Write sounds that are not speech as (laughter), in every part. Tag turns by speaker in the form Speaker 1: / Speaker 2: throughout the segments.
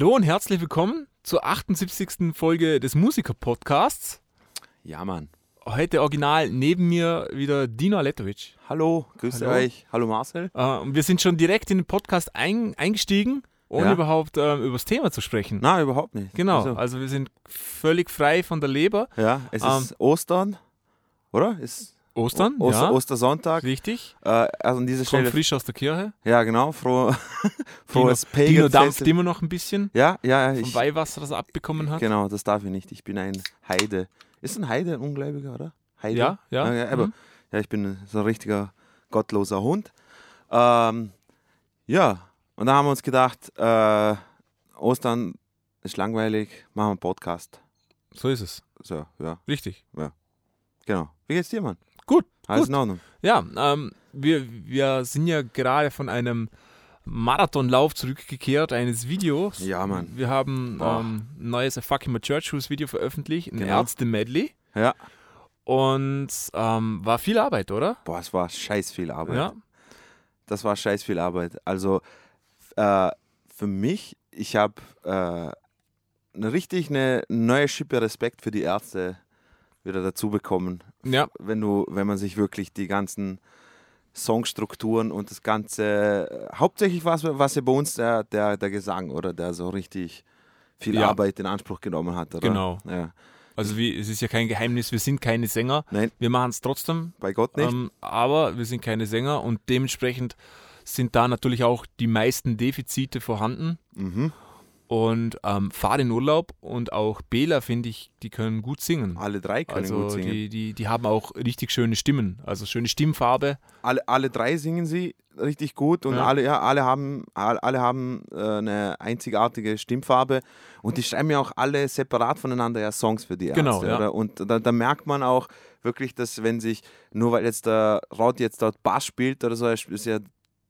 Speaker 1: Hallo und herzlich willkommen zur 78. Folge des Musiker-Podcasts.
Speaker 2: Ja, Mann.
Speaker 1: Heute original neben mir wieder Dino Aletovic.
Speaker 2: Hallo, grüße
Speaker 1: Hallo.
Speaker 2: euch. Hallo Marcel.
Speaker 1: Äh, wir sind schon direkt in den Podcast ein, eingestiegen, ohne
Speaker 2: Ja.
Speaker 1: überhaupt ähm, über das Thema zu sprechen.
Speaker 2: Na, überhaupt nicht.
Speaker 1: Genau,
Speaker 2: Also,
Speaker 1: also wir sind völlig frei von der Leber.
Speaker 2: ja, es
Speaker 1: Ähm,
Speaker 2: ist Ostern, oder? Ist
Speaker 1: Ostern,
Speaker 2: O- Oster,
Speaker 1: ja,
Speaker 2: Ostersonntag.
Speaker 1: richtig.
Speaker 2: Äh, also an dieser
Speaker 1: Kommt
Speaker 2: Stelle.
Speaker 1: frisch aus der Kirche.
Speaker 2: Ja, genau. Froh, (laughs) frohes
Speaker 1: Dino, Dino
Speaker 2: Pagan
Speaker 1: dampft immer noch ein bisschen
Speaker 2: Ja, ja,
Speaker 1: vom
Speaker 2: ich,
Speaker 1: Weihwasser, das er abbekommen hat.
Speaker 2: genau, das darf ich nicht. Ich bin ein Heide. Ist ein Heide ein Ungläubiger, oder? Heide?
Speaker 1: Ja, ja.
Speaker 2: ja, aber,
Speaker 1: mhm.
Speaker 2: ja, ich bin so ein richtiger gottloser Hund. Ähm, ja, und da haben wir uns gedacht, äh, Ostern ist langweilig, machen wir einen Podcast.
Speaker 1: So ist es.
Speaker 2: So, ja,
Speaker 1: Richtig.
Speaker 2: genau. Wie geht's dir, Mann? Alles
Speaker 1: gut.
Speaker 2: in Ordnung.
Speaker 1: Ja, ähm, wir, wir sind ja gerade von einem Marathonlauf zurückgekehrt, eines Videos.
Speaker 2: Ja, Mann.
Speaker 1: Wir haben ähm, ein neues A Fucking My Church Shoes Video veröffentlicht, ein
Speaker 2: Genau.
Speaker 1: Ärzte-Medley.
Speaker 2: Ja.
Speaker 1: Und ähm, war viel Arbeit, oder?
Speaker 2: Boah, es war scheiß viel Arbeit.
Speaker 1: Ja.
Speaker 2: Das war scheiß viel Arbeit. Also äh, für mich, ich habe äh, eine richtig eine neue Schippe Respekt für die Ärzte wieder dazu bekommen.
Speaker 1: Ja,
Speaker 2: Wenn du, wenn man sich wirklich die ganzen Songstrukturen und das ganze, hauptsächlich was, was ja bei uns der, der, der Gesang oder der so richtig viel
Speaker 1: Ja.
Speaker 2: Arbeit in Anspruch genommen hat, oder?
Speaker 1: Genau.
Speaker 2: Ja.
Speaker 1: also wie, es ist ja kein Geheimnis, wir sind keine Sänger.
Speaker 2: Nein,
Speaker 1: Wir machen es trotzdem,
Speaker 2: bei Gott nicht.
Speaker 1: ähm, aber wir sind keine Sänger und dementsprechend sind da natürlich auch die meisten Defizite vorhanden.
Speaker 2: mhm.
Speaker 1: Und ähm, Fahrt in Urlaub und auch Bela, finde ich, die können gut singen.
Speaker 2: Alle drei können
Speaker 1: Also
Speaker 2: gut singen.
Speaker 1: die, die, die haben auch richtig schöne Stimmen, also schöne Stimmfarbe.
Speaker 2: alle, alle drei singen sie richtig gut und
Speaker 1: Ja.
Speaker 2: alle, ja, alle haben, alle haben äh, eine einzigartige Stimmfarbe und die schreiben ja auch alle separat voneinander ja Songs für die Ärzte.
Speaker 1: Genau, ja.
Speaker 2: oder? Und da, da merkt man auch wirklich, dass wenn sich, nur weil jetzt der Rod jetzt dort Bass spielt oder so, er ist ja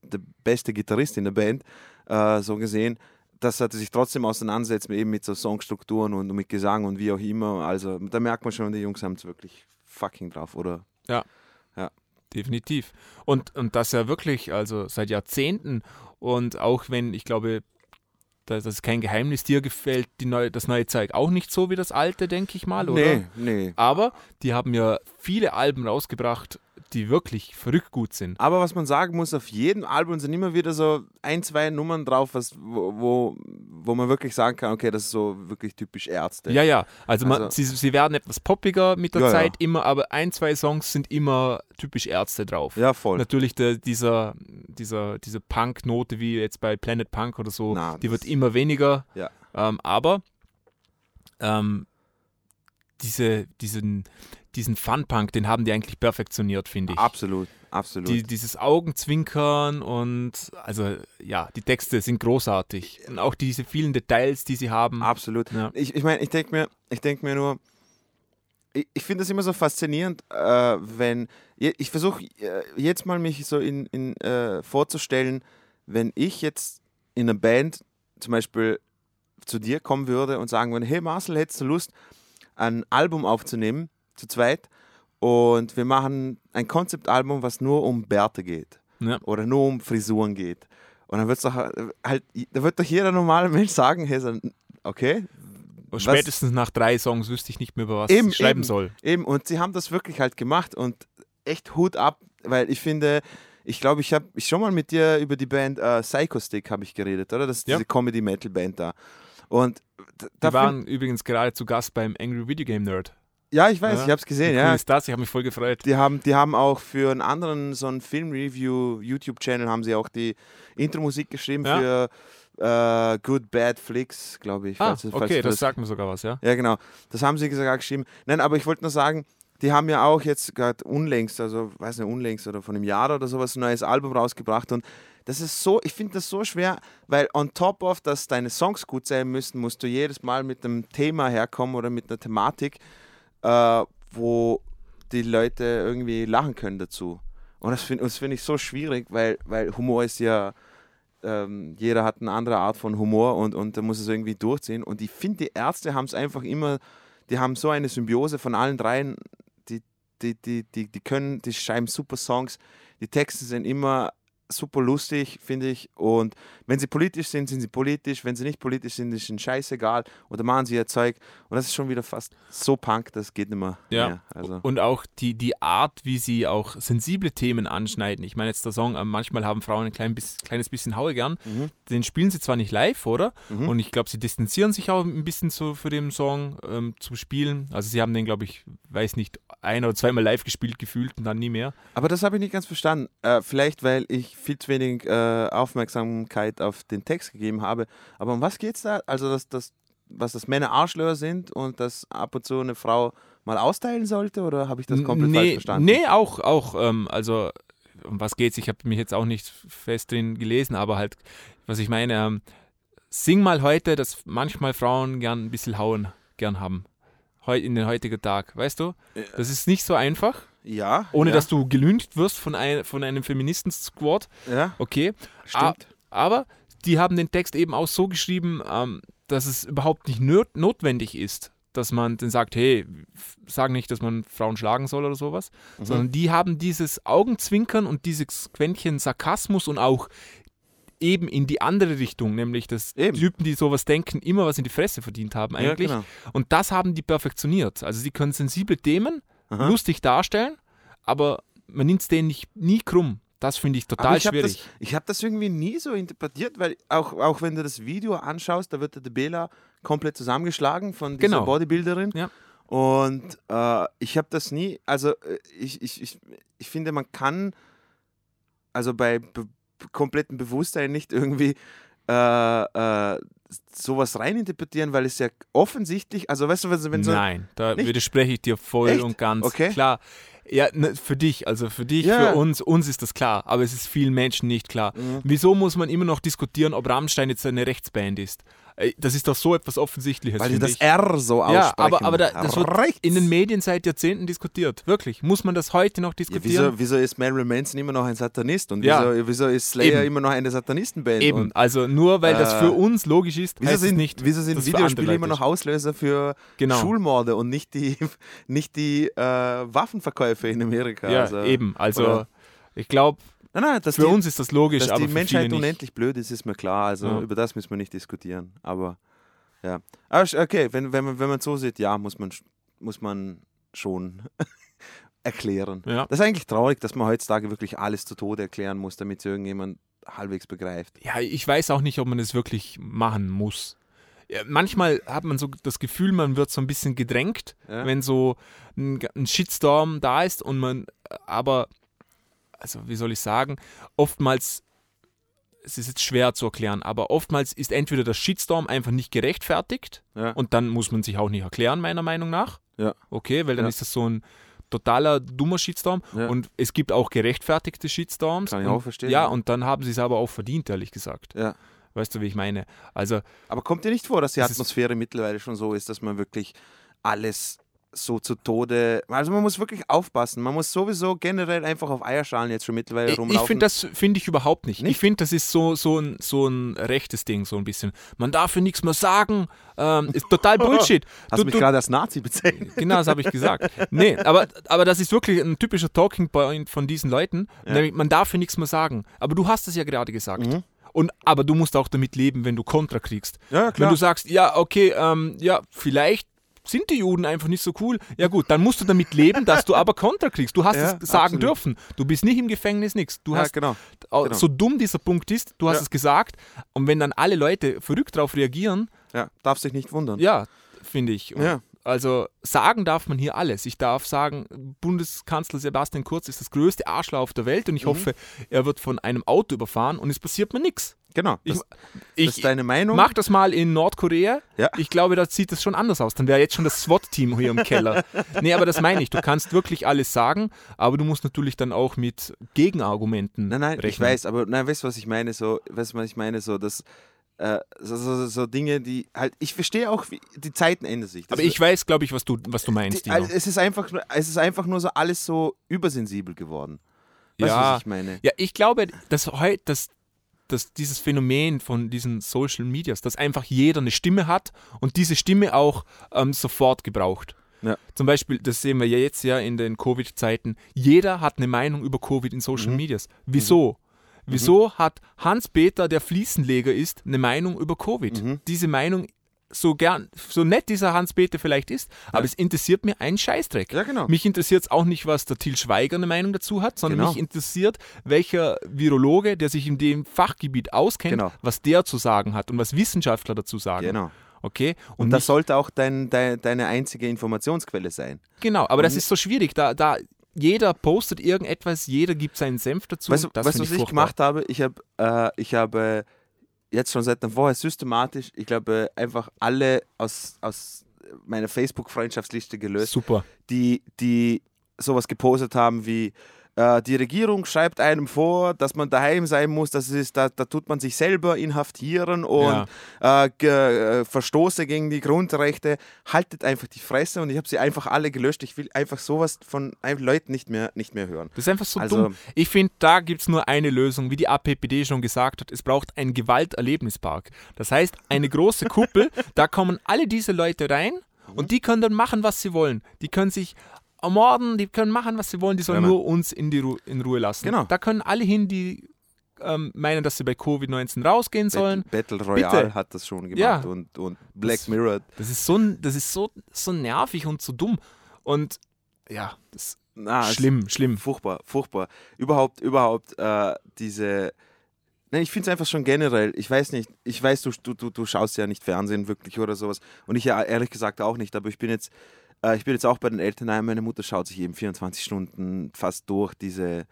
Speaker 2: der beste Gitarrist in der Band, äh, so gesehen, dass er sich trotzdem auseinandersetzt eben mit so Songstrukturen und mit Gesang und wie auch immer. Also da merkt man schon, die Jungs haben es wirklich fucking drauf, oder?
Speaker 1: Definitiv. Und, und das ja wirklich, also seit Jahrzehnten und auch wenn, ich glaube, das ist kein Geheimnis, dir gefällt die neue, das neue Zeug auch nicht so wie das alte, denke ich mal, oder?
Speaker 2: Nee, nee.
Speaker 1: Aber die haben ja viele Alben rausgebracht, die wirklich verrückt gut sind.
Speaker 2: Aber was man sagen muss, auf jedem Album sind immer wieder so ein, zwei Nummern drauf, was, wo, wo, man wirklich sagen kann, okay, das ist so wirklich typisch Ärzte.
Speaker 1: Ja, ja. Also, man,
Speaker 2: Also-
Speaker 1: sie, sie werden etwas poppiger mit der
Speaker 2: Ja, ja.
Speaker 1: Zeit immer, aber ein, zwei Songs sind immer typisch Ärzte drauf.
Speaker 2: Ja, voll.
Speaker 1: Natürlich der, dieser, dieser, diese Punk-Note wie jetzt bei Planet Punk oder so,
Speaker 2: Na,
Speaker 1: die wird immer weniger.
Speaker 2: Ja.
Speaker 1: Ähm, aber ähm, diese, diesen, diesen Fun-Punk, den haben die eigentlich perfektioniert, finde ich.
Speaker 2: Absolut, absolut.
Speaker 1: Die, dieses Augenzwinkern und also ja, die Texte sind großartig. Und auch diese vielen Details, die sie haben.
Speaker 2: absolut.
Speaker 1: Ja.
Speaker 2: Ich, ich meine, ich denke mir, ich denk mir nur, ich, ich finde das immer so faszinierend, äh, wenn, ich, ich versuche äh, jetzt mal mich so in, in, äh, vorzustellen, wenn ich jetzt in einer Band zum Beispiel zu dir kommen würde und sagen würde, hey Marcel, hättest du Lust, ein Album aufzunehmen, zu zweit, und wir machen ein Konzeptalbum, was nur um Bärte geht
Speaker 1: Ja.
Speaker 2: oder nur um Frisuren geht. Und dann wird's doch halt, da wird doch jeder normale Mensch sagen, hey, okay,
Speaker 1: Spätestens nach drei Songs wüsste ich nicht mehr, über was
Speaker 2: Eben,
Speaker 1: ich schreiben
Speaker 2: eben.
Speaker 1: soll.
Speaker 2: Eben, und sie haben das wirklich halt gemacht und echt Hut ab, weil ich finde, ich glaube, ich habe ich schon mal mit dir über die Band äh, Psycho Stick habe ich geredet, oder? Das ist
Speaker 1: Ja.
Speaker 2: diese Comedy-Metal-Band da. Und
Speaker 1: Die waren übrigens gerade zu Gast beim Angry Video Game Nerd.
Speaker 2: Ja, ich weiß,
Speaker 1: Ja.
Speaker 2: ich habe es gesehen,
Speaker 1: Wie cool
Speaker 2: ja.
Speaker 1: ist das? Ich habe mich voll gefreut.
Speaker 2: Die haben, die haben auch für einen anderen, so einen Film-Review-YouTube-Channel, haben sie auch die Intro-Musik geschrieben für äh, Good Bad Flicks, glaube ich.
Speaker 1: Ah,
Speaker 2: falls du- falls
Speaker 1: okay,
Speaker 2: du
Speaker 1: das sagt mir sogar was, ja.
Speaker 2: Ja, genau. Das haben sie sogar geschrieben. Nein, aber ich wollte nur sagen, die haben ja auch jetzt gerade unlängst, also weiß nicht, unlängst oder von einem Jahr oder sowas, ein neues Album rausgebracht. Und das ist so, ich finde das so schwer, weil on top of, dass deine Songs gut sein müssen, musst du jedes Mal mit einem Thema herkommen oder mit einer Thematik, äh, wo die Leute irgendwie lachen können dazu. Und das finde find ich so schwierig, weil, weil Humor ist ja, ähm, jeder hat eine andere Art von Humor und, und da muss es irgendwie durchziehen. Und ich finde, die Ärzte haben es einfach immer, die haben so eine Symbiose von allen dreien, die, die, die, die, die können, die schreiben super Songs, die Texte sind immer super lustig, finde ich. Und wenn sie politisch sind, sind sie politisch. Wenn sie nicht politisch sind, ist ihnen scheißegal. Oder machen sie ihr Zeug. Und das ist schon wieder fast so punk, das geht nicht mehr.
Speaker 1: Ja.
Speaker 2: mehr. Also,
Speaker 1: Und auch die, die Art, wie sie auch sensible Themen anschneiden. Ich meine jetzt der Song, äh, manchmal haben Frauen ein klein bis, kleines bisschen Haue gern.
Speaker 2: Mhm.
Speaker 1: Den spielen sie zwar nicht live, oder? Und ich glaube, sie distanzieren sich auch ein bisschen so für den Song ähm, zum Spielen. Also sie haben den, glaube ich, weiß nicht, ein oder zweimal live gespielt gefühlt und dann nie mehr.
Speaker 2: aber das habe ich nicht ganz verstanden. Äh, vielleicht, weil ich viel zu wenig äh, Aufmerksamkeit auf den Text gegeben habe. Aber um was geht es da? Also, dass, dass, was das Männer Arschlöcher sind und dass ab und zu eine Frau mal austeilen sollte? Oder habe ich das komplett falsch
Speaker 1: nee,
Speaker 2: verstanden?
Speaker 1: Nee, auch, auch ähm, also um was geht's? Ich habe mich jetzt auch nicht fest drin gelesen, aber halt, was ich meine, ähm, sing mal heute, dass manchmal Frauen gern ein bisschen hauen gern haben. Heu, in den heutigen Tag, weißt du? Das ist nicht so einfach,
Speaker 2: Ja.
Speaker 1: ohne
Speaker 2: ja,
Speaker 1: dass du gelüncht wirst von, ein, von einem Feministen-Squad.
Speaker 2: Ja,
Speaker 1: Okay.
Speaker 2: stimmt.
Speaker 1: Aber die haben den Text eben auch so geschrieben, ähm, dass es überhaupt nicht notwendig ist, dass man dann sagt, hey, sag nicht, dass man Frauen schlagen soll oder sowas,
Speaker 2: Mhm.
Speaker 1: sondern die haben dieses Augenzwinkern und dieses Quäntchen Sarkasmus und auch eben in die andere Richtung, nämlich dass
Speaker 2: Eben.
Speaker 1: Typen, die sowas denken, immer was in die Fresse verdient haben
Speaker 2: Ja,
Speaker 1: eigentlich.
Speaker 2: genau.
Speaker 1: Und das haben die perfektioniert. Also sie können sensible Themen
Speaker 2: Aha.
Speaker 1: lustig darstellen, aber man nimmt es denen nicht, nie krumm. Das finde ich total
Speaker 2: ich habe
Speaker 1: schwierig.
Speaker 2: das, ich hab das irgendwie nie so interpretiert, weil auch, auch wenn du das Video anschaust, da wird der Bela komplett zusammengeschlagen von dieser
Speaker 1: Genau.
Speaker 2: Bodybuilderin.
Speaker 1: Ja.
Speaker 2: Und äh, ich habe das nie, also äh, ich, ich, ich, ich finde, man kann also bei be komplettem Bewusstsein nicht irgendwie äh, äh, sowas reininterpretieren, weil es ja offensichtlich, also weißt du, wenn, wenn so
Speaker 1: Nein, da
Speaker 2: Nicht?
Speaker 1: widerspreche ich dir voll
Speaker 2: Echt?
Speaker 1: und ganz.
Speaker 2: Okay.
Speaker 1: Klar. Ja, ne, für dich, also für dich,
Speaker 2: Ja.
Speaker 1: für uns, uns ist das klar, aber es ist vielen Menschen nicht klar.
Speaker 2: Mhm.
Speaker 1: Wieso muss man immer noch diskutieren, ob Rammstein jetzt eine Rechtsband ist? Das ist doch so etwas Offensichtliches.
Speaker 2: weil
Speaker 1: finde
Speaker 2: das
Speaker 1: ich.
Speaker 2: R so aussprechen.
Speaker 1: ja, aber, aber da, das wird
Speaker 2: Rechts.
Speaker 1: in den Medien seit Jahrzehnten diskutiert. Wirklich. Muss man das heute noch
Speaker 2: Ja,
Speaker 1: diskutieren?
Speaker 2: wieso, wieso ist Marilyn Manson immer noch ein Satanist und
Speaker 1: Ja.
Speaker 2: wieso, wieso ist Slayer
Speaker 1: Eben.
Speaker 2: immer noch eine Satanistenband?
Speaker 1: Eben,
Speaker 2: Und
Speaker 1: also nur weil das
Speaker 2: äh,
Speaker 1: für uns logisch ist,
Speaker 2: wieso sind,
Speaker 1: nicht,
Speaker 2: wieso sind Videospiele immer noch Auslöser für
Speaker 1: Genau.
Speaker 2: Schulmorde und nicht die, (laughs) nicht die äh, Waffenverkäufe in Amerika?
Speaker 1: Ja,
Speaker 2: also,
Speaker 1: eben. Also
Speaker 2: oder-
Speaker 1: ich glaube,
Speaker 2: Nein, nein, dass
Speaker 1: für
Speaker 2: die,
Speaker 1: uns ist das logisch,
Speaker 2: dass
Speaker 1: aber
Speaker 2: die Menschheit unendlich blöd ist, ist mir klar. Also
Speaker 1: Ja.
Speaker 2: über das müssen wir nicht diskutieren. Aber ja. Okay, wenn, wenn, man, wenn man so sieht, ja, muss man, muss man schon (laughs) erklären.
Speaker 1: Ja.
Speaker 2: Das ist eigentlich traurig, dass man heutzutage wirklich alles zu Tode erklären muss, damit es irgendjemand halbwegs begreift.
Speaker 1: Ja, ich weiß auch nicht, ob man es wirklich machen muss. Ja, manchmal hat man so das Gefühl, man wird so ein bisschen gedrängt,
Speaker 2: Ja.
Speaker 1: wenn so ein, ein Shitstorm da ist und man, aber, also wie soll ich sagen, oftmals, es ist jetzt schwer zu erklären, aber oftmals ist entweder der Shitstorm einfach nicht gerechtfertigt
Speaker 2: Ja.
Speaker 1: und dann muss man sich auch nicht erklären, meiner Meinung nach.
Speaker 2: Ja.
Speaker 1: Okay, weil dann
Speaker 2: Ja.
Speaker 1: ist das so ein totaler dummer Shitstorm
Speaker 2: Ja.
Speaker 1: und es gibt auch gerechtfertigte Shitstorms.
Speaker 2: Kann ich
Speaker 1: und,
Speaker 2: auch verstehen,
Speaker 1: Ja, und dann haben sie es aber auch verdient, ehrlich gesagt.
Speaker 2: Ja.
Speaker 1: Weißt du, wie ich meine? Also,
Speaker 2: Aber kommt dir nicht vor, dass die Atmosphäre mittlerweile schon so ist, dass man wirklich alles so zu Tode. Also man muss wirklich aufpassen. Man muss sowieso generell einfach auf Eierschalen jetzt schon mittlerweile
Speaker 1: ich,
Speaker 2: rumlaufen.
Speaker 1: ich finde das finde ich überhaupt nicht.
Speaker 2: Nicht?
Speaker 1: Ich finde, das ist so, so, ein, so ein rechtes Ding, so ein bisschen. Man darf für nichts mehr sagen. Ähm, ist total (laughs) Bullshit.
Speaker 2: Hast
Speaker 1: Du-
Speaker 2: mich gerade als Nazi bezeichnet?
Speaker 1: Genau, das habe ich gesagt. Nee, aber, aber das ist wirklich ein typischer Talking Point von diesen Leuten. Nämlich, man darf für nichts mehr sagen. Aber du hast es ja gerade gesagt.
Speaker 2: Mhm.
Speaker 1: Und, aber du musst auch damit leben, wenn du Kontra kriegst.
Speaker 2: Ja,
Speaker 1: Wenn du sagst, ja, okay, ähm, ja, vielleicht sind die Juden einfach nicht so cool. Ja gut, dann musst du damit leben, dass du aber Kontra kriegst. Du hast
Speaker 2: Ja,
Speaker 1: es sagen
Speaker 2: absolut.
Speaker 1: dürfen. Du bist nicht im Gefängnis, nix. Du
Speaker 2: ja,
Speaker 1: hast
Speaker 2: genau.
Speaker 1: au-
Speaker 2: genau.
Speaker 1: so dumm dieser Punkt ist, du hast
Speaker 2: Ja.
Speaker 1: es gesagt. Und wenn dann alle Leute verrückt darauf reagieren,
Speaker 2: Ja, darf sich nicht wundern.
Speaker 1: ja, finde ich. Und
Speaker 2: Ja.
Speaker 1: Also sagen darf man hier alles. Ich darf sagen, Bundeskanzler Sebastian Kurz ist das größte Arschloch auf der Welt und
Speaker 2: Mhm.
Speaker 1: ich hoffe, er wird von einem Auto überfahren und es passiert mir nichts.
Speaker 2: Genau.
Speaker 1: Ich,
Speaker 2: Das,
Speaker 1: ich
Speaker 2: das ist deine Meinung.
Speaker 1: mach das mal in Nordkorea.
Speaker 2: Ja.
Speaker 1: Ich glaube, da sieht es schon anders aus. Dann wäre jetzt schon das SWAT-Team hier im Keller. (laughs) nee, aber das meine ich. Du kannst wirklich alles sagen, aber du musst natürlich dann auch mit Gegenargumenten
Speaker 2: Nein, nein,
Speaker 1: rechnen.
Speaker 2: ich weiß, aber nein, weißt du, was ich meine? So, weißt du, was ich meine? So, dass äh, so, so, so Dinge, die halt, ich verstehe auch, wie, die Zeiten ändern sich. Das
Speaker 1: Aber ich weiß, glaube ich, was du, was du meinst,
Speaker 2: die, also, es ist einfach, es ist einfach nur so alles so übersensibel geworden. Weißt du,
Speaker 1: Ja.
Speaker 2: was ich meine?
Speaker 1: Ja, ich glaube, dass heute, dass, dass dieses Phänomen von diesen Social Medias, dass einfach jeder eine Stimme hat und diese Stimme auch ähm, sofort gebraucht.
Speaker 2: Ja.
Speaker 1: Zum Beispiel, das sehen wir ja jetzt ja in den Covid-Zeiten, jeder hat eine Meinung über Covid in
Speaker 2: Mhm.
Speaker 1: Social Medias. Wieso? Wieso hat Hans-Peter, der Fliesenleger ist, eine Meinung über Covid?
Speaker 2: Mhm.
Speaker 1: Diese Meinung, so gern, so nett dieser Hans-Peter vielleicht ist, aber es interessiert mir einen Scheißdreck.
Speaker 2: Ja, genau.
Speaker 1: Mich interessiert es auch nicht, was der Til Schweiger eine Meinung dazu hat, sondern
Speaker 2: Genau.
Speaker 1: mich interessiert, welcher Virologe, der sich in dem Fachgebiet auskennt,
Speaker 2: Genau.
Speaker 1: was der zu sagen hat und was Wissenschaftler dazu sagen.
Speaker 2: Genau.
Speaker 1: Okay?
Speaker 2: Und,
Speaker 1: Und
Speaker 2: das
Speaker 1: nicht-
Speaker 2: sollte auch dein, dein, deine einzige Informationsquelle sein.
Speaker 1: Genau, aber das
Speaker 2: Und-
Speaker 1: ist so schwierig. Da, da jeder postet irgendetwas, jeder gibt seinen Senf dazu.
Speaker 2: Weißt du,
Speaker 1: das
Speaker 2: weißt, was ich
Speaker 1: furchtbar.
Speaker 2: gemacht habe? Ich habe äh, ich habe jetzt schon seit einer Woche systematisch, ich glaube, einfach alle aus, aus meiner Facebook-Freundschaftsliste gelöst,
Speaker 1: Super.
Speaker 2: die, die sowas gepostet haben wie die Regierung schreibt einem vor, dass man daheim sein muss, das ist, da, da tut man sich selber inhaftieren und äh, ge, äh, Verstoße gegen die Grundrechte. Haltet einfach die Fresse und ich habe sie einfach alle gelöscht. Ich will einfach sowas von Leuten nicht mehr, nicht mehr hören.
Speaker 1: Das ist einfach so
Speaker 2: Also-
Speaker 1: dumm. Ich finde, da gibt es nur eine Lösung, wie die APPD schon gesagt hat. Es braucht einen Gewalterlebnispark. Das heißt, eine große Kuppel, (laughs) da kommen alle diese Leute rein
Speaker 2: Mhm.
Speaker 1: und die können dann machen, was sie wollen. Die können sich ermorden, die können machen, was sie wollen, die sollen
Speaker 2: Ja,
Speaker 1: nur uns in, die Ru in Ruhe lassen.
Speaker 2: Genau.
Speaker 1: Da können alle hin, die ähm, meinen, dass sie bei Covid-19 rausgehen sollen.
Speaker 2: Battle Royale
Speaker 1: Bitte.
Speaker 2: hat das schon gemacht
Speaker 1: Ja.
Speaker 2: und, und Black
Speaker 1: Das-
Speaker 2: Mirror.
Speaker 1: Das ist so, das ist so, so nervig und so dumm. Und ja, das
Speaker 2: Na,
Speaker 1: ist
Speaker 2: es-
Speaker 1: schlimm, schlimm.
Speaker 2: Furchtbar, furchtbar. Überhaupt, überhaupt äh, diese. Nein, ich finde es einfach schon generell. Ich weiß nicht, ich weiß, du, du, du, du schaust ja nicht Fernsehen wirklich oder sowas. Und ich ja ehrlich gesagt auch nicht, aber ich bin jetzt, äh, ich bin jetzt auch bei den Elternheimen. Meine Mutter schaut sich eben 24 Stunden fast durch diese,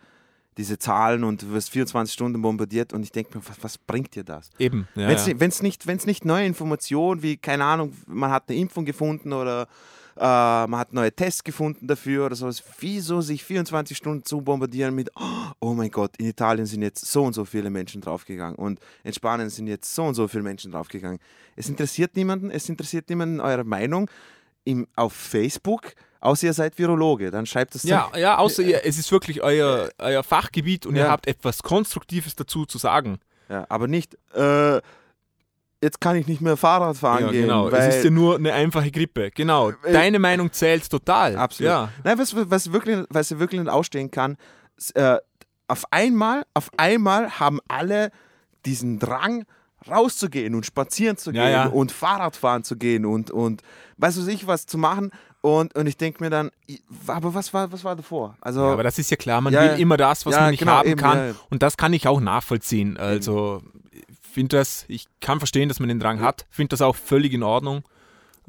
Speaker 2: diese Zahlen und du wirst 24 Stunden bombardiert und ich denke mir, was, was bringt dir das?
Speaker 1: Eben. Ja,
Speaker 2: Wenn es
Speaker 1: ja.
Speaker 2: nicht, nicht, wenn's nicht neue Informationen wie, keine Ahnung, man hat eine Impfung gefunden oder äh, man hat neue Tests gefunden dafür oder sowas, wieso sich 24 Stunden zu bombardieren mit, oh mein Gott, in Italien sind jetzt so und so viele Menschen draufgegangen und in Spanien sind jetzt so und so viele Menschen draufgegangen. Es interessiert niemanden, es interessiert niemanden eure Meinung im, auf Facebook, außer ihr seid Virologe, dann schreibt das
Speaker 1: Ja, ja, außer ihr, es ist wirklich euer, euer Fachgebiet und ihr
Speaker 2: Ja.
Speaker 1: habt etwas Konstruktives dazu zu sagen.
Speaker 2: ja, aber nicht, äh, jetzt kann ich nicht mehr Fahrrad fahren
Speaker 1: Ja,
Speaker 2: gehen,
Speaker 1: genau. Es ist ja nur eine einfache Grippe. Genau.
Speaker 2: Äh,
Speaker 1: Deine Meinung zählt total.
Speaker 2: Absolut.
Speaker 1: Ja.
Speaker 2: Nein, was, was, wirklich, was ich wirklich nicht ausstehen kann, äh, auf einmal, auf einmal haben alle diesen Drang, rauszugehen und spazieren zu
Speaker 1: Ja,
Speaker 2: gehen
Speaker 1: ja.
Speaker 2: und Fahrradfahren zu gehen und, und weiß was ich was zu machen. Und, und ich denke mir dann, aber was war, was war davor? Also,
Speaker 1: Ja, aber das ist ja klar, man
Speaker 2: Ja,
Speaker 1: will
Speaker 2: ja.
Speaker 1: immer das, was
Speaker 2: Ja,
Speaker 1: man nicht
Speaker 2: genau,
Speaker 1: haben
Speaker 2: eben,
Speaker 1: kann.
Speaker 2: ja, ja.
Speaker 1: Und das kann ich auch nachvollziehen. Also, ich finde das, ich kann verstehen, dass man den Drang hat. Finde das auch völlig in Ordnung.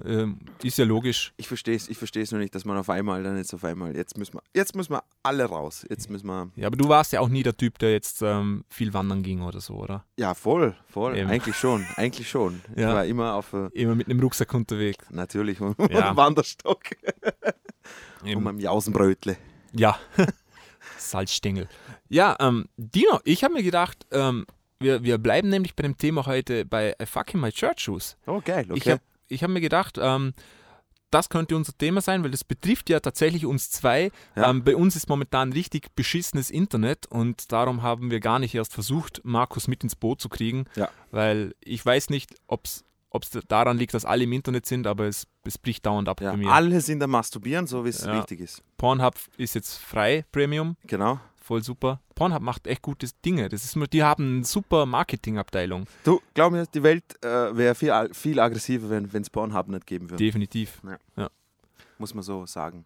Speaker 1: Ähm, ist ja logisch.
Speaker 2: ich verstehe es ich nur nicht, dass man auf einmal dann jetzt auf einmal, jetzt müssen wir, jetzt müssen wir alle raus. Jetzt müssen wir,
Speaker 1: Ja, aber du warst ja auch nie der Typ, der jetzt ähm, viel wandern ging oder so, oder?
Speaker 2: ja voll, voll,
Speaker 1: Eben.
Speaker 2: eigentlich schon, eigentlich schon. Ich
Speaker 1: Ja.
Speaker 2: war immer auf, äh,
Speaker 1: Immer mit einem Rucksack unterwegs.
Speaker 2: natürlich, und,
Speaker 1: Ja. (laughs)
Speaker 2: Wanderstock
Speaker 1: Eben.
Speaker 2: und meinem Jausenbrötle.
Speaker 1: Ja, (laughs) Salzstängel. Ja, ähm, Dino, ich habe mir gedacht, ähm, wir, wir bleiben nämlich bei dem Thema heute bei I fucking my church shoes.
Speaker 2: Oh, geil, okay.
Speaker 1: Ich habe ich hab mir gedacht, ähm, das könnte unser Thema sein, weil das betrifft ja tatsächlich uns zwei.
Speaker 2: Ja.
Speaker 1: Ähm, bei uns ist momentan richtig beschissenes Internet und darum haben wir gar nicht erst versucht, Markus mit ins Boot zu kriegen,
Speaker 2: Ja.
Speaker 1: weil ich weiß nicht, ob es daran liegt, dass alle im Internet sind, aber es, es bricht dauernd ab
Speaker 2: Ja,
Speaker 1: bei mir.
Speaker 2: alle sind am Masturbieren, so wie es
Speaker 1: Ja.
Speaker 2: wichtig ist.
Speaker 1: Pornhub ist jetzt frei, Premium.
Speaker 2: Genau.
Speaker 1: Voll super. Pornhub macht echt gute Dinge. Das ist die haben eine super Marketingabteilung.
Speaker 2: Du, glaub mir, die Welt äh, wäre viel, viel aggressiver, wenn es Pornhub nicht geben würde.
Speaker 1: Definitiv.
Speaker 2: Muss man so sagen.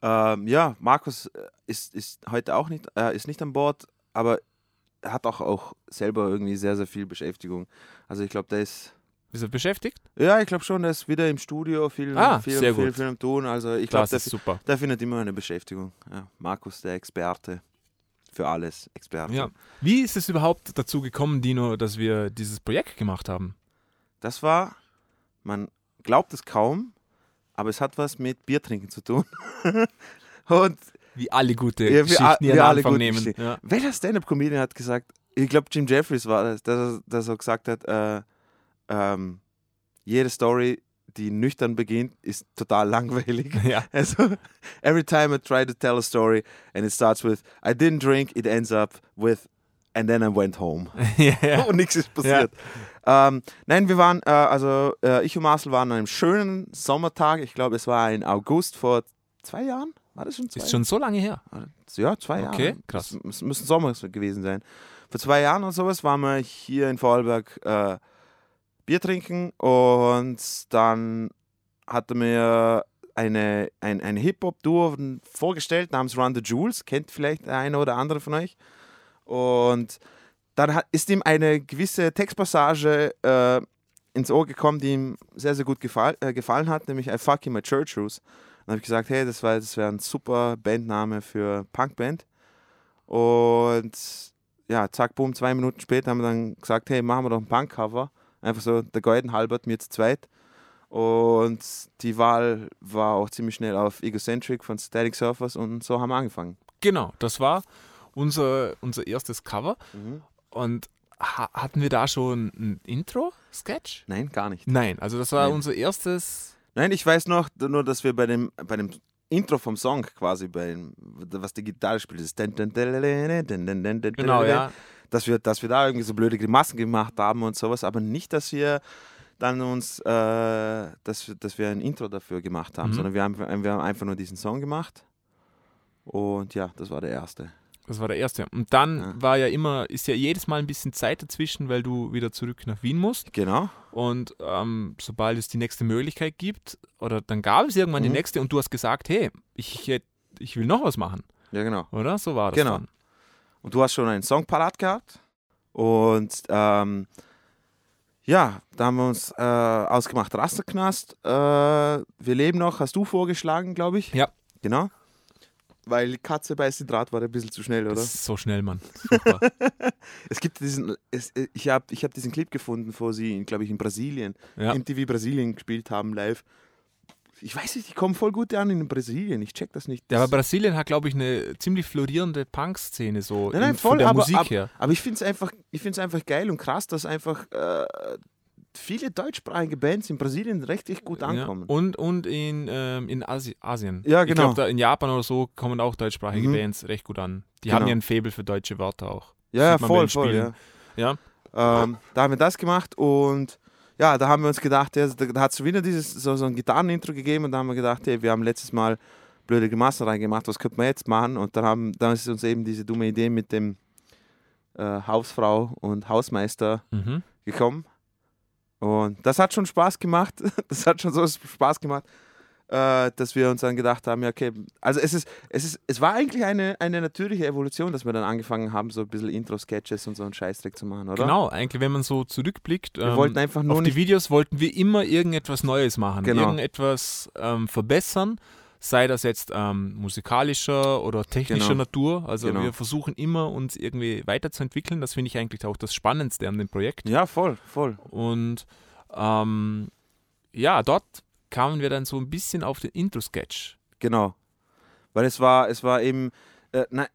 Speaker 2: Ähm, ja, Markus äh, ist, ist heute auch nicht, äh, ist nicht an Bord, aber er hat auch, auch selber irgendwie sehr, sehr viel Beschäftigung. Also ich glaube, der ist,
Speaker 1: Bist du beschäftigt?
Speaker 2: ja, ich glaube schon, der ist wieder im Studio, viel,
Speaker 1: Ah,
Speaker 2: viel, viel,
Speaker 1: gut.
Speaker 2: viel am Tun. Also ich glaube,
Speaker 1: Das
Speaker 2: der,
Speaker 1: ist super.
Speaker 2: der findet immer eine Beschäftigung. Ja, Markus, der Experte. Für alles Experte.
Speaker 1: Ja. Wie ist es überhaupt dazu gekommen, Dino, dass wir dieses Projekt gemacht haben?
Speaker 2: Das war, man glaubt es kaum, aber es hat was mit Biertrinken zu tun. (laughs) Und
Speaker 1: Wie alle gute
Speaker 2: Ja,
Speaker 1: Geschichten
Speaker 2: a- wir alle
Speaker 1: Anfang nehmen. Ja.
Speaker 2: welcher Stand-Up-Comedian hat gesagt, ich glaube Jim Jeffries war das, dass er, dass er gesagt hat, äh, ähm, jede Story, die nüchtern beginnt, ist total (laughs) langweilig.
Speaker 1: ja.
Speaker 2: Also, every time I try to tell a story and it starts with, I didn't drink, it ends up with, and then I went home. (laughs)
Speaker 1: ja, ja.
Speaker 2: und nichts ist passiert. Ähm, nein, wir waren, äh, also äh, ich und Marcel waren an einem schönen Sommertag. Ich glaube, es war in August vor zwei Jahren. War das schon zwei
Speaker 1: Ist schon so lange her.
Speaker 2: Ja, zwei
Speaker 1: Okay,
Speaker 2: Jahre.
Speaker 1: krass.
Speaker 2: Es, es müssen Sommer gewesen sein. vor zwei Jahren oder sowas waren wir hier in Vorarlberg äh, Bier trinken und dann hat er mir eine, ein, ein Hip-Hop-Duo vorgestellt namens Run the Jewels, kennt vielleicht der eine oder andere von euch. Und dann hat, ist ihm eine gewisse Textpassage äh, ins Ohr gekommen, die ihm sehr, sehr gut gefall, äh, gefallen hat, nämlich I Fuck in My Church Shoes. Dann habe ich gesagt, hey, das, das wäre ein super Bandname für Punkband. Und ja, zack, boom, zwei Minuten später haben wir dann gesagt, hey, machen wir doch ein Punkcover. Einfach so der Golden halbert mir zu zweit. Und die Wahl war auch ziemlich schnell auf Egocentric von Static Surfers und so haben wir angefangen.
Speaker 1: Genau, das war unser, unser erstes Cover.
Speaker 2: Mhm.
Speaker 1: Und ha hatten wir da schon ein Intro-Sketch?
Speaker 2: Nein, gar nicht.
Speaker 1: Nein, also das war
Speaker 2: Nein.
Speaker 1: unser erstes.
Speaker 2: Nein, ich weiß noch, nur dass wir bei dem, bei dem Intro vom Song quasi, bei dem, was die Gitarre spielt, ist
Speaker 1: Genau, ja.
Speaker 2: Dass wir, dass wir da irgendwie so blöde Grimassen gemacht haben und sowas, aber nicht, dass wir dann uns, äh, dass, wir- dass wir ein Intro dafür gemacht haben,
Speaker 1: Mhm.
Speaker 2: sondern wir haben, wir haben einfach nur diesen Song gemacht und ja, das war der erste.
Speaker 1: Das war der erste. Und dann
Speaker 2: Ja.
Speaker 1: war ja immer, ist ja jedes Mal ein bisschen Zeit dazwischen, weil du wieder zurück nach Wien musst.
Speaker 2: Genau.
Speaker 1: Und ähm, sobald es die nächste Möglichkeit gibt, oder dann gab es irgendwann die
Speaker 2: Mhm.
Speaker 1: nächste und du hast gesagt, hey, ich, ich will noch was machen,
Speaker 2: Ja, genau.
Speaker 1: oder? So war das
Speaker 2: Genau.
Speaker 1: dann.
Speaker 2: Und du hast schon einen Song parat gehabt. Und ähm, ja, da haben wir uns äh, ausgemacht, Rasterknast. Äh, wir leben noch, hast du vorgeschlagen, glaube ich.
Speaker 1: Ja.
Speaker 2: Genau. Weil Katze beißt den Draht war ein bisschen zu schnell, oder?
Speaker 1: Das ist so schnell, Mann. Furchtbar. (laughs)
Speaker 2: Es gibt diesen, es, ich habe ich hab diesen Clip gefunden, wo sie, glaube ich, in Brasilien,
Speaker 1: ja.
Speaker 2: MTV Brasilien gespielt haben, live. Ich weiß nicht, die kommen voll gut an in Brasilien. Ich check das nicht.
Speaker 1: ja, aber
Speaker 2: Das-
Speaker 1: Brasilien hat, glaube ich, eine ziemlich florierende Punk-Szene, so
Speaker 2: Nein, nein,
Speaker 1: in,
Speaker 2: voll,
Speaker 1: von der
Speaker 2: aber-
Speaker 1: Musik her.
Speaker 2: Aber ich finde es einfach, ich find's einfach geil und krass, dass einfach äh, viele deutschsprachige Bands in Brasilien richtig gut ankommen.
Speaker 1: Ja. Und, und in, ähm, in Asi Asien.
Speaker 2: Ja,
Speaker 1: Ich
Speaker 2: genau.
Speaker 1: glaube, da in Japan oder so kommen auch deutschsprachige
Speaker 2: Mhm.
Speaker 1: Bands recht gut an. Die
Speaker 2: Genau.
Speaker 1: haben ja ein Faible für deutsche Wörter auch.
Speaker 2: ja, voll, voll. Ja.
Speaker 1: Ja.
Speaker 2: Ähm, da haben wir das gemacht und ja, da haben wir uns gedacht, ja, da, hat es wieder dieses, so, so ein Gitarrenintro gegeben und da haben wir gedacht, hey, wir haben letztes Mal blöde Grimassen reingemacht, was könnten wir jetzt machen? Und dann, haben, dann ist uns eben diese dumme Idee mit dem äh, Hausfrau und Hausmeister
Speaker 1: Mhm.
Speaker 2: gekommen. Und das hat schon Spaß gemacht. (laughs) Das hat schon so Spaß gemacht, äh, dass wir uns dann gedacht haben, ja, okay, also es ist, es ist, es war eigentlich eine, eine natürliche Evolution, dass wir dann angefangen haben, so ein bisschen Intro-Sketches und so einen Scheißdreck zu machen, oder?
Speaker 1: Genau, eigentlich, wenn man so zurückblickt,
Speaker 2: Wir
Speaker 1: ähm,
Speaker 2: wollten einfach nur
Speaker 1: auf die. Videos wollten wir immer irgendetwas Neues machen,
Speaker 2: Genau.
Speaker 1: irgendetwas ähm, verbessern, sei das jetzt ähm, musikalischer oder technischer
Speaker 2: Genau.
Speaker 1: Natur. Also
Speaker 2: Genau.
Speaker 1: wir versuchen immer, uns irgendwie weiterzuentwickeln. Das finde ich eigentlich auch das Spannendste an dem Projekt.
Speaker 2: Ja, voll, voll.
Speaker 1: Und ähm, ja, dort kamen wir dann so ein bisschen auf den Intro-Sketch.
Speaker 2: Genau. Weil es war, es war eben, äh, na,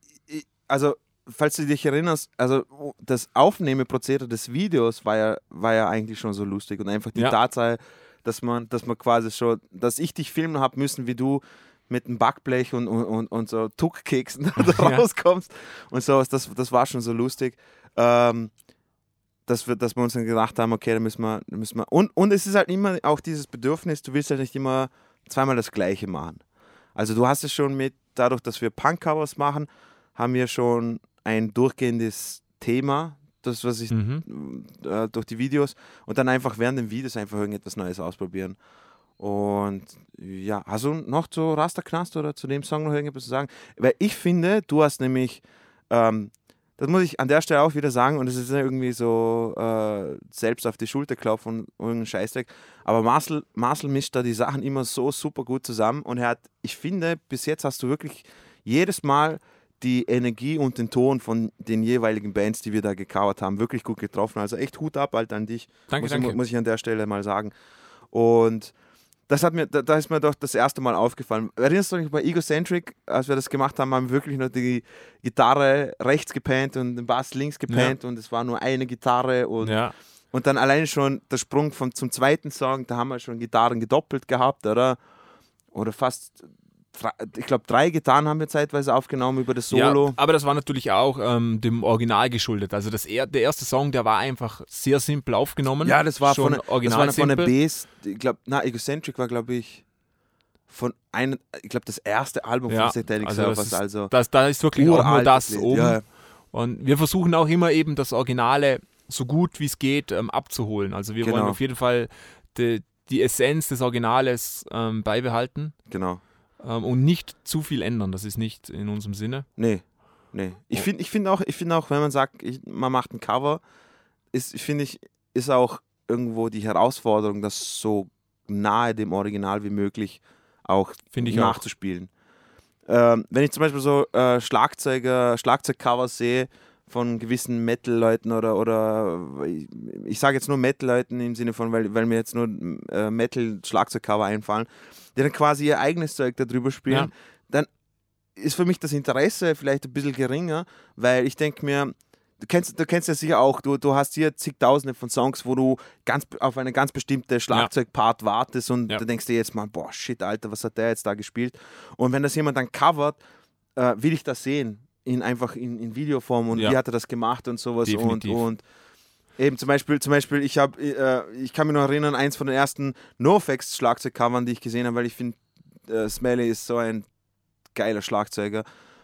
Speaker 2: also falls du dich erinnerst, also das Aufnahmeprozedere des Videos war ja, war ja eigentlich schon so lustig und einfach die
Speaker 1: Ja.
Speaker 2: Tatsache, dass man, dass man quasi schon, dass ich dich filmen habe müssen, wie du mit einem Backblech und, und, und, und so Tuckkeksen (laughs) da
Speaker 1: Ja.
Speaker 2: rauskommst und sowas, das, das war schon so lustig. Ähm, dass wir, dass wir uns dann gedacht haben, okay, da müssen wir, da müssen wir. Und, und es ist halt immer auch dieses Bedürfnis, du willst halt nicht immer zweimal das Gleiche machen. Also du hast es schon mit, dadurch, dass wir Punk-Covers machen, haben wir schon ein durchgehendes Thema, das, was ich
Speaker 1: Mhm.
Speaker 2: äh, durch die Videos und dann einfach während den Videos einfach irgendetwas Neues ausprobieren. Und ja, hast du noch zu Rasterknast oder zu dem Song noch irgendetwas zu sagen? Weil ich finde, du hast nämlich, ähm, das muss ich an der Stelle auch wieder sagen, und es ist irgendwie so äh, selbst auf die Schulter klopfen und irgendein Scheißdreck, aber Marcel, Marcel mischt da die Sachen immer so super gut zusammen und er hat, ich finde, bis jetzt hast du wirklich jedes Mal die Energie und den Ton von den jeweiligen Bands, die wir da gecovert haben, wirklich gut getroffen. Also echt Hut ab, Alter, an dich
Speaker 1: Danke,
Speaker 2: muss,
Speaker 1: danke.
Speaker 2: Ich, muss ich an der Stelle mal sagen. Und das hat mir, da, da ist mir doch das erste Mal aufgefallen. Erinnerst du dich bei Egocentric, als wir das gemacht haben, haben wir wirklich nur die Gitarre rechts gepannt und den Bass links gepannt und es war nur eine Gitarre und,
Speaker 1: ja.
Speaker 2: und dann alleine schon der Sprung vom, zum zweiten Song, da haben wir schon Gitarren gedoppelt gehabt, oder? Oder fast, ich glaube, drei Gitarren haben wir zeitweise aufgenommen über das Solo.
Speaker 1: Ja, aber das war natürlich auch ähm, dem Original geschuldet. Also das er, der erste Song, der war einfach sehr simpel aufgenommen.
Speaker 2: Ja, das war
Speaker 1: schon
Speaker 2: von,
Speaker 1: original
Speaker 2: das war von der. Bass. Ich glaube, na, Egocentric war, glaube ich, von einem, ich glaube, das erste Album
Speaker 1: Ja,
Speaker 2: von Satanic
Speaker 1: also das
Speaker 2: Surfers.
Speaker 1: ist
Speaker 2: Also
Speaker 1: Das, da ist wirklich auch nur das
Speaker 2: Lied.
Speaker 1: oben.
Speaker 2: Ja,
Speaker 1: Und wir versuchen auch immer eben das Originale so gut wie es geht ähm, abzuholen. Also wir
Speaker 2: Genau.
Speaker 1: wollen auf jeden Fall die, die Essenz des Originales ähm, beibehalten
Speaker 2: Genau.
Speaker 1: Ähm, und nicht zu viel ändern. Das ist nicht in unserem Sinne.
Speaker 2: Nee, nee. Ich finde ich find auch, ich find auch, wenn man sagt, ich, man macht ein Cover, ist, finde ich, ist auch irgendwo die Herausforderung, das so nahe dem Original wie möglich auch
Speaker 1: ich auch.
Speaker 2: nachzuspielen. Ähm, wenn ich zum Beispiel so äh, Schlagzeuger, Schlagzeugcovers sehe von gewissen Metal-Leuten oder, oder ich, ich sage jetzt nur Metal-Leuten im Sinne von, weil, weil mir jetzt nur äh, Metal-Schlagzeugcover einfallen, die dann quasi ihr eigenes Zeug darüber spielen,
Speaker 1: Ja.
Speaker 2: dann ist für mich das Interesse vielleicht ein bisschen geringer, weil ich denke mir, du kennst, du kennst ja sicher auch, du, du hast hier zigtausende von Songs, wo du ganz auf eine ganz bestimmte Schlagzeugpart wartest und
Speaker 1: Ja.
Speaker 2: du denkst dir jetzt mal, boah, shit, Alter, was hat der jetzt da gespielt? Und wenn das jemand dann covert, äh, will ich das sehen, in einfach in, in Videoform und
Speaker 1: Ja.
Speaker 2: wie hat er das gemacht und sowas und,
Speaker 1: Definitiv.
Speaker 2: und Eben zum Beispiel, zum Beispiel ich habe, äh, ich kann mich noch erinnern, eins von den ersten NoFX Schlagzeugcovern, die ich gesehen habe, weil ich finde, äh, Smelly ist so ein geiler Schlagzeuger.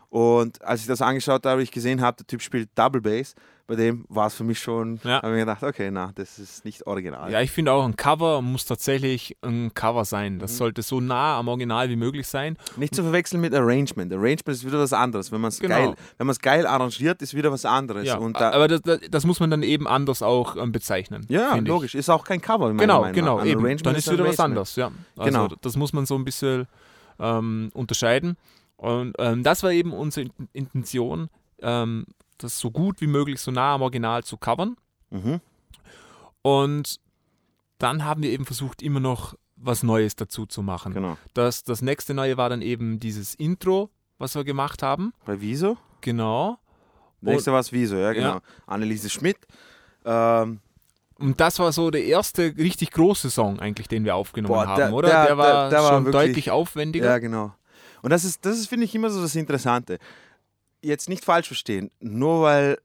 Speaker 2: Und als ich das angeschaut habe, ich gesehen habe, der Typ spielt Double Bass, bei dem war es für mich schon,
Speaker 1: Ja.
Speaker 2: habe ich mir gedacht, okay, na, das ist nicht original.
Speaker 1: Ja, ich finde auch, ein Cover muss tatsächlich ein Cover sein. Das
Speaker 2: Mhm.
Speaker 1: sollte so nah am Original wie möglich sein.
Speaker 2: Nicht zu verwechseln mit Arrangement. Arrangement ist wieder was anderes. Wenn man es
Speaker 1: Genau.
Speaker 2: geil, wenn man es geil arrangiert, ist wieder was anderes.
Speaker 1: Ja,
Speaker 2: da,
Speaker 1: aber das, das, das muss man dann eben anders auch ähm, bezeichnen.
Speaker 2: ja,
Speaker 1: finde ich.
Speaker 2: logisch. Ist auch kein Cover.
Speaker 1: Genau,
Speaker 2: Meinung
Speaker 1: genau, eben.
Speaker 2: Arrangement
Speaker 1: Dann ist
Speaker 2: ein
Speaker 1: wieder was anderes, ja. Also
Speaker 2: Genau.
Speaker 1: das muss man so ein bisschen ähm, unterscheiden. Und ähm, das war eben unsere In- Intention, ähm, das so gut wie möglich, so nah am Original zu covern.
Speaker 2: Mhm.
Speaker 1: Und dann haben wir eben versucht, immer noch was Neues dazu zu machen.
Speaker 2: Genau.
Speaker 1: Das, das nächste Neue war dann eben dieses Intro, was wir gemacht haben.
Speaker 2: Bei Wieso?
Speaker 1: Genau.
Speaker 2: Nächste war es Wieso, ja, genau.
Speaker 1: Ja.
Speaker 2: Anneliese Schmidt. Ähm,
Speaker 1: Und das war so der erste richtig große Song eigentlich, den wir aufgenommen
Speaker 2: Boah,
Speaker 1: haben,
Speaker 2: der-
Speaker 1: oder?
Speaker 2: der-
Speaker 1: Der, war
Speaker 2: der- der war
Speaker 1: schon
Speaker 2: wirklich-
Speaker 1: deutlich aufwendiger.
Speaker 2: Ja, genau. Und das ist, das ist, finde ich, immer so das Interessante. Jetzt nicht falsch verstehen, nur weil,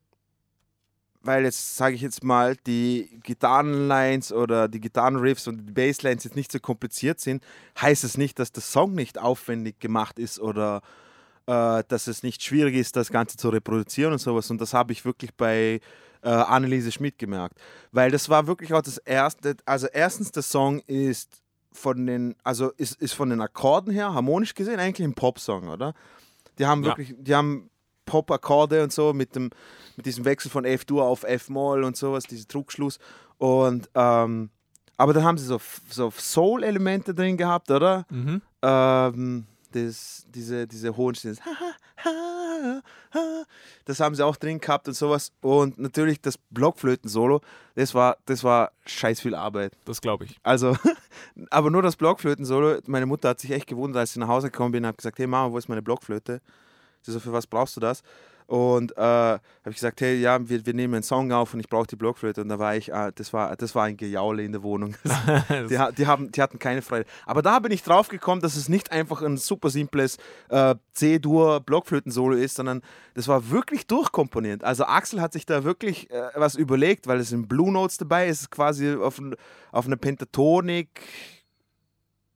Speaker 2: weil jetzt, sage ich jetzt mal, die Gitarrenlines oder die Gitarrenriffs und die Basslines jetzt nicht so kompliziert sind, heißt es nicht, dass der Song nicht aufwendig gemacht ist oder äh, dass es nicht schwierig ist, das Ganze zu reproduzieren und sowas. Und das habe ich wirklich bei äh, Anneliese Schmidt gemerkt. Weil das war wirklich auch das erste, also erstens, der Song ist von den, also ist, ist von den Akkorden her, harmonisch gesehen, eigentlich ein Popsong, oder? Die haben
Speaker 1: Ja.
Speaker 2: wirklich, die haben Pop-Akkorde und so mit dem, mit diesem Wechsel von F-Dur auf F-Moll und sowas, dieser Druckschluss. Und ähm, aber dann haben sie so, so Soul-Elemente drin gehabt, oder?
Speaker 1: Mhm.
Speaker 2: ähm, das, diese, diese hohen Stimmen, das haben sie auch drin gehabt und sowas. Und natürlich das Blockflöten-Solo, das war, das war scheiß viel Arbeit.
Speaker 1: Das glaube ich.
Speaker 2: Also, (laughs) aber nur das Blockflöten-Solo, meine Mutter hat sich echt gewundert, als ich nach Hause gekommen bin und habe gesagt, hey Mama, wo ist meine Blockflöte? Sie so, für was brauchst du das? Und äh, habe ich gesagt, hey, ja, wir, wir nehmen einen Song auf und ich brauche die Blockflöte. Und da war ich, äh, das, war, das war ein Gejaule in der Wohnung. (laughs) Die, die, haben, die hatten keine Freude. Aber da bin ich drauf gekommen, dass es nicht einfach ein super simples äh, C-Dur-Blockflöten-Solo ist, sondern das war wirklich durchkomponiert. Also Axel hat sich da wirklich äh, was überlegt, weil es sind Blue Notes dabei ist, quasi auf, auf eine Pentatonik,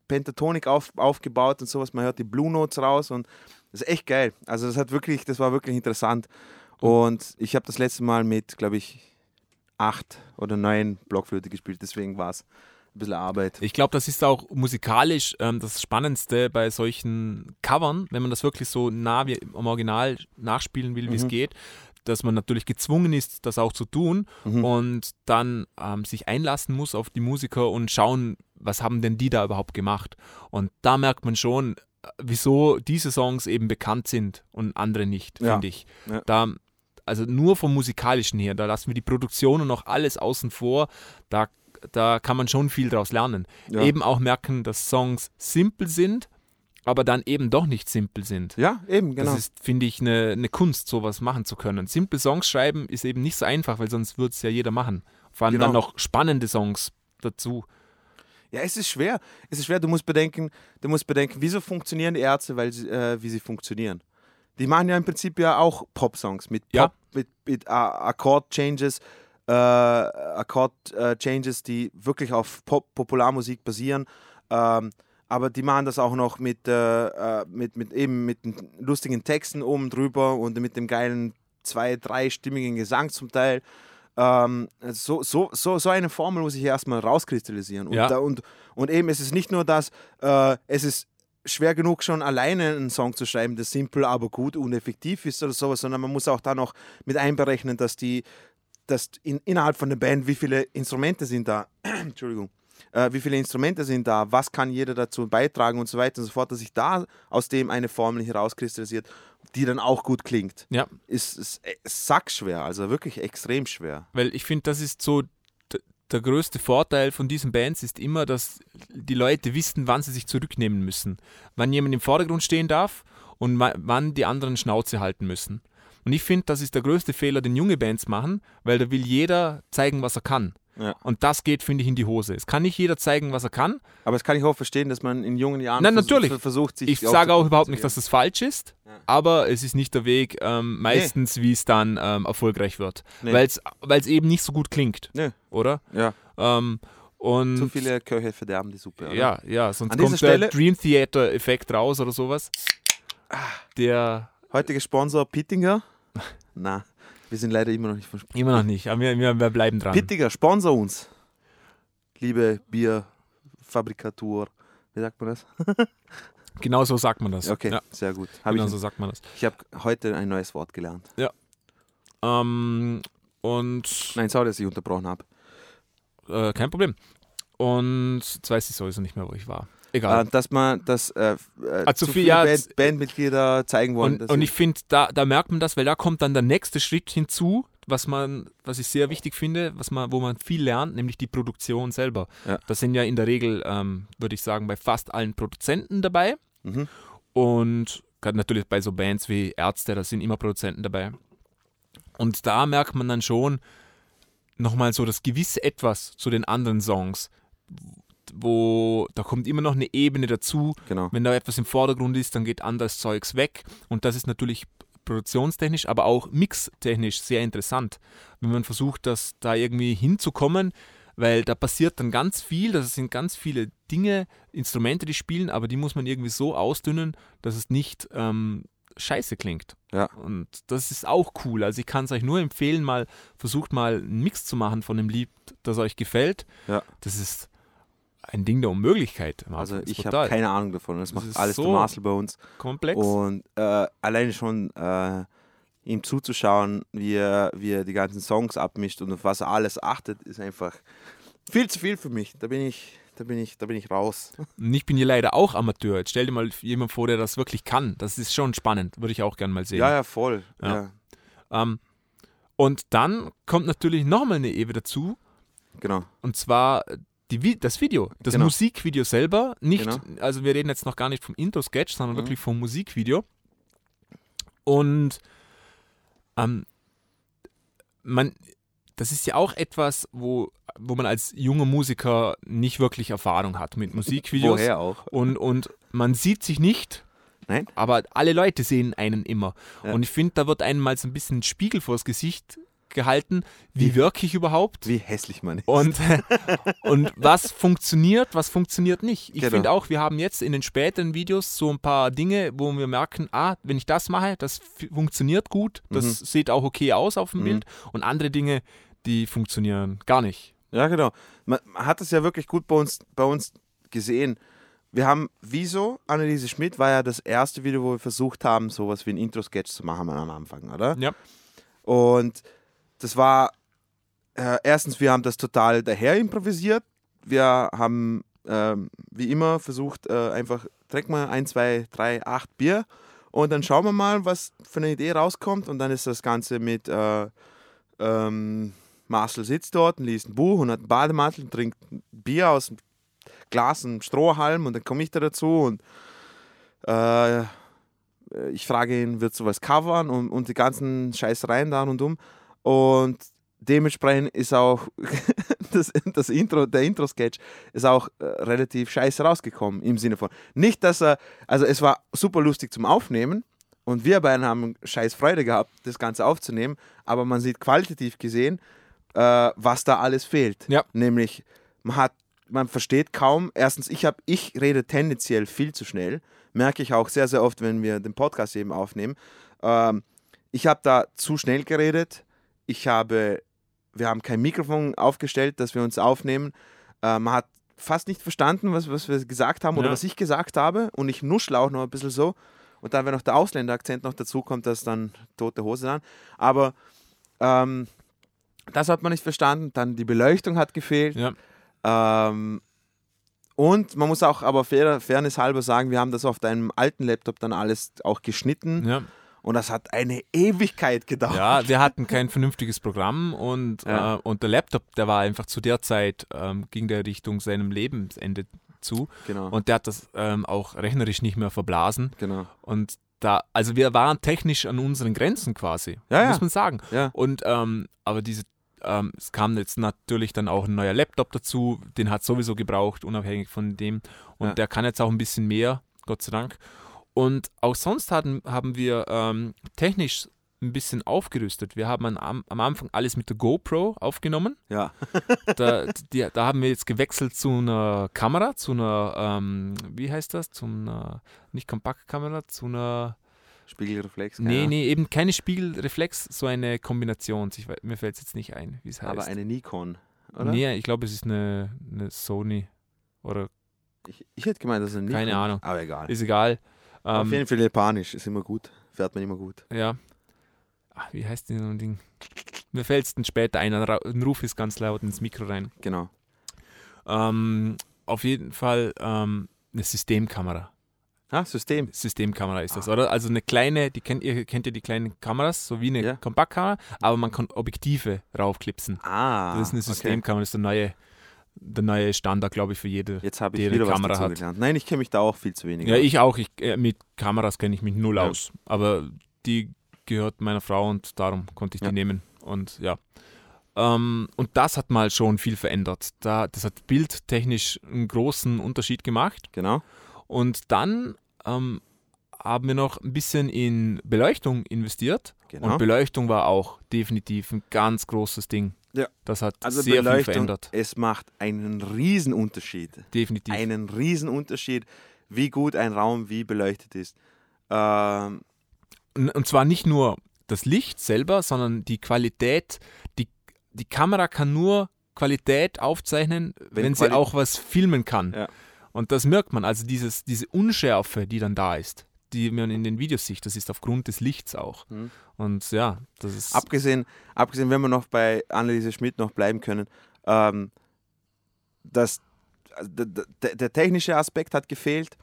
Speaker 2: Pentatonik auf, aufgebaut und sowas. Man hört die Blue Notes raus und das ist echt geil. Also das hat wirklich, das war wirklich interessant. Und ich habe das letzte Mal mit, glaube ich, acht oder neun Blockflöte gespielt, deswegen war es ein bisschen Arbeit.
Speaker 1: Ich glaube, das ist auch musikalisch ähm, das Spannendste bei solchen Covern, wenn man das wirklich so nah wie am Original nachspielen will, wie es
Speaker 2: Mhm.
Speaker 1: geht, dass man natürlich gezwungen ist, das auch zu tun
Speaker 2: Mhm.
Speaker 1: und dann ähm, sich einlassen muss auf die Musiker und schauen, was haben denn die da überhaupt gemacht. Und da merkt man schon, äh, wieso diese Songs eben bekannt sind und andere nicht,
Speaker 2: Ja.
Speaker 1: finde ich.
Speaker 2: Ja.
Speaker 1: Da, also nur vom musikalischen her, da lassen wir die Produktion und noch alles außen vor, da, da kann man schon viel draus lernen.
Speaker 2: Ja.
Speaker 1: Eben auch merken, dass Songs simpel sind, aber dann eben doch nicht simpel sind.
Speaker 2: Ja, eben, genau.
Speaker 1: Das ist, finde ich, eine, eine Kunst, sowas machen zu können. Simple Songs schreiben ist eben nicht so einfach, weil sonst würde es ja jeder machen. Vor allem
Speaker 2: Genau.
Speaker 1: dann noch spannende Songs dazu.
Speaker 2: ja, es ist schwer. Es ist schwer, du musst bedenken, du musst bedenken, wieso funktionieren die Ärzte, weil sie, äh, wie sie funktionieren. Die machen ja im Prinzip ja auch Pop-Songs mit
Speaker 1: Ja.
Speaker 2: Pop, mit, mit äh, Akkord-Changes, äh, Akkord-Changes, die wirklich auf Pop Popularmusik basieren. Ähm, aber die machen das auch noch mit, äh, äh, mit, mit eben mit den lustigen Texten oben drüber und mit dem geilen zwei, dreistimmigen Gesang zum Teil. Ähm, so, so, so, so eine Formel muss ich erstmal rauskristallisieren. Und,
Speaker 1: Ja.
Speaker 2: da, und, und eben, es ist nicht nur das, äh, es ist schwer genug schon alleine einen Song zu schreiben, der simpel, aber gut und effektiv ist oder sowas, sondern man muss auch da noch mit einberechnen, dass die, dass in, innerhalb von der Band, wie viele Instrumente sind da, (clears throat) Entschuldigung, äh, wie viele Instrumente sind da, was kann jeder dazu beitragen und so weiter und so fort, dass sich da aus dem eine Formel herauskristallisiert, die dann auch gut klingt.
Speaker 1: Ja,
Speaker 2: Ist, ist, äh, sackschwer, also wirklich extrem schwer.
Speaker 1: weil ich finde, das ist so der größte Vorteil von diesen Bands ist immer, dass die Leute wissen, wann sie sich zurücknehmen müssen. Wann jemand im Vordergrund stehen darf und wa- wann die anderen Schnauze halten müssen. Und ich finde, das ist der größte Fehler, den junge Bands machen, weil da will jeder zeigen, was er kann.
Speaker 2: Ja.
Speaker 1: Und das geht, finde ich, in die Hose. Es kann nicht jeder zeigen, was er kann.
Speaker 2: Aber das kann ich auch verstehen, dass man in jungen Jahren
Speaker 1: Nein,
Speaker 2: vers-
Speaker 1: natürlich.
Speaker 2: ver- versucht, sich
Speaker 1: Ich sage auch überhaupt nicht, dass das falsch ist, aber es ist nicht der Weg ähm, meistens, wie es dann ähm, erfolgreich wird.
Speaker 2: Nee.
Speaker 1: Weil es eben nicht so gut klingt,
Speaker 2: Nö.
Speaker 1: oder?
Speaker 2: Ja,
Speaker 1: Ähm, und
Speaker 2: zu viele Köche verderben die Suppe. Oder?
Speaker 1: ja, ja, sonst
Speaker 2: An
Speaker 1: kommt der
Speaker 2: Stelle-
Speaker 1: Dream Theater Effekt raus oder sowas. Der
Speaker 2: Heutiger Sponsor Pittinger. (laughs) Na, wir sind leider immer noch nicht von Sp
Speaker 1: immer noch nicht, aber wir, wir, wir bleiben dran.
Speaker 2: Pittinger, sponsor uns. Liebe Bierfabrikatur. Wie sagt man das? (laughs)
Speaker 1: Genau so sagt man das.
Speaker 2: Okay,
Speaker 1: Ja,
Speaker 2: sehr gut. Hab
Speaker 1: genau
Speaker 2: ich
Speaker 1: so sagt man das.
Speaker 2: ich habe heute ein neues Wort gelernt.
Speaker 1: Ähm, und
Speaker 2: Nein, sorry, dass ich unterbrochen habe.
Speaker 1: äh, kein Problem. Und jetzt weiß ich sowieso nicht mehr, wo ich war. Egal.
Speaker 2: Äh, dass man, dass äh, äh,
Speaker 1: Ah, zu
Speaker 2: zu
Speaker 1: viel,
Speaker 2: viele
Speaker 1: ja,
Speaker 2: Band, Bandmitglieder zeigen wollen.
Speaker 1: Und, und ich finde, da, da merkt man das, weil da kommt dann der nächste Schritt hinzu, was man, was ich sehr wichtig finde, was man, wo man viel lernt, nämlich die Produktion selber.
Speaker 2: Ja.
Speaker 1: Das sind ja in der Regel, ähm, würde ich sagen, bei fast allen Produzenten dabei.
Speaker 2: Mhm.
Speaker 1: Und gerade natürlich bei so Bands wie Ärzte, da sind immer Produzenten dabei. Und da merkt man dann schon nochmal so das gewisse Etwas zu den anderen Songs, wo da kommt immer noch eine Ebene dazu,
Speaker 2: Genau.
Speaker 1: wenn da etwas im Vordergrund ist, dann geht anderes Zeugs weg. Und das ist natürlich produktionstechnisch, aber auch mixtechnisch sehr interessant, wenn man versucht, das da irgendwie hinzukommen, weil da passiert dann ganz viel, das sind ganz viele Dinge, Instrumente, die spielen, aber die muss man irgendwie so ausdünnen, dass es nicht ähm, scheiße klingt.
Speaker 2: Ja.
Speaker 1: Und das ist auch cool. Also ich kann es euch nur empfehlen, mal versucht mal einen Mix zu machen von einem Lied, das euch gefällt.
Speaker 2: Ja.
Speaker 1: Das ist ein Ding der Unmöglichkeit.
Speaker 2: Also ich habe keine Ahnung davon. Das,
Speaker 1: Das
Speaker 2: macht alles der
Speaker 1: so
Speaker 2: Marcel bei uns.
Speaker 1: komplex.
Speaker 2: Und äh, alleine schon äh, ihm zuzuschauen, wie er, wie er die ganzen Songs abmischt und auf was er alles achtet, ist einfach viel zu viel für mich. Da bin ich, da bin ich, da bin ich raus. (laughs)
Speaker 1: Und ich bin hier leider auch Amateur. Jetzt stell dir mal jemand vor, der das wirklich kann. Das ist schon spannend. Würde ich auch gerne mal sehen.
Speaker 2: Ja, ja, voll.
Speaker 1: Ja.
Speaker 2: Ja.
Speaker 1: Ähm, und dann kommt natürlich nochmal eine Ewe dazu.
Speaker 2: genau.
Speaker 1: Und zwar die, das Video, das
Speaker 2: Genau.
Speaker 1: Musikvideo selber. Nicht,
Speaker 2: Genau.
Speaker 1: also wir reden jetzt noch gar nicht vom Intro-Sketch, sondern
Speaker 2: Mhm.
Speaker 1: wirklich vom Musikvideo. Und ähm, man, das ist ja auch etwas, wo, wo man als junger Musiker nicht wirklich Erfahrung hat mit Musikvideos.
Speaker 2: Woher auch?
Speaker 1: Und, und man sieht sich nicht,
Speaker 2: Nein?
Speaker 1: aber alle Leute sehen einen immer.
Speaker 2: Ja.
Speaker 1: Und ich finde, da wird einem mal so ein bisschen ein Spiegel vors Gesicht gehalten. Wie wirke ich überhaupt?
Speaker 2: Wie hässlich man ist.
Speaker 1: Und, (laughs) und was funktioniert, was funktioniert nicht. Ich
Speaker 2: Genau.
Speaker 1: finde auch, wir haben jetzt in den späteren Videos so ein paar Dinge, wo wir merken, ah, wenn ich das mache, das funktioniert gut, das
Speaker 2: Mhm.
Speaker 1: sieht auch okay aus auf dem
Speaker 2: Mhm.
Speaker 1: Bild. Und andere Dinge, die funktionieren gar nicht.
Speaker 2: Ja, genau. Man, man hat es ja wirklich gut bei uns, bei uns gesehen. Wir haben Wieso, Anneliese Schmidt war ja das erste Video, wo wir versucht haben, sowas wie ein Intro-Sketch zu machen am Anfang, oder?
Speaker 1: Ja.
Speaker 2: Und das war, äh, erstens, wir haben das total daher improvisiert. Wir haben, ähm, wie immer, versucht, äh, einfach, trink mal ein, zwei, drei, acht Bier und dann schauen wir mal, was für eine Idee rauskommt. Und dann ist das Ganze mit, äh, ähm, Marcel sitzt dort und liest ein Buch und hat einen Bademantel und trinkt Bier aus einem Glas, einem Strohhalm und dann komme ich da dazu und äh, ich frage ihn, wird sowas covern und, und die ganzen Scheißereien da und um. Und dementsprechend ist auch (laughs) das, das Intro, der Intro-Sketch ist auch äh, relativ scheiße rausgekommen im Sinne von nicht, dass er, also es war super lustig zum Aufnehmen und wir beiden haben scheiß Freude gehabt, das Ganze aufzunehmen, aber man sieht qualitativ gesehen, äh, was da alles fehlt.
Speaker 1: Ja.
Speaker 2: Nämlich, man hat, man versteht kaum, erstens, ich habe, ich rede tendenziell viel zu schnell, merke ich auch sehr, sehr oft, wenn wir den Podcast eben aufnehmen. Ähm, ich habe da zu schnell geredet. Ich habe, wir haben kein Mikrofon aufgestellt, dass wir uns aufnehmen. Äh, man hat fast nicht verstanden, was, was wir gesagt haben oder
Speaker 1: Ja.
Speaker 2: was ich gesagt habe. Und ich nuschle auch noch ein bisschen so. Und dann, wenn noch der Ausländerakzent noch dazu kommt, das dann tote Hose dann. Aber ähm, das hat man nicht verstanden. Dann die Beleuchtung hat gefehlt.
Speaker 1: Ja.
Speaker 2: Ähm, und man muss auch aber fair, Fairness halber sagen, wir haben das auf deinem alten Laptop dann alles auch geschnitten.
Speaker 1: Ja.
Speaker 2: Und das hat eine Ewigkeit gedauert.
Speaker 1: ja, wir hatten kein vernünftiges Programm und,
Speaker 2: Ja.
Speaker 1: äh, und der Laptop, der war einfach zu der Zeit, ähm, ging der Richtung seinem Lebensende zu
Speaker 2: Genau.
Speaker 1: und der hat das ähm, auch rechnerisch nicht mehr verblasen.
Speaker 2: genau.
Speaker 1: Und da, also wir waren technisch an unseren Grenzen quasi,
Speaker 2: Ja, ja.
Speaker 1: muss man sagen.
Speaker 2: Ja.
Speaker 1: Und ähm, aber diese, ähm, es kam jetzt natürlich dann auch ein neuer Laptop dazu, den hat sowieso gebraucht, unabhängig von dem. Und
Speaker 2: Ja.
Speaker 1: der kann jetzt auch ein bisschen mehr, Gott sei Dank. Und auch sonst hatten, haben wir ähm, technisch ein bisschen aufgerüstet. Wir haben am, am Anfang alles mit der GoPro aufgenommen.
Speaker 2: Ja. (laughs)
Speaker 1: Da, die, da haben wir jetzt gewechselt zu einer Kamera, zu einer, ähm, wie heißt das? Zu einer, nicht Kompaktkamera, zu einer,
Speaker 2: Spiegelreflex.
Speaker 1: nee, nee, eben keine Spiegelreflex, so eine Kombination. Ich, mir fällt es jetzt nicht ein, wie es heißt.
Speaker 2: Aber eine Nikon, oder?
Speaker 1: Nee, ich glaube, es ist eine, eine Sony oder
Speaker 2: Ich, ich hätte gemeint, das ist eine Nikon.
Speaker 1: Keine Ahnung.
Speaker 2: Aber egal.
Speaker 1: ist egal.
Speaker 2: Auf
Speaker 1: Ähm,
Speaker 2: jeden Fall japanisch, ist immer gut. Fährt man immer gut.
Speaker 1: ja. Ach, wie heißt denn so ein Ding? Mir fällt es dann später ein, ein Ruf ist ganz laut ins Mikro rein.
Speaker 2: Genau.
Speaker 1: Ähm, auf jeden Fall ähm, eine Systemkamera.
Speaker 2: Ah, System.
Speaker 1: Systemkamera ist das, oder? Also eine kleine, die kennt ihr, kennt ihr die kleinen Kameras, so wie eine
Speaker 2: Ja.
Speaker 1: Kompaktkamera, aber man kann Objektive raufklipsen.
Speaker 2: Ah.
Speaker 1: das ist eine
Speaker 2: okay.
Speaker 1: Systemkamera, das ist der neue, der neue Standard, glaube ich, für jede.
Speaker 2: Jetzt habe ich wieder
Speaker 1: Kamera
Speaker 2: was dazu
Speaker 1: hat.
Speaker 2: gelernt. Nein, ich kenne mich da auch viel zu wenig.
Speaker 1: Ja,
Speaker 2: aus.
Speaker 1: ich auch. Ich, äh, mit Kameras kenne ich mich null
Speaker 2: Ja.
Speaker 1: aus. Aber die gehört meiner Frau und darum konnte ich
Speaker 2: Ja.
Speaker 1: die nehmen. Und ja. Ähm, und das hat mal schon viel verändert. Da, das hat bildtechnisch einen großen Unterschied gemacht.
Speaker 2: Genau.
Speaker 1: Und dann ähm, haben wir noch ein bisschen in Beleuchtung investiert.
Speaker 2: genau.
Speaker 1: Und Beleuchtung war auch definitiv ein ganz großes Ding.
Speaker 2: Ja.
Speaker 1: Das hat
Speaker 2: also
Speaker 1: sehr viel
Speaker 2: Beleuchtung,
Speaker 1: verändert.
Speaker 2: es macht einen Riesenunterschied.
Speaker 1: Definitiv.
Speaker 2: Einen Riesenunterschied, wie gut ein Raum wie beleuchtet ist. Ähm,
Speaker 1: Und und zwar nicht nur das Licht selber, sondern die Qualität. Die, die Kamera kann nur Qualität aufzeichnen,
Speaker 2: Wenn
Speaker 1: wenn, sie
Speaker 2: Quali-
Speaker 1: auch was filmen kann.
Speaker 2: Ja.
Speaker 1: Und das merkt man, also dieses, diese Unschärfe, die dann da ist, die man in den Videos sieht, das ist aufgrund des Lichts auch.
Speaker 2: Mhm.
Speaker 1: Und ja, das ist.
Speaker 2: abgesehen, abgesehen, wenn wir noch bei Anneliese Schmidt noch bleiben können, ähm, das, also der, der, technische Aspekt hat gefehlt,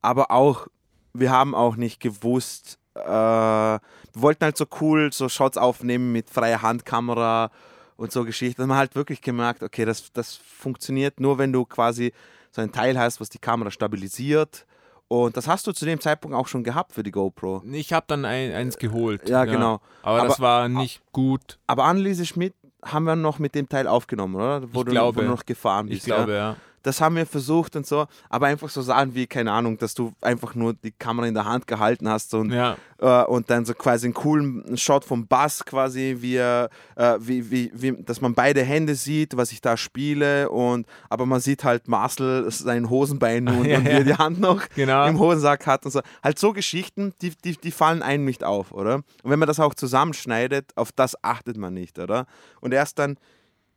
Speaker 2: aber auch, wir haben auch nicht gewusst, äh, wir wollten halt so cool so Shots aufnehmen mit freier Handkamera und so Geschichten. Und man hat halt wirklich gemerkt, okay, das, das funktioniert nur, wenn du quasi so ein Teil hast, was die Kamera stabilisiert. Und das hast du zu dem Zeitpunkt auch schon gehabt für die GoPro.
Speaker 1: ich habe dann ein, eins geholt.
Speaker 2: Ja, genau.
Speaker 1: Aber,
Speaker 2: Aber-
Speaker 1: das war nicht gut.
Speaker 2: Aber Anneliese Schmidt haben wir noch mit dem Teil aufgenommen, oder? Wo
Speaker 1: Ich
Speaker 2: du,
Speaker 1: glaube.
Speaker 2: noch gefahren
Speaker 1: Ich
Speaker 2: bist.
Speaker 1: glaube,
Speaker 2: Ja?
Speaker 1: ja.
Speaker 2: Das haben wir versucht und so, aber einfach so Sachen wie, keine Ahnung, dass du einfach nur die Kamera in der Hand gehalten hast und,
Speaker 1: Ja,
Speaker 2: äh, und dann so quasi einen coolen Shot vom Bass quasi, wie, er, äh, wie, wie, wie, dass man beide Hände sieht, was ich da spiele und aber man sieht halt Marcel sein Hosenbein (laughs) und,
Speaker 1: Ja,
Speaker 2: und wie er die Hand noch
Speaker 1: genau.
Speaker 2: im Hosensack hat und so. Halt so Geschichten, die, die, die fallen einem nicht auf, oder? Und wenn man das auch zusammenschneidet, auf das achtet man nicht, oder? Und erst dann,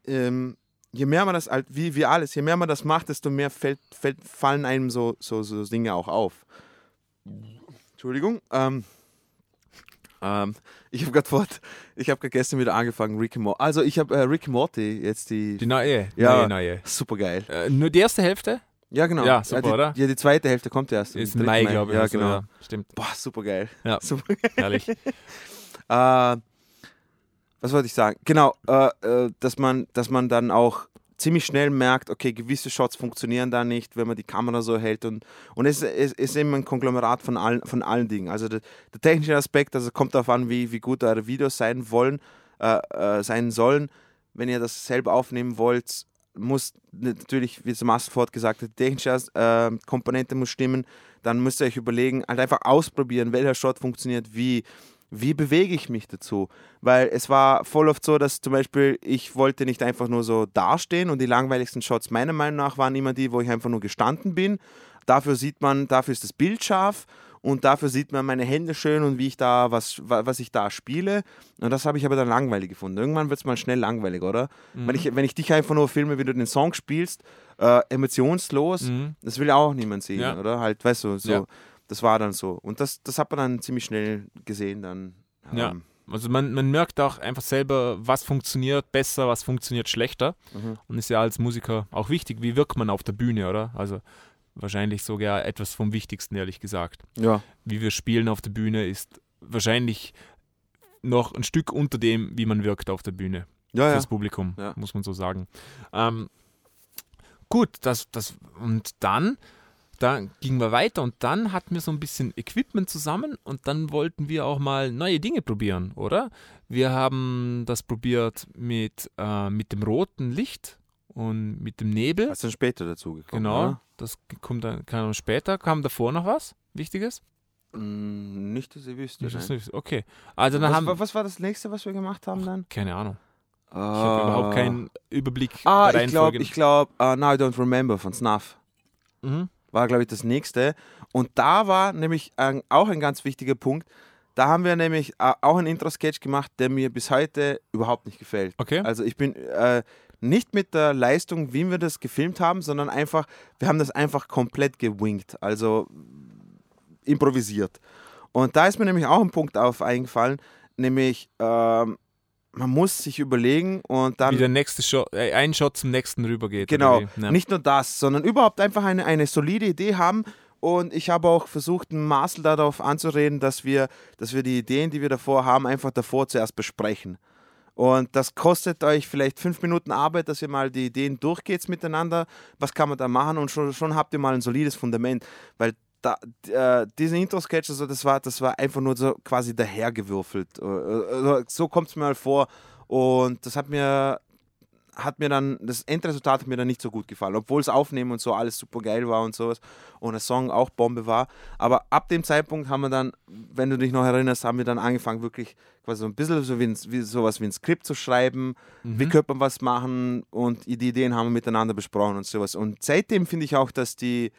Speaker 2: ähm, je mehr man das halt, wie, wie alles, je mehr man das macht, desto mehr fällt, fällt, fallen einem so, so, so Dinge auch auf. Entschuldigung. Ähm, ähm, ich habe gerade fort, ich habe gestern wieder angefangen, Rick Morty. Also ich habe äh, Rick Morty jetzt die,
Speaker 1: Die neue,
Speaker 2: Ja.
Speaker 1: neue, neue.
Speaker 2: super geil.
Speaker 1: Äh, nur die erste Hälfte?
Speaker 2: Ja, genau.
Speaker 1: Ja, super,
Speaker 2: die,
Speaker 1: oder?
Speaker 2: Ja, die zweite Hälfte kommt erst.
Speaker 1: Ist im
Speaker 2: 3.
Speaker 1: Mai, glaube ich.
Speaker 2: Ja, genau.
Speaker 1: ja, stimmt.
Speaker 2: Boah, super geil.
Speaker 1: Ja. (laughs)
Speaker 2: Super
Speaker 1: Herrlich.
Speaker 2: Äh, was wollte ich sagen? Genau, äh, äh, dass, man, dass man dann auch ziemlich schnell merkt, okay, gewisse Shots funktionieren da nicht, wenn man die Kamera so hält. Und, und es, es ist eben ein Konglomerat von allen, von allen Dingen. Also der, der technische Aspekt, also kommt darauf an, wie, wie gut eure Videos sein wollen, äh, äh, sein sollen. Wenn ihr das selber aufnehmen wollt, muss natürlich, wie es Marcel Ford gesagt hat, die technische äh, Komponente muss stimmen. Dann müsst ihr euch überlegen, halt einfach ausprobieren, welcher Shot funktioniert wie wie bewege ich mich dazu? Weil es war voll oft so, dass zum Beispiel ich wollte nicht einfach nur so dastehen und die langweiligsten Shots meiner Meinung nach waren immer die, wo ich einfach nur gestanden bin. Dafür sieht man, dafür ist das Bild scharf und dafür sieht man meine Hände schön und wie ich da, was, wa- was ich da spiele. Und das habe ich aber dann langweilig gefunden. Irgendwann wird es mal schnell langweilig, oder?
Speaker 1: Mhm.
Speaker 2: Wenn, ich, wenn ich dich einfach nur filme, wie du den Song spielst, äh, emotionslos,
Speaker 1: Mhm.
Speaker 2: das will ja auch niemand sehen,
Speaker 1: Ja.
Speaker 2: oder? Halt, weißt du, so.
Speaker 1: Ja.
Speaker 2: Das war dann so. Und das, das hat man dann ziemlich schnell gesehen dann.
Speaker 1: Ja.
Speaker 2: Ähm,
Speaker 1: Also man, man merkt auch einfach selber, was funktioniert besser, was funktioniert schlechter.
Speaker 2: Mhm.
Speaker 1: Und ist ja als Musiker auch wichtig, wie wirkt man auf der Bühne, oder? Also wahrscheinlich sogar etwas vom Wichtigsten, ehrlich gesagt.
Speaker 2: ja.
Speaker 1: Wie wir spielen auf der Bühne ist wahrscheinlich noch ein Stück unter dem, wie man wirkt auf der Bühne.
Speaker 2: Ja, ja.
Speaker 1: fürs Publikum,
Speaker 2: Ja.
Speaker 1: muss man so sagen. Ähm, gut, das, das, und dann, da gingen wir weiter und dann hatten wir so ein bisschen Equipment zusammen und dann wollten wir auch mal neue Dinge probieren, oder? Wir haben das probiert mit, äh, mit dem roten Licht und mit dem Nebel.
Speaker 2: Hast dann später dazu gekommen.
Speaker 1: genau,
Speaker 2: Oder?
Speaker 1: das kommt dann kam später. Kam davor noch was Wichtiges?
Speaker 2: Mm, Nicht, dass ich wüsste.
Speaker 1: Nicht, dass Okay, also dann
Speaker 2: Was,
Speaker 1: haben
Speaker 2: wa- was war das nächste, was wir gemacht haben dann?
Speaker 1: keine Ahnung. Ich habe überhaupt keinen Überblick.
Speaker 2: Ah, ich glaube, ich glaube, uh, Now I Don't Remember von Snuff
Speaker 1: Mhm.
Speaker 2: War, glaube ich, das nächste. Und da war nämlich ein, auch ein ganz wichtiger Punkt. Da haben wir nämlich äh, auch einen Intro-Sketch gemacht, der mir bis heute überhaupt nicht gefällt.
Speaker 1: Okay.
Speaker 2: Also ich bin äh, nicht mit der Leistung, wie wir das gefilmt haben, sondern einfach, wir haben das einfach komplett gewinkt, also improvisiert. Und da ist mir nämlich auch ein Punkt auf eingefallen, nämlich ähm, man muss sich überlegen und dann
Speaker 1: wie der nächste Shot, äh, ein Shot zum nächsten rübergeht.
Speaker 2: Genau?
Speaker 1: Ja.
Speaker 2: nicht nur das, sondern überhaupt einfach eine, eine solide Idee haben. Und ich habe auch versucht, Marcel darauf anzureden, dass wir, dass wir die Ideen, die wir davor haben, einfach davor zuerst besprechen. Und das kostet euch vielleicht fünf Minuten Arbeit, dass ihr mal die Ideen durchgeht miteinander. Was kann man da machen? Und schon, schon habt ihr mal ein solides Fundament. Weil da, äh, diese Intro-Sketch, also das, war, das war einfach nur so quasi dahergewürfelt. Äh, äh, So kommt es mir mal vor. Und das hat mir hat mir dann, das Endresultat hat mir dann nicht so gut gefallen, obwohl es Aufnehmen und so alles super geil war und sowas und der Song auch Bombe war. Aber ab dem Zeitpunkt haben wir dann, wenn du dich noch erinnerst, haben wir dann angefangen, wirklich quasi so ein bisschen so wie, ein, wie sowas wie ein Skript zu schreiben,
Speaker 1: Mhm.
Speaker 2: wie könnte man was machen und die Ideen haben wir miteinander besprochen und sowas. Und seitdem finde ich auch, dass die,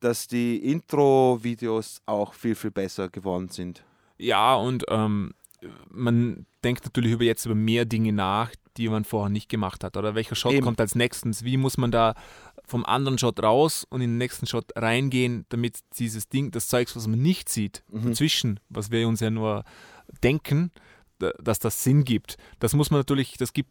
Speaker 2: dass die Intro-Videos auch viel, viel besser geworden sind.
Speaker 1: Ja, und ähm, man denkt natürlich über jetzt über mehr Dinge nach, die man vorher nicht gemacht hat. Oder welcher Shot
Speaker 2: Eben.
Speaker 1: kommt als nächstes? Wie muss man da vom anderen Shot raus und in den nächsten Shot reingehen, damit dieses Ding, das Zeugs, was man nicht sieht,
Speaker 2: Mhm.
Speaker 1: dazwischen, was wir uns ja nur denken, da- dass das Sinn gibt. Das muss man natürlich, das gibt,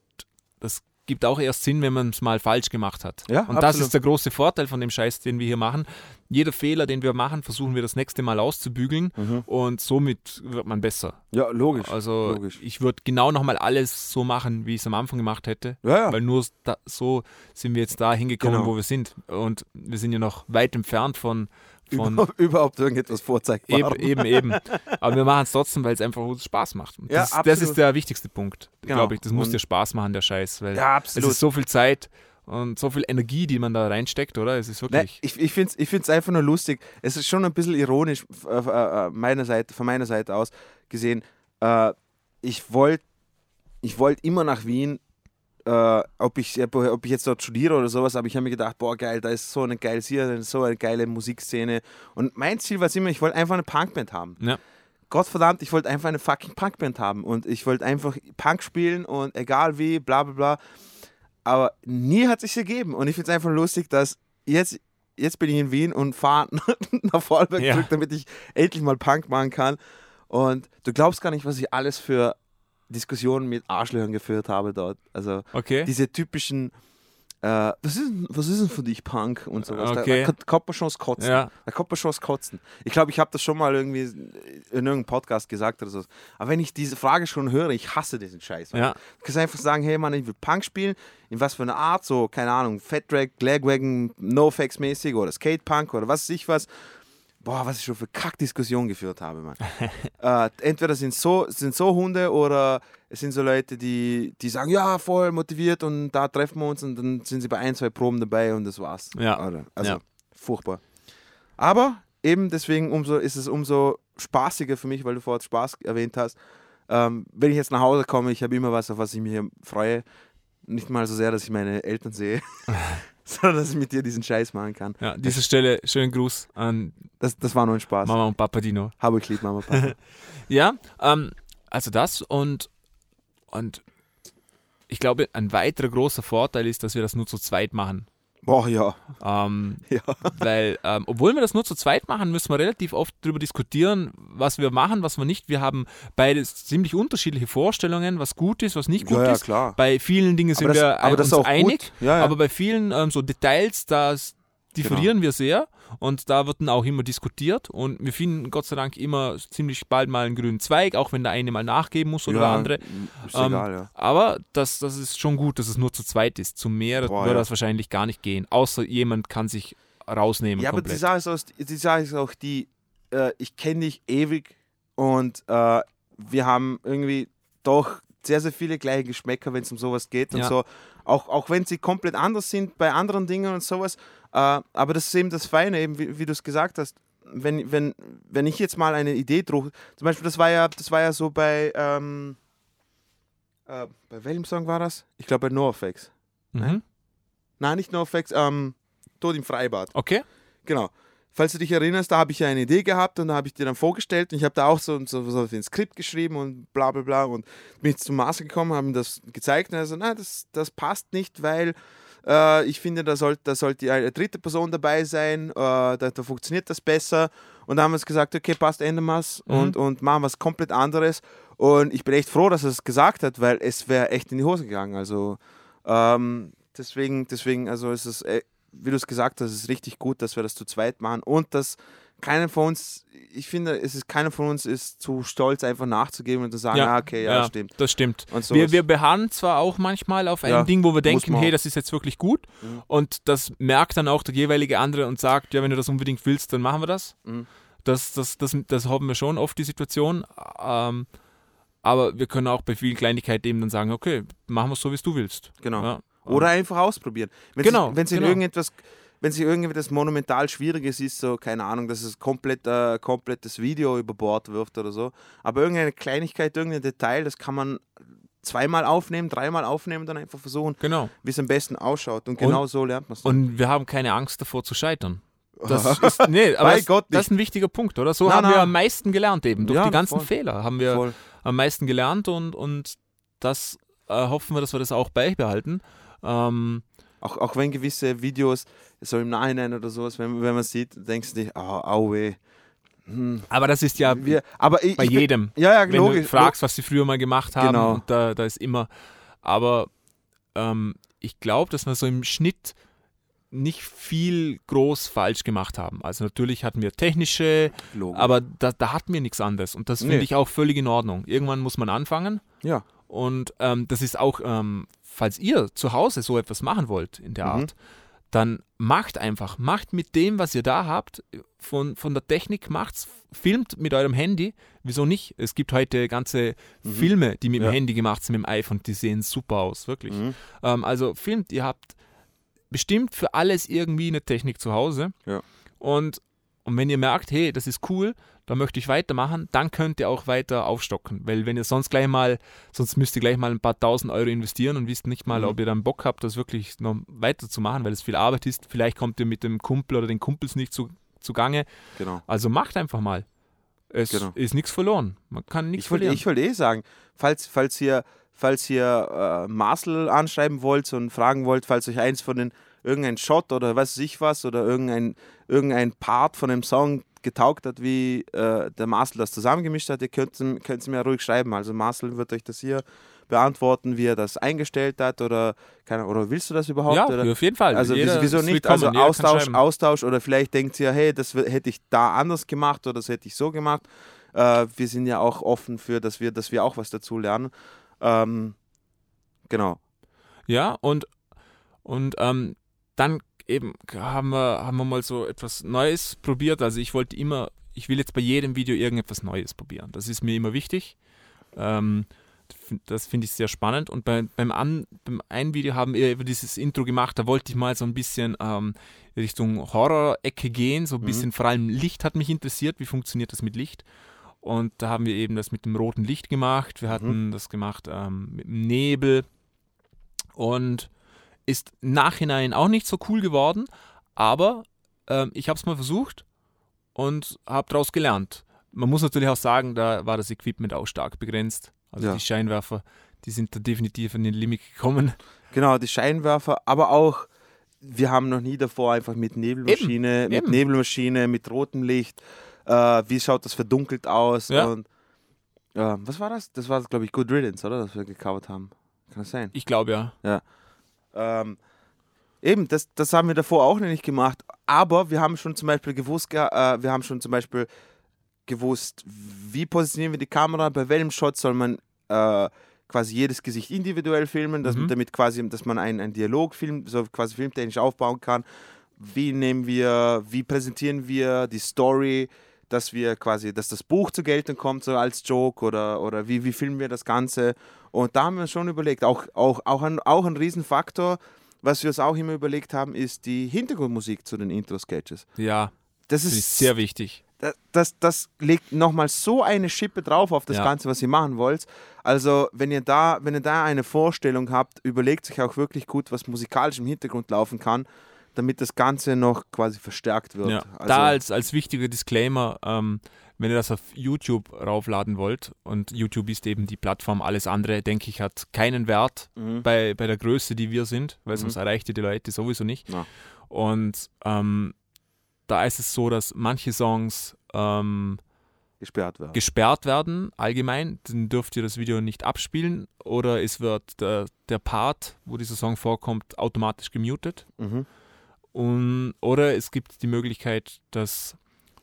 Speaker 1: das gibt auch erst Sinn, wenn man es mal falsch gemacht hat.
Speaker 2: Ja,
Speaker 1: und das
Speaker 2: absolut.
Speaker 1: ist der große Vorteil von dem Scheiß, den wir hier machen. Jeder Fehler, den wir machen, versuchen wir das nächste Mal auszubügeln und somit wird man besser.
Speaker 2: Ja, logisch.
Speaker 1: Also
Speaker 2: logisch.
Speaker 1: ich würde genau nochmal alles so machen, wie ich es am Anfang gemacht hätte.
Speaker 2: Ja, ja.
Speaker 1: Weil nur da, so sind wir jetzt da hingekommen,
Speaker 2: Genau.
Speaker 1: wo wir sind. Und wir sind ja noch weit entfernt von, von
Speaker 2: Über, (laughs) überhaupt irgendetwas vorzeigbar.
Speaker 1: eben, eben, eben. Aber wir machen es trotzdem, weil es einfach uns Spaß macht. Und
Speaker 2: Ja,
Speaker 1: das, das
Speaker 2: absolut.
Speaker 1: ist der wichtigste Punkt,
Speaker 2: Genau.
Speaker 1: glaube ich. Das muss
Speaker 2: Und-
Speaker 1: dir Spaß machen, der Scheiß. Weil
Speaker 2: Ja,
Speaker 1: es
Speaker 2: absolut.
Speaker 1: ist so viel Zeit und so viel Energie, die man da reinsteckt, oder? Es ist
Speaker 2: Nein,
Speaker 1: wirklich.
Speaker 2: ich ich finde es ich find's einfach nur lustig. Es ist schon ein bisschen ironisch äh, äh, meiner Seite, von meiner Seite aus gesehen. Äh, ich wollte ich wollt immer nach Wien, äh, ob, ich, ob ich jetzt dort studiere oder sowas, aber ich habe mir gedacht, boah geil, da ist so eine geile hier, so eine geile Musikszene. Und mein Ziel war es immer, ich wollte einfach eine Punkband haben.
Speaker 1: Ja.
Speaker 2: Gottverdammt, ich wollte einfach eine fucking Punkband haben und ich wollte einfach Punk spielen und egal wie, bla bla bla. Aber nie hat sich ergeben und ich finde es einfach lustig, dass jetzt, jetzt bin ich in Wien und fahre (laughs) nach Vorarlberg
Speaker 1: Ja.
Speaker 2: zurück, damit ich endlich mal Punk machen kann. Und du glaubst gar nicht, was ich alles für Diskussionen mit Arschlöchern geführt habe dort. Also
Speaker 1: Okay.
Speaker 2: diese typischen, äh, was, ist, denn- was ist denn für dich Punk und sowas.
Speaker 1: Okay.
Speaker 2: Da, da kommt man schon Kotzen.
Speaker 1: Ja.
Speaker 2: Da kommt man schon Kotzen. Ich glaube, ich habe das schon mal irgendwie in irgendeinem Podcast gesagt oder so. Aber wenn ich diese Frage schon höre, ich hasse diesen Scheiß.
Speaker 1: Ja.
Speaker 2: Du kannst einfach sagen, hey Mann, ich will Punk spielen. In was für einer Art, so, keine Ahnung, Fat Drag, Glagwagon, No-Facts mäßig oder Skate-Punk oder was weiß ich was. Boah, was ich schon für Kackdiskussionen geführt habe, Mann. (laughs) äh, entweder sind so, sind so Hunde oder es sind so Leute, die, die sagen, ja, voll motiviert und da treffen wir uns und dann sind sie bei ein, zwei Proben dabei und das war's.
Speaker 1: Ja.
Speaker 2: Also
Speaker 1: Ja.
Speaker 2: furchtbar. Aber eben deswegen umso, ist es umso spaßiger für mich, weil du vorhin Spaß erwähnt hast. Ähm, wenn ich jetzt nach Hause komme, ich habe immer was, auf was ich mich freue. Nicht mal so sehr, dass ich meine Eltern sehe, (laughs) (laughs) sondern dass ich mit dir diesen Scheiß machen kann.
Speaker 1: Ja, an dieser Stelle schönen Gruß an
Speaker 2: Das, das war nur ein Spaß.
Speaker 1: Mama und Papa Dino.
Speaker 2: Habe ich lieb, Mama, Papa. (laughs)
Speaker 1: Ja, ähm, also das und, und ich glaube, ein weiterer großer Vorteil ist, dass wir das nur zu zweit machen.
Speaker 2: Boah, ja.
Speaker 1: Ähm, (laughs)
Speaker 2: ja.
Speaker 1: weil, ähm, obwohl wir das nur zu zweit machen, müssen wir relativ oft darüber diskutieren, was wir machen, was wir nicht. Wir haben beide ziemlich unterschiedliche Vorstellungen, was gut ist, was nicht gut
Speaker 2: Ja, ja,
Speaker 1: ist.
Speaker 2: klar.
Speaker 1: Bei vielen Dingen sind
Speaker 2: das-
Speaker 1: wir
Speaker 2: das
Speaker 1: uns einig.
Speaker 2: Ja,
Speaker 1: aber bei vielen ähm, so Details, da s- differieren wir sehr und da wird dann auch immer diskutiert und wir finden Gott sei Dank immer ziemlich bald mal einen grünen Zweig, auch wenn der eine mal nachgeben muss oder
Speaker 2: ja,
Speaker 1: der andere.
Speaker 2: Ist
Speaker 1: Ähm,
Speaker 2: egal, ja.
Speaker 1: Aber das, das ist schon gut, dass es nur zu zweit ist. Zu mehr
Speaker 2: Boah,
Speaker 1: würde
Speaker 2: ja.
Speaker 1: das wahrscheinlich gar nicht gehen, außer jemand kann sich rausnehmen
Speaker 2: Ja, aber die
Speaker 1: komplett.
Speaker 2: Sache ist auch die, Sache ist auch die äh, ich kenne dich ewig und äh, wir haben irgendwie doch sehr, sehr viele gleiche Geschmäcker, wenn es um sowas geht und so. Auch, auch wenn sie komplett anders sind bei anderen Dingen und sowas. Äh, aber das ist eben das Feine, eben wie, wie du es gesagt hast. Wenn, wenn, wenn ich jetzt mal eine Idee trug, zum Beispiel, das war ja, das war ja so bei, ähm, äh, bei welchem Song war das? Ich glaube bei NoFX.
Speaker 1: Mhm.
Speaker 2: Nein, nicht NoFX, ähm, Tod im Freibad.
Speaker 1: Okay.
Speaker 2: Genau. Falls du dich erinnerst, da habe ich ja eine Idee gehabt und da habe ich dir dann vorgestellt und ich habe da auch so, so, so ein Skript geschrieben und bla bla bla und bin jetzt zum Master gekommen, habe ihm das gezeigt und er so, na, das, das passt nicht, weil äh, ich finde, da sollte da sollte eine dritte Person dabei sein, äh, da, da funktioniert das besser und da haben wir uns gesagt, okay, passt, ändern wir es
Speaker 1: Mhm.
Speaker 2: und, und machen was komplett anderes und ich bin echt froh, dass er es gesagt hat, weil es wäre echt in die Hose gegangen, also ähm, deswegen, deswegen, also ist es, äh, wie du es gesagt hast, ist richtig gut, dass wir das zu zweit machen und dass keiner von uns, ich finde, es ist keiner von uns ist zu stolz, einfach nachzugeben und zu sagen,
Speaker 1: Ja,
Speaker 2: ah, okay, ja, stimmt.
Speaker 1: Das stimmt. Wir, wir beharren zwar auch manchmal auf ein
Speaker 2: Ja,
Speaker 1: Ding, wo wir denken, hey, das ist jetzt wirklich gut.
Speaker 2: Mhm.
Speaker 1: Und das merkt dann auch der jeweilige andere und sagt, ja, wenn du das unbedingt willst, dann machen wir das.
Speaker 2: Mhm.
Speaker 1: Das, das, das, das haben wir schon oft die Situation. Ähm, aber wir können auch bei vielen Kleinigkeiten eben dann sagen, okay, machen wir es so, wie es du willst.
Speaker 2: Genau.
Speaker 1: Ja.
Speaker 2: Oder einfach ausprobieren. Wenn
Speaker 1: Genau,
Speaker 2: wenn es in
Speaker 1: genau.
Speaker 2: irgendetwas, wenn in irgendetwas monumental Schwieriges ist, so, keine Ahnung, dass es komplett, äh, komplettes Video über Bord wirft oder so. Aber irgendeine Kleinigkeit, irgendein Detail, das kann man zweimal aufnehmen, dreimal aufnehmen und dann einfach versuchen,
Speaker 1: Genau.
Speaker 2: wie es am besten ausschaut. Und genau so lernt man es.
Speaker 1: Und wir haben keine Angst davor zu scheitern. Das (laughs) ist, nee, aber das, das ist ein wichtiger Punkt, oder? So
Speaker 2: Nein,
Speaker 1: haben wir
Speaker 2: nein.
Speaker 1: am meisten gelernt eben. Durch
Speaker 2: Ja,
Speaker 1: die ganzen
Speaker 2: voll.
Speaker 1: Fehler haben wir
Speaker 2: Voll.
Speaker 1: am meisten gelernt und, und das äh, hoffen wir, dass wir das auch beibehalten. Ähm,
Speaker 2: Auch, auch wenn gewisse Videos, so im Nachhinein oder sowas, wenn, wenn man sieht, denkst du dich, au, au weh. Hm.
Speaker 1: aber das ist ja
Speaker 2: Wir, aber ich,
Speaker 1: bei
Speaker 2: ich
Speaker 1: jedem.
Speaker 2: Ja, ja,
Speaker 1: Wenn
Speaker 2: logisch.
Speaker 1: du fragst, was sie früher mal gemacht haben,
Speaker 2: Genau.
Speaker 1: und da, da ist immer. Aber ähm, ich glaube, dass wir so im Schnitt nicht viel groß falsch gemacht haben. Also natürlich hatten wir technische,
Speaker 2: logisch.
Speaker 1: aber da, da hatten wir nichts anderes. Und das finde
Speaker 2: Nee.
Speaker 1: ich auch völlig in Ordnung. Irgendwann muss man anfangen.
Speaker 2: ja.
Speaker 1: Und ähm, das ist auch, ähm, falls ihr zu Hause so etwas machen wollt in der
Speaker 2: Mhm.
Speaker 1: Art, dann macht einfach, macht mit dem, was ihr da habt, von, von der Technik, macht's, filmt mit eurem Handy. Wieso nicht? Es gibt heute ganze Filme, die mit
Speaker 2: Mhm. Ja.
Speaker 1: dem Handy gemacht sind, mit dem iPhone, die sehen super aus, wirklich.
Speaker 2: Mhm.
Speaker 1: Ähm, also filmt, ihr habt bestimmt für alles irgendwie eine Technik zu Hause.
Speaker 2: Ja.
Speaker 1: Und, und wenn ihr merkt, hey, das ist cool, da möchte ich weitermachen, dann könnt ihr auch weiter aufstocken. Weil wenn ihr sonst gleich mal, sonst müsst ihr gleich mal ein paar tausend Euro investieren und wisst nicht mal,
Speaker 2: Mhm.
Speaker 1: ob ihr dann Bock habt, das wirklich noch weiterzumachen, weil es viel Arbeit ist. Vielleicht kommt ihr mit dem Kumpel oder den Kumpels nicht zu, zugange.
Speaker 2: Genau.
Speaker 1: Also macht einfach mal. Es
Speaker 2: Genau.
Speaker 1: ist nichts verloren. Man kann nichts verlieren.
Speaker 2: ich wollte eh sagen, falls, falls ihr, falls ihr äh, Marcel anschreiben wollt und fragen wollt, falls euch eins von den irgendein Shot oder was weiß ich was oder irgendein, irgendein Part von dem Song getaugt hat, wie äh, der Marcel das zusammengemischt hat, ihr könnt es mir ruhig schreiben. Also Marcel wird euch das hier beantworten, wie er das eingestellt hat oder keine oder willst du das überhaupt?
Speaker 1: ja,
Speaker 2: oder?
Speaker 1: auf jeden Fall.
Speaker 2: Also
Speaker 1: Jeder
Speaker 2: wieso nicht? Also Austausch. Austausch oder vielleicht denkt ihr, hey, das hätte ich da anders gemacht oder das hätte ich so gemacht. Äh, wir sind ja auch offen für, dass wir, dass wir auch was dazu lernen. Ähm, genau.
Speaker 1: Ja, und, und ähm, dann eben haben wir, haben wir mal so etwas Neues probiert. Also ich wollte immer, ich will jetzt bei jedem Video irgendetwas Neues probieren. Das ist mir immer wichtig. Ähm, das finde ich sehr spannend. Und bei, beim, An, beim einen Video haben wir über dieses Intro gemacht, da wollte ich mal so ein bisschen ähm, Richtung Horror-Ecke gehen, so ein
Speaker 2: Mhm.
Speaker 1: bisschen, vor allem Licht hat mich interessiert, wie funktioniert das mit Licht. Und da haben wir eben das mit dem roten Licht gemacht, wir hatten das gemacht ähm, mit dem Nebel und Ist Nachhinein auch nicht so cool geworden, aber ähm, ich habe es mal versucht und habe daraus gelernt. Man muss natürlich auch sagen, da war das Equipment auch stark begrenzt. Also
Speaker 2: Ja.
Speaker 1: die Scheinwerfer, die sind da definitiv an den Limit gekommen.
Speaker 2: Genau, die Scheinwerfer, aber auch, wir haben noch nie davor einfach mit Nebelmaschine, mit
Speaker 1: eben.
Speaker 2: Nebelmaschine, mit rotem Licht, äh, wie schaut das verdunkelt aus
Speaker 1: Ja.
Speaker 2: und äh, was war das? Das war, glaube ich, Good Riddance, oder? Das wir gecovert haben. Kann das sein?
Speaker 1: Ich glaube ja.
Speaker 2: Ähm, eben, das, das haben wir davor auch nicht gemacht. Aber wir haben schon zum Beispiel gewusst, ge- äh, wir haben schon zum Beispiel gewusst, wie positionieren wir die Kamera, bei welchem Shot soll man äh, quasi jedes Gesicht individuell filmen, dass,
Speaker 1: Mhm.
Speaker 2: damit quasi, dass man einen, einen Dialogfilm, so quasi filmtechnisch aufbauen kann. Wie nehmen wir, wie präsentieren wir die Story, dass wir quasi, dass das Buch zur Geltung kommt, so als Joke oder, oder wie, wie filmen wir das Ganze. Und da haben wir schon überlegt, auch, auch, auch, ein, auch ein Riesenfaktor, was wir uns auch immer überlegt haben, ist die Hintergrundmusik zu den Intro-Sketches.
Speaker 1: Ja,
Speaker 2: Das ist
Speaker 1: ist sehr wichtig.
Speaker 2: das, das, das legt nochmal so eine Schippe drauf auf das
Speaker 1: Ja.
Speaker 2: Ganze, was ihr machen wollt. Also, wenn ihr da, wenn ihr da eine Vorstellung habt, überlegt euch auch wirklich gut, was musikalisch im Hintergrund laufen kann, damit das Ganze noch quasi verstärkt wird.
Speaker 1: Ja.
Speaker 2: Also,
Speaker 1: da als, als wichtiger Disclaimer, ähm, wenn ihr das auf YouTube raufladen wollt, und YouTube ist eben die Plattform, alles andere, denke ich, hat keinen Wert
Speaker 2: mhm.
Speaker 1: bei, bei der Größe, die wir sind, weil
Speaker 2: Mhm.
Speaker 1: sonst erreicht ihr die Leute sowieso nicht.
Speaker 2: Ja.
Speaker 1: Und ähm, da ist es so, dass manche Songs ähm,
Speaker 2: gesperrt werden.
Speaker 1: gesperrt werden, allgemein, dann dürft ihr das Video nicht abspielen oder es wird der, der Part, wo dieser Song vorkommt, automatisch gemutet.
Speaker 2: mhm.
Speaker 1: Und, oder es gibt die Möglichkeit, dass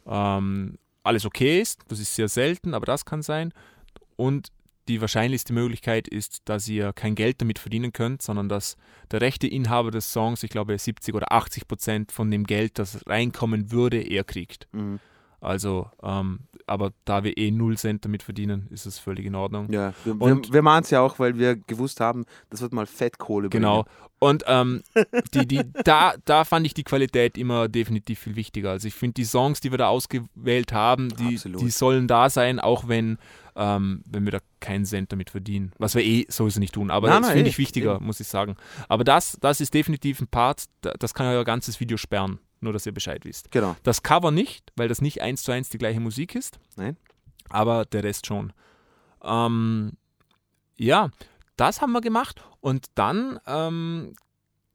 Speaker 1: ähm, alles okay ist. Das ist sehr selten, aber das kann sein. Und die wahrscheinlichste Möglichkeit ist, dass ihr kein Geld damit verdienen könnt, sondern dass der rechte Inhaber des Songs, ich glaube 70 oder 80 Prozent von dem Geld, das reinkommen würde, er kriegt.
Speaker 2: Mhm.
Speaker 1: Also, ähm, aber da wir eh null Cent damit verdienen, ist es völlig in Ordnung.
Speaker 2: Ja, wir, wir, wir machen es ja auch, weil wir gewusst haben, das wird mal Fettkohle bringen.
Speaker 1: Genau. Und ähm, die, die, da, da fand ich die Qualität immer definitiv viel wichtiger. Also ich finde die Songs, die wir da ausgewählt haben, die,
Speaker 2: Absolut.
Speaker 1: die sollen da sein, auch wenn, ähm, wenn wir da keinen Cent damit verdienen. Was wir eh sowieso nicht tun. Aber
Speaker 2: Nein,
Speaker 1: das finde ich wichtiger, muss ich sagen. Aber das, das ist definitiv ein Part, da- das kann euer ganzes Video sperren. Nur, dass ihr Bescheid wisst.
Speaker 2: Genau.
Speaker 1: Das Cover nicht, weil das nicht eins zu eins die gleiche Musik ist.
Speaker 2: Nein.
Speaker 1: Aber der Rest schon. Ähm, ja, das haben wir gemacht. Und dann ähm,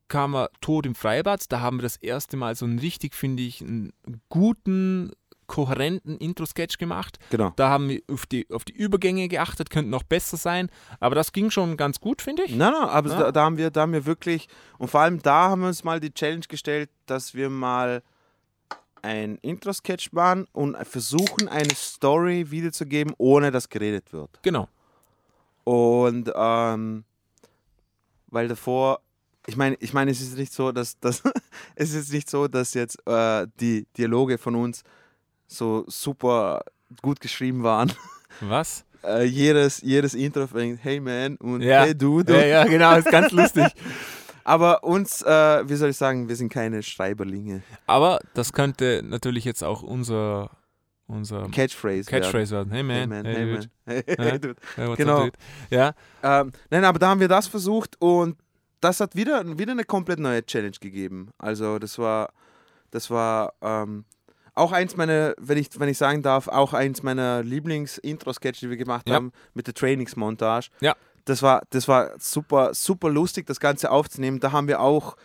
Speaker 1: kam er Tod im Freibad. Da haben wir das erste Mal so einen richtig, finde ich, einen guten, kohärenten Intro-Sketch gemacht.
Speaker 2: Genau.
Speaker 1: Da haben wir auf die, auf die Übergänge geachtet, könnten noch besser sein. Aber das ging schon ganz gut, finde ich.
Speaker 2: Nein, nein, aber
Speaker 1: Ja.
Speaker 2: da, da, haben wir, da haben wir wirklich, und vor allem da haben wir uns mal die Challenge gestellt, dass wir mal ein Intro-Sketch machen und versuchen, eine Story wiederzugeben, ohne dass geredet wird.
Speaker 1: Genau.
Speaker 2: Und ähm, weil davor, ich meine, ich meine, es ist nicht so, dass, dass (laughs) es ist nicht so, dass jetzt äh, die Dialoge von uns so super gut geschrieben waren. (laughs)
Speaker 1: Was?
Speaker 2: Äh, jedes, jedes Intro fängt Hey man und
Speaker 1: Ja.
Speaker 2: Hey du, du.
Speaker 1: Ja, ja, genau, ist ganz lustig. (laughs)
Speaker 2: Aber uns, äh, wie soll ich sagen, wir sind keine Schreiberlinge.
Speaker 1: Aber das könnte natürlich jetzt auch unser, unser
Speaker 2: Catchphrase.
Speaker 1: Catchphrase werden. Hey
Speaker 2: Werden.
Speaker 1: man,
Speaker 2: Hey man,
Speaker 1: hey,
Speaker 2: hey,
Speaker 1: dude.
Speaker 2: man. (laughs) Hey, hey, dude.
Speaker 1: Hey,
Speaker 2: Genau.
Speaker 1: dude? Ja,
Speaker 2: Ähm, nein, aber da haben wir das versucht und das hat wieder, wieder eine komplett neue Challenge gegeben. Also das war, das war ähm, auch eins meiner, wenn ich, wenn ich sagen darf, auch eins meiner Lieblings-Intro-Sketche, die wir gemacht
Speaker 1: Ja.
Speaker 2: haben mit der Trainingsmontage.
Speaker 1: Ja.
Speaker 2: Das war, das war super, super lustig, das Ganze aufzunehmen. Da haben wir auch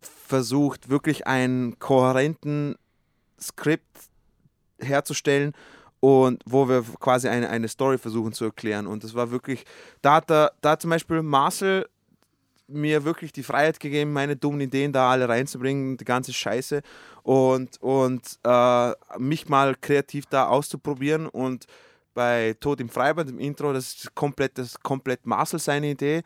Speaker 2: versucht, wirklich einen kohärenten Skript herzustellen und wo wir quasi eine, eine Story versuchen zu erklären. Und das war wirklich, da hat, er, da hat zum Beispiel Marcel mir wirklich die Freiheit gegeben, meine dummen Ideen da alle reinzubringen, die ganze Scheiße und, und äh, mich mal kreativ da auszuprobieren und bei Tod im Freibad im Intro, das ist komplett, das ist komplett Marcel seine Idee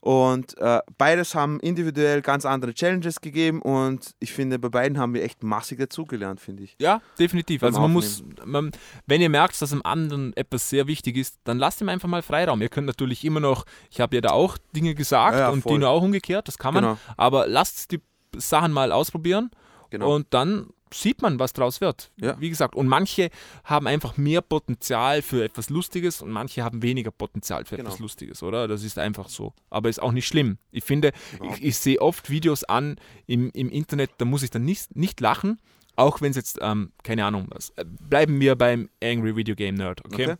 Speaker 2: und äh, beides haben individuell ganz andere Challenges gegeben und ich finde, bei beiden haben wir echt massig dazugelernt, finde ich.
Speaker 1: ja, definitiv. Also man muss, man, wenn ihr merkt, dass dem anderen etwas sehr wichtig ist, dann lasst ihm einfach mal Freiraum. Ihr könnt natürlich immer noch, ich habe ja da auch Dinge gesagt
Speaker 2: Ja, ja,
Speaker 1: und
Speaker 2: voll.
Speaker 1: Dino auch umgekehrt, das kann man.
Speaker 2: Genau.
Speaker 1: Aber lasst die Sachen mal ausprobieren
Speaker 2: Genau.
Speaker 1: und dann sieht man, was draus wird.
Speaker 2: Ja.
Speaker 1: Wie gesagt, und manche haben einfach mehr Potenzial für etwas Lustiges und manche haben weniger Potenzial für
Speaker 2: Genau.
Speaker 1: etwas Lustiges, oder? Das ist einfach so. Aber ist auch nicht schlimm. Ich finde,
Speaker 2: Überhaupt
Speaker 1: ich, ich sehe oft Videos an im, im Internet, da muss ich dann nicht, nicht lachen, auch wenn es jetzt, ähm, keine Ahnung was. Äh, Bleiben wir beim Angry Video Game Nerd, okay?
Speaker 2: Okay.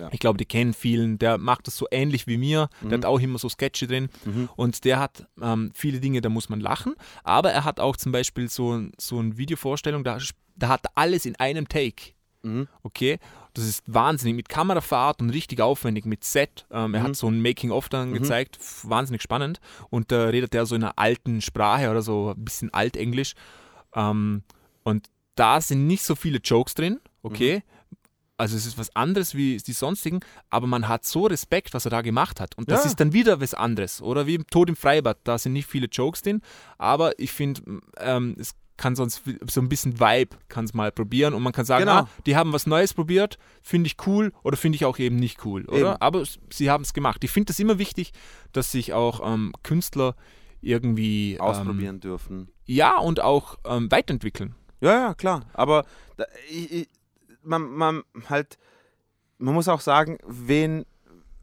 Speaker 2: Ja.
Speaker 1: Ich glaube, die kennen vielen. Der macht das so ähnlich wie mir. Der
Speaker 2: Mhm.
Speaker 1: hat auch immer so Sketche drin.
Speaker 2: Mhm.
Speaker 1: Und der hat ähm, viele Dinge, da muss man lachen. Aber er hat auch zum Beispiel so, so eine Videovorstellung, da, da hat er alles in einem Take.
Speaker 2: Mhm.
Speaker 1: Okay, das ist wahnsinnig mit Kamerafahrt und richtig aufwendig mit Set. Ähm, er
Speaker 2: Mhm.
Speaker 1: hat so ein Making-of dann
Speaker 2: Mhm.
Speaker 1: gezeigt, wahnsinnig spannend. Und da redet er so in einer alten Sprache oder so ein bisschen Altenglisch. Ähm, und da sind nicht so viele Jokes drin, okay.
Speaker 2: Mhm.
Speaker 1: Also es ist was anderes wie die sonstigen, aber man hat so Respekt, was er da gemacht hat. Und das
Speaker 2: Ja.
Speaker 1: ist dann wieder was anderes. Oder wie im Tod im Freibad, da sind nicht viele Jokes drin, aber ich finde, ähm, es kann sonst so ein bisschen Vibe, kann es mal probieren und man kann sagen,
Speaker 2: Genau.
Speaker 1: ah, die haben was Neues probiert, finde ich cool oder finde ich auch eben nicht cool, oder?
Speaker 2: Eben.
Speaker 1: Aber sie haben es gemacht. Ich finde es immer wichtig, dass sich auch ähm, Künstler irgendwie ähm,
Speaker 2: Ausprobieren dürfen.
Speaker 1: ja, und auch ähm, weiterentwickeln.
Speaker 2: Ja, ja, klar. Aber da, ich, ich, man, man halt, man muss auch sagen, wen,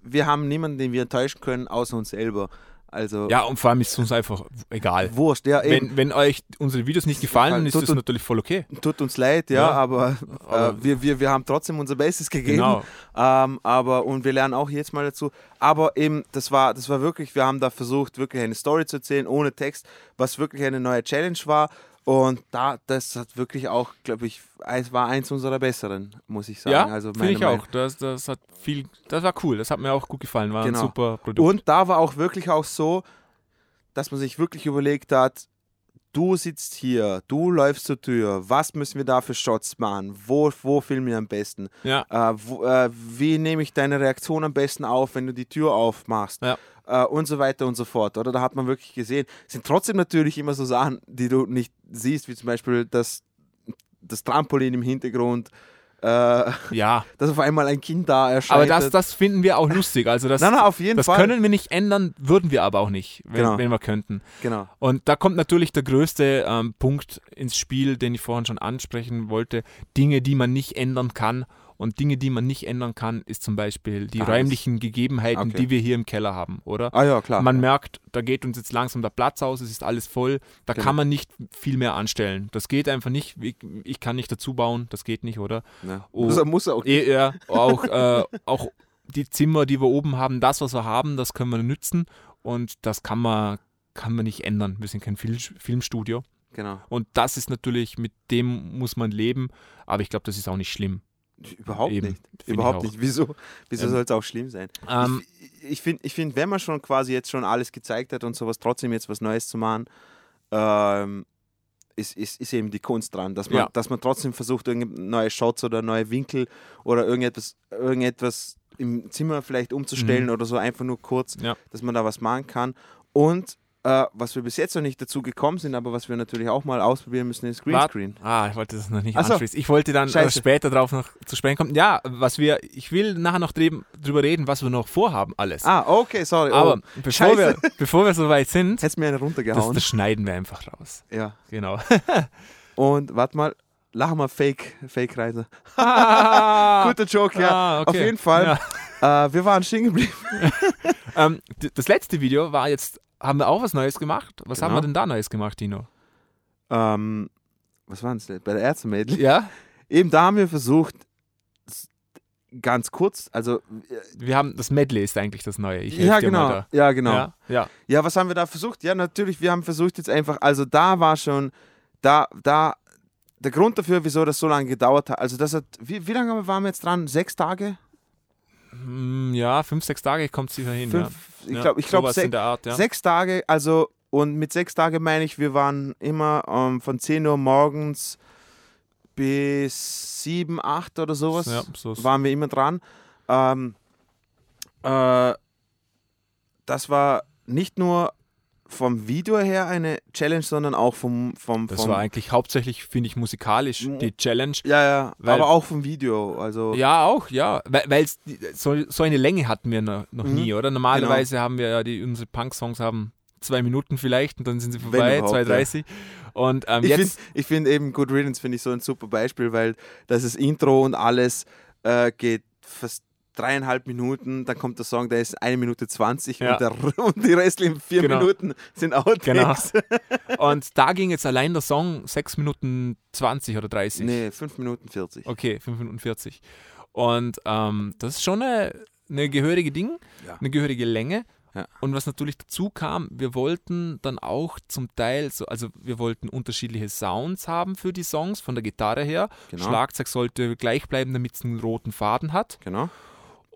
Speaker 2: wir haben niemanden, den wir enttäuschen können, außer uns selber. Also
Speaker 1: Ja, und vor allem ist es uns einfach egal.
Speaker 2: Wurscht, ja, eben.
Speaker 1: Wenn, wenn euch unsere Videos nicht gefallen, dann ist
Speaker 2: Tut
Speaker 1: das
Speaker 2: uns-
Speaker 1: natürlich voll okay.
Speaker 2: Tut uns leid, ja,
Speaker 1: Ja.
Speaker 2: aber,
Speaker 1: Aber-
Speaker 2: äh, wir, wir, wir haben trotzdem unser Bestes gegeben.
Speaker 1: Genau.
Speaker 2: Ähm, aber und wir lernen auch jetzt mal dazu. Aber eben, das war, das war wirklich, wir haben da versucht, wirklich eine Story zu erzählen, ohne Text, was wirklich eine neue Challenge war. Und da, das hat wirklich auch, glaube ich, es war eins unserer besseren, muss ich sagen.
Speaker 1: Ja,
Speaker 2: also
Speaker 1: finde ich auch. Das, das hat viel, das war cool. Das hat mir auch gut gefallen. War
Speaker 2: Genau.
Speaker 1: ein super Produkt.
Speaker 2: Und da war auch wirklich auch so, dass man sich wirklich überlegt hat, du sitzt hier, du läufst zur Tür, was müssen wir da für Shots machen, wo, wo filmen wir am besten,
Speaker 1: ja,
Speaker 2: äh, wo, äh, wie nehme ich deine Reaktion am besten auf, wenn du die Tür aufmachst
Speaker 1: Ja.
Speaker 2: Äh, und so weiter und so fort. Oder da hat man wirklich gesehen, sind trotzdem natürlich immer so Sachen, die du nicht siehst, wie zum Beispiel das, das Trampolin im Hintergrund, äh,
Speaker 1: ja. (laughs)
Speaker 2: dass auf einmal ein Kind da erscheint.
Speaker 1: Aber das, das finden wir auch lustig. Also das,
Speaker 2: nein, nein, auf jeden
Speaker 1: das
Speaker 2: Fall.
Speaker 1: können wir nicht ändern, würden wir aber auch nicht, wenn,
Speaker 2: Genau.
Speaker 1: wenn wir könnten.
Speaker 2: genau.
Speaker 1: Und da kommt natürlich der größte ähm, Punkt ins Spiel, den ich vorhin schon ansprechen wollte. Dinge, die man nicht ändern kann. Und Dinge, die man nicht ändern kann, ist zum Beispiel die
Speaker 2: Ah, das-
Speaker 1: räumlichen Gegebenheiten,
Speaker 2: Okay.
Speaker 1: die wir hier im Keller haben, oder?
Speaker 2: Ah ja, klar.
Speaker 1: Man merkt, da geht uns jetzt langsam der Platz aus, es ist alles voll. Da
Speaker 2: Genau.
Speaker 1: kann man nicht viel mehr anstellen. Das geht einfach nicht. Ich, ich kann nicht dazu bauen, das geht nicht, oder?
Speaker 2: Ja.
Speaker 1: Oh.
Speaker 2: Muss, er, muss er auch.
Speaker 1: Eh, ja, auch, (laughs) äh, auch die Zimmer, die wir oben haben, das, was wir haben, das können wir nützen und das kann man, kann man nicht ändern. Wir sind kein Fil Filmstudio.
Speaker 2: Genau.
Speaker 1: Und das ist natürlich, mit dem muss man leben, aber ich glaube, das ist auch nicht schlimm.
Speaker 2: Überhaupt
Speaker 1: Eben,
Speaker 2: nicht. Überhaupt nicht. Wieso, wieso
Speaker 1: Ähm,
Speaker 2: soll es auch schlimm sein?
Speaker 1: Ähm,
Speaker 2: ich ich finde, ich find, wenn man schon quasi jetzt schon alles gezeigt hat und sowas, trotzdem jetzt was Neues zu machen, ähm, ist, ist, ist eben die Kunst dran, dass man,
Speaker 1: Ja.
Speaker 2: dass man trotzdem versucht, irgendeine neue Shots oder neue Winkel oder irgendetwas, irgendetwas im Zimmer vielleicht umzustellen
Speaker 1: Mhm.
Speaker 2: oder so, einfach nur kurz,
Speaker 1: Ja.
Speaker 2: dass man da was machen kann. Und äh, was wir bis jetzt noch nicht dazu gekommen sind, aber was wir natürlich auch mal ausprobieren müssen, ist Greenscreen.
Speaker 1: Ah, ich wollte das noch nicht
Speaker 2: Ach so.
Speaker 1: anschließen. Ich wollte dann äh,
Speaker 2: Scheiße.
Speaker 1: später drauf noch zu sprechen kommen. Ja, was wir, ich will nachher noch drüber, drüber reden, was wir noch vorhaben, alles.
Speaker 2: Ah, okay, sorry.
Speaker 1: Aber
Speaker 2: oh,
Speaker 1: bevor wir, (laughs) bevor wir soweit sind,
Speaker 2: hättest mir eine
Speaker 1: das,
Speaker 2: runtergehauen.
Speaker 1: das schneiden wir einfach raus.
Speaker 2: ja.
Speaker 1: Genau. (laughs)
Speaker 2: Und warte mal, lach mal Fake, Fake-Reise.
Speaker 1: Ah, (laughs)
Speaker 2: Guter Joke, ja.
Speaker 1: ah, okay.
Speaker 2: Auf jeden Fall. Äh, wir waren stehen geblieben.
Speaker 1: Ähm, das letzte Video war jetzt, haben wir auch was Neues gemacht? Was haben
Speaker 2: Genau.
Speaker 1: wir denn da Neues gemacht, Dino?
Speaker 2: Ähm, was war denn Bei der Ärzte-Mädel.
Speaker 1: Ja, (laughs)
Speaker 2: Eben da haben wir versucht, ganz kurz, also
Speaker 1: wir haben, das Medley ist eigentlich das Neue. Ich
Speaker 2: ja genau, ja genau.
Speaker 1: Ja, ja.
Speaker 2: Ja, was haben wir da versucht? Ja, natürlich, wir haben versucht jetzt einfach, also da war schon, da, da, der Grund dafür, wieso das so lange gedauert hat, also das hat, wie, wie lange waren wir jetzt dran? Sechs Tage?
Speaker 1: Hm, ja, fünf, sechs Tage kommt sicher hin.
Speaker 2: Fünf,
Speaker 1: ja.
Speaker 2: Ich
Speaker 1: Ja,
Speaker 2: glaube, ich glaube,
Speaker 1: Art, ja.
Speaker 2: Sechs Tage, also und mit sechs Tage meine ich, wir waren immer ähm, von 10 Uhr morgens bis 7, 8 oder sowas,
Speaker 1: Ja, so
Speaker 2: waren wir immer dran. Ähm, äh, das war nicht nur vom Video her eine Challenge, sondern auch vom... vom,
Speaker 1: Das
Speaker 2: vom
Speaker 1: war eigentlich hauptsächlich, finde ich, musikalisch die Challenge.
Speaker 2: ja, ja,
Speaker 1: Weil-
Speaker 2: aber auch vom Video. Also
Speaker 1: Ja, auch, ja. Weil es so, so eine Länge hatten wir noch, noch
Speaker 2: Mhm.
Speaker 1: nie, oder? Normalerweise haben wir ja die, unsere Punk-Songs haben zwei Minuten vielleicht und dann sind sie vorbei,
Speaker 2: überhaupt,
Speaker 1: 2,30. Und ähm,
Speaker 2: Ich finde
Speaker 1: jetzt,
Speaker 2: ich find eben Good Riddance finde ich so ein super Beispiel, weil das ist Intro und alles äh, geht fast dreieinhalb Minuten, dann kommt der Song, der ist eine Minute 20
Speaker 1: Ja.
Speaker 2: und, der, (laughs) und die restlichen vier
Speaker 1: Genau.
Speaker 2: Minuten sind Outtakes. (laughs)
Speaker 1: und da ging jetzt allein der Song 6 Minuten 20 oder 30.
Speaker 2: Nee, fünf Minuten 40.
Speaker 1: Okay, 5 Minuten 40. Und ähm, das ist schon eine, eine gehörige Ding,
Speaker 2: Ja.
Speaker 1: eine gehörige Länge.
Speaker 2: Ja.
Speaker 1: Und was natürlich dazu kam, wir wollten dann auch zum Teil, so, also wir wollten unterschiedliche Sounds haben für die Songs, von der Gitarre her.
Speaker 2: Genau.
Speaker 1: Schlagzeug sollte gleich bleiben, damit es einen roten Faden hat.
Speaker 2: Genau.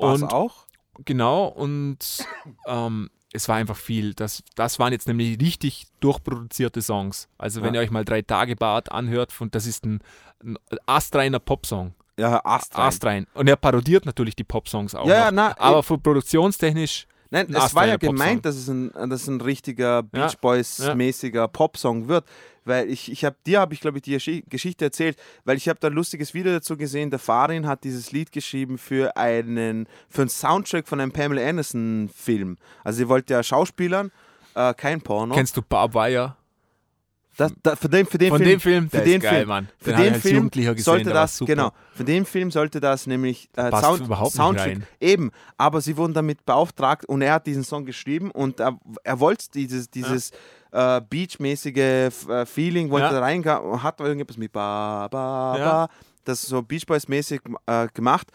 Speaker 1: Und
Speaker 2: auch?
Speaker 1: genau, und ähm, es war einfach viel. Das, das waren jetzt nämlich richtig durchproduzierte Songs. Also wenn
Speaker 2: Ja.
Speaker 1: ihr euch mal drei Tage Bart anhört, von, das ist ein, ein astreiner Popsong.
Speaker 2: Ja, Ast rein.
Speaker 1: Astrein. Und er parodiert natürlich die Popsongs auch.
Speaker 2: Ja,
Speaker 1: noch.
Speaker 2: na,
Speaker 1: aber für produktionstechnisch,
Speaker 2: Nein,
Speaker 1: ein
Speaker 2: es war ja gemeint, dass es ein, dass ein richtiger
Speaker 1: Ja.
Speaker 2: Beach Boys-mäßiger Popsong wird. Weil ich, ich habe dir habe ich glaube ich die Geschi- Geschichte erzählt, weil ich habe da ein lustiges Video dazu gesehen. Der Farin hat dieses Lied geschrieben für einen für einen Soundtrack von einem Pamela Anderson Film. Also sie wollte ja Schauspielern, äh, kein Porno.
Speaker 1: kennst du Barb Wire?
Speaker 2: Das, da, für den, für den
Speaker 1: Von
Speaker 2: Film,
Speaker 1: dem Film?
Speaker 2: für den
Speaker 1: geil,
Speaker 2: Film,
Speaker 1: Mann.
Speaker 2: Für
Speaker 1: Den
Speaker 2: Film
Speaker 1: gesehen,
Speaker 2: sollte das, genau, für den Film sollte das nämlich äh, Sound, Soundtrack, eben, aber sie wurden damit beauftragt und er hat diesen Song geschrieben und er, er wollte dieses, dieses äh, Beach-mäßige äh, Feeling, wollte
Speaker 1: Ja.
Speaker 2: da reingehen und hat irgendetwas mit ba, ba,
Speaker 1: Ja.
Speaker 2: ba, das so Beach Boys-mäßig äh, gemacht,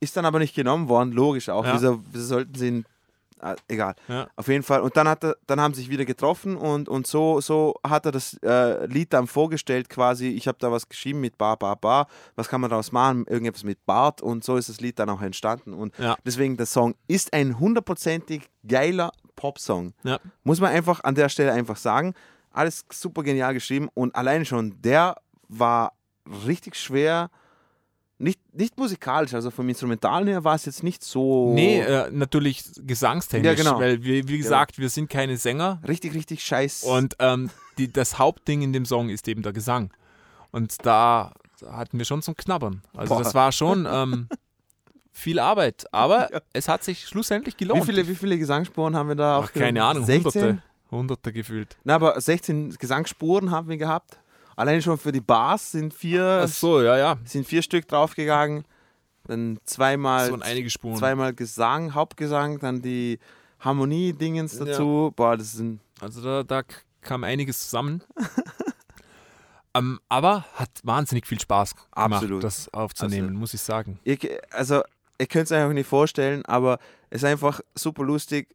Speaker 2: ist dann aber nicht genommen worden, logisch auch,
Speaker 1: Ja.
Speaker 2: wieso, wieso sollten sie ihn, äh, egal.
Speaker 1: Ja.
Speaker 2: Auf jeden Fall. Und dann, hat er, dann haben sie sich wieder getroffen und, und so, so hat er das äh, Lied dann vorgestellt quasi. Ich habe da was geschrieben mit Bar, Bar, Bar. Was kann man daraus machen? Irgendetwas mit Bart. Und so ist das Lied dann auch entstanden. Und
Speaker 1: Ja.
Speaker 2: deswegen, der Song ist ein hundertprozentig geiler Popsong.
Speaker 1: Ja.
Speaker 2: Muss man einfach an der Stelle einfach sagen. Alles super genial geschrieben. Und allein schon, der war richtig schwer. Nicht, nicht musikalisch, also vom Instrumentalen her war es jetzt nicht so
Speaker 1: Nee, äh, natürlich gesangstechnisch,
Speaker 2: Ja, genau.
Speaker 1: weil wir, wie gesagt, wir sind keine Sänger
Speaker 2: richtig, richtig scheiß.
Speaker 1: und ähm, die, das Hauptding in dem Song ist eben der Gesang. Und da hatten wir schon zum Knabbern. Also
Speaker 2: Boah.
Speaker 1: das war schon ähm, viel Arbeit, aber (laughs) es hat sich schlussendlich
Speaker 2: Wie
Speaker 1: gelohnt.
Speaker 2: viele, wie viele Gesangsspuren haben wir da?
Speaker 1: Ach, keine Ahnung,
Speaker 2: 16?
Speaker 1: hunderte, hunderte gefühlt.
Speaker 2: Na, aber 16 Gesangsspuren haben wir gehabt. Allein schon für die Bars sind vier,
Speaker 1: Ach so, ja, ja.
Speaker 2: sind vier Stück draufgegangen. Dann zweimal,
Speaker 1: waren einige Spuren.
Speaker 2: zweimal Gesang, Hauptgesang, dann die Harmonie-Dingens
Speaker 1: Ja.
Speaker 2: dazu. Boah, das sind.
Speaker 1: Also da, da kam einiges zusammen. (laughs) ähm, aber hat wahnsinnig viel Spaß gemacht,
Speaker 2: Absolut.
Speaker 1: das aufzunehmen,
Speaker 2: Absolut.
Speaker 1: muss ich sagen.
Speaker 2: Ihr, also, ihr könnt es euch auch nicht vorstellen, aber es ist einfach super lustig.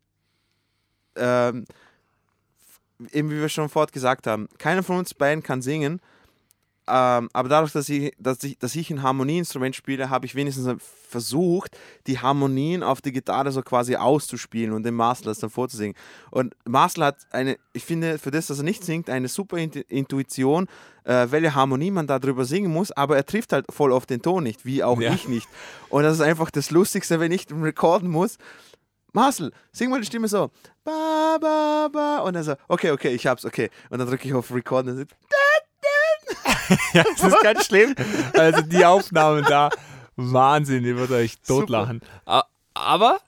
Speaker 2: Ähm, eben wie wir schon vorher gesagt haben, keiner von uns beiden kann singen. Ähm, aber dadurch, dass ich, dass, ich, dass ich ein Harmonieinstrument spiele, habe ich wenigstens versucht, die Harmonien auf die Gitarre so quasi auszuspielen und dem Marcel das dann vorzusingen. Und Marcel hat eine, ich finde, für das, dass er nicht singt, eine super Intu- Intuition, äh, welche Harmonie man da drüber singen muss, aber er trifft halt voll auf den Ton nicht, wie auch
Speaker 1: Ja.
Speaker 2: ich nicht. Und das ist einfach das Lustigste, wenn ich recorden muss. Marcel, sing mal die Stimme so. Ba, ba, ba. Und er so, okay, okay, ich hab's, okay. Und dann drücke ich auf Record und er sagt, (laughs)
Speaker 1: ja, das ist ganz schlimm. Also die Aufnahmen da, Wahnsinn, ihr würdet euch totlachen. A- Aber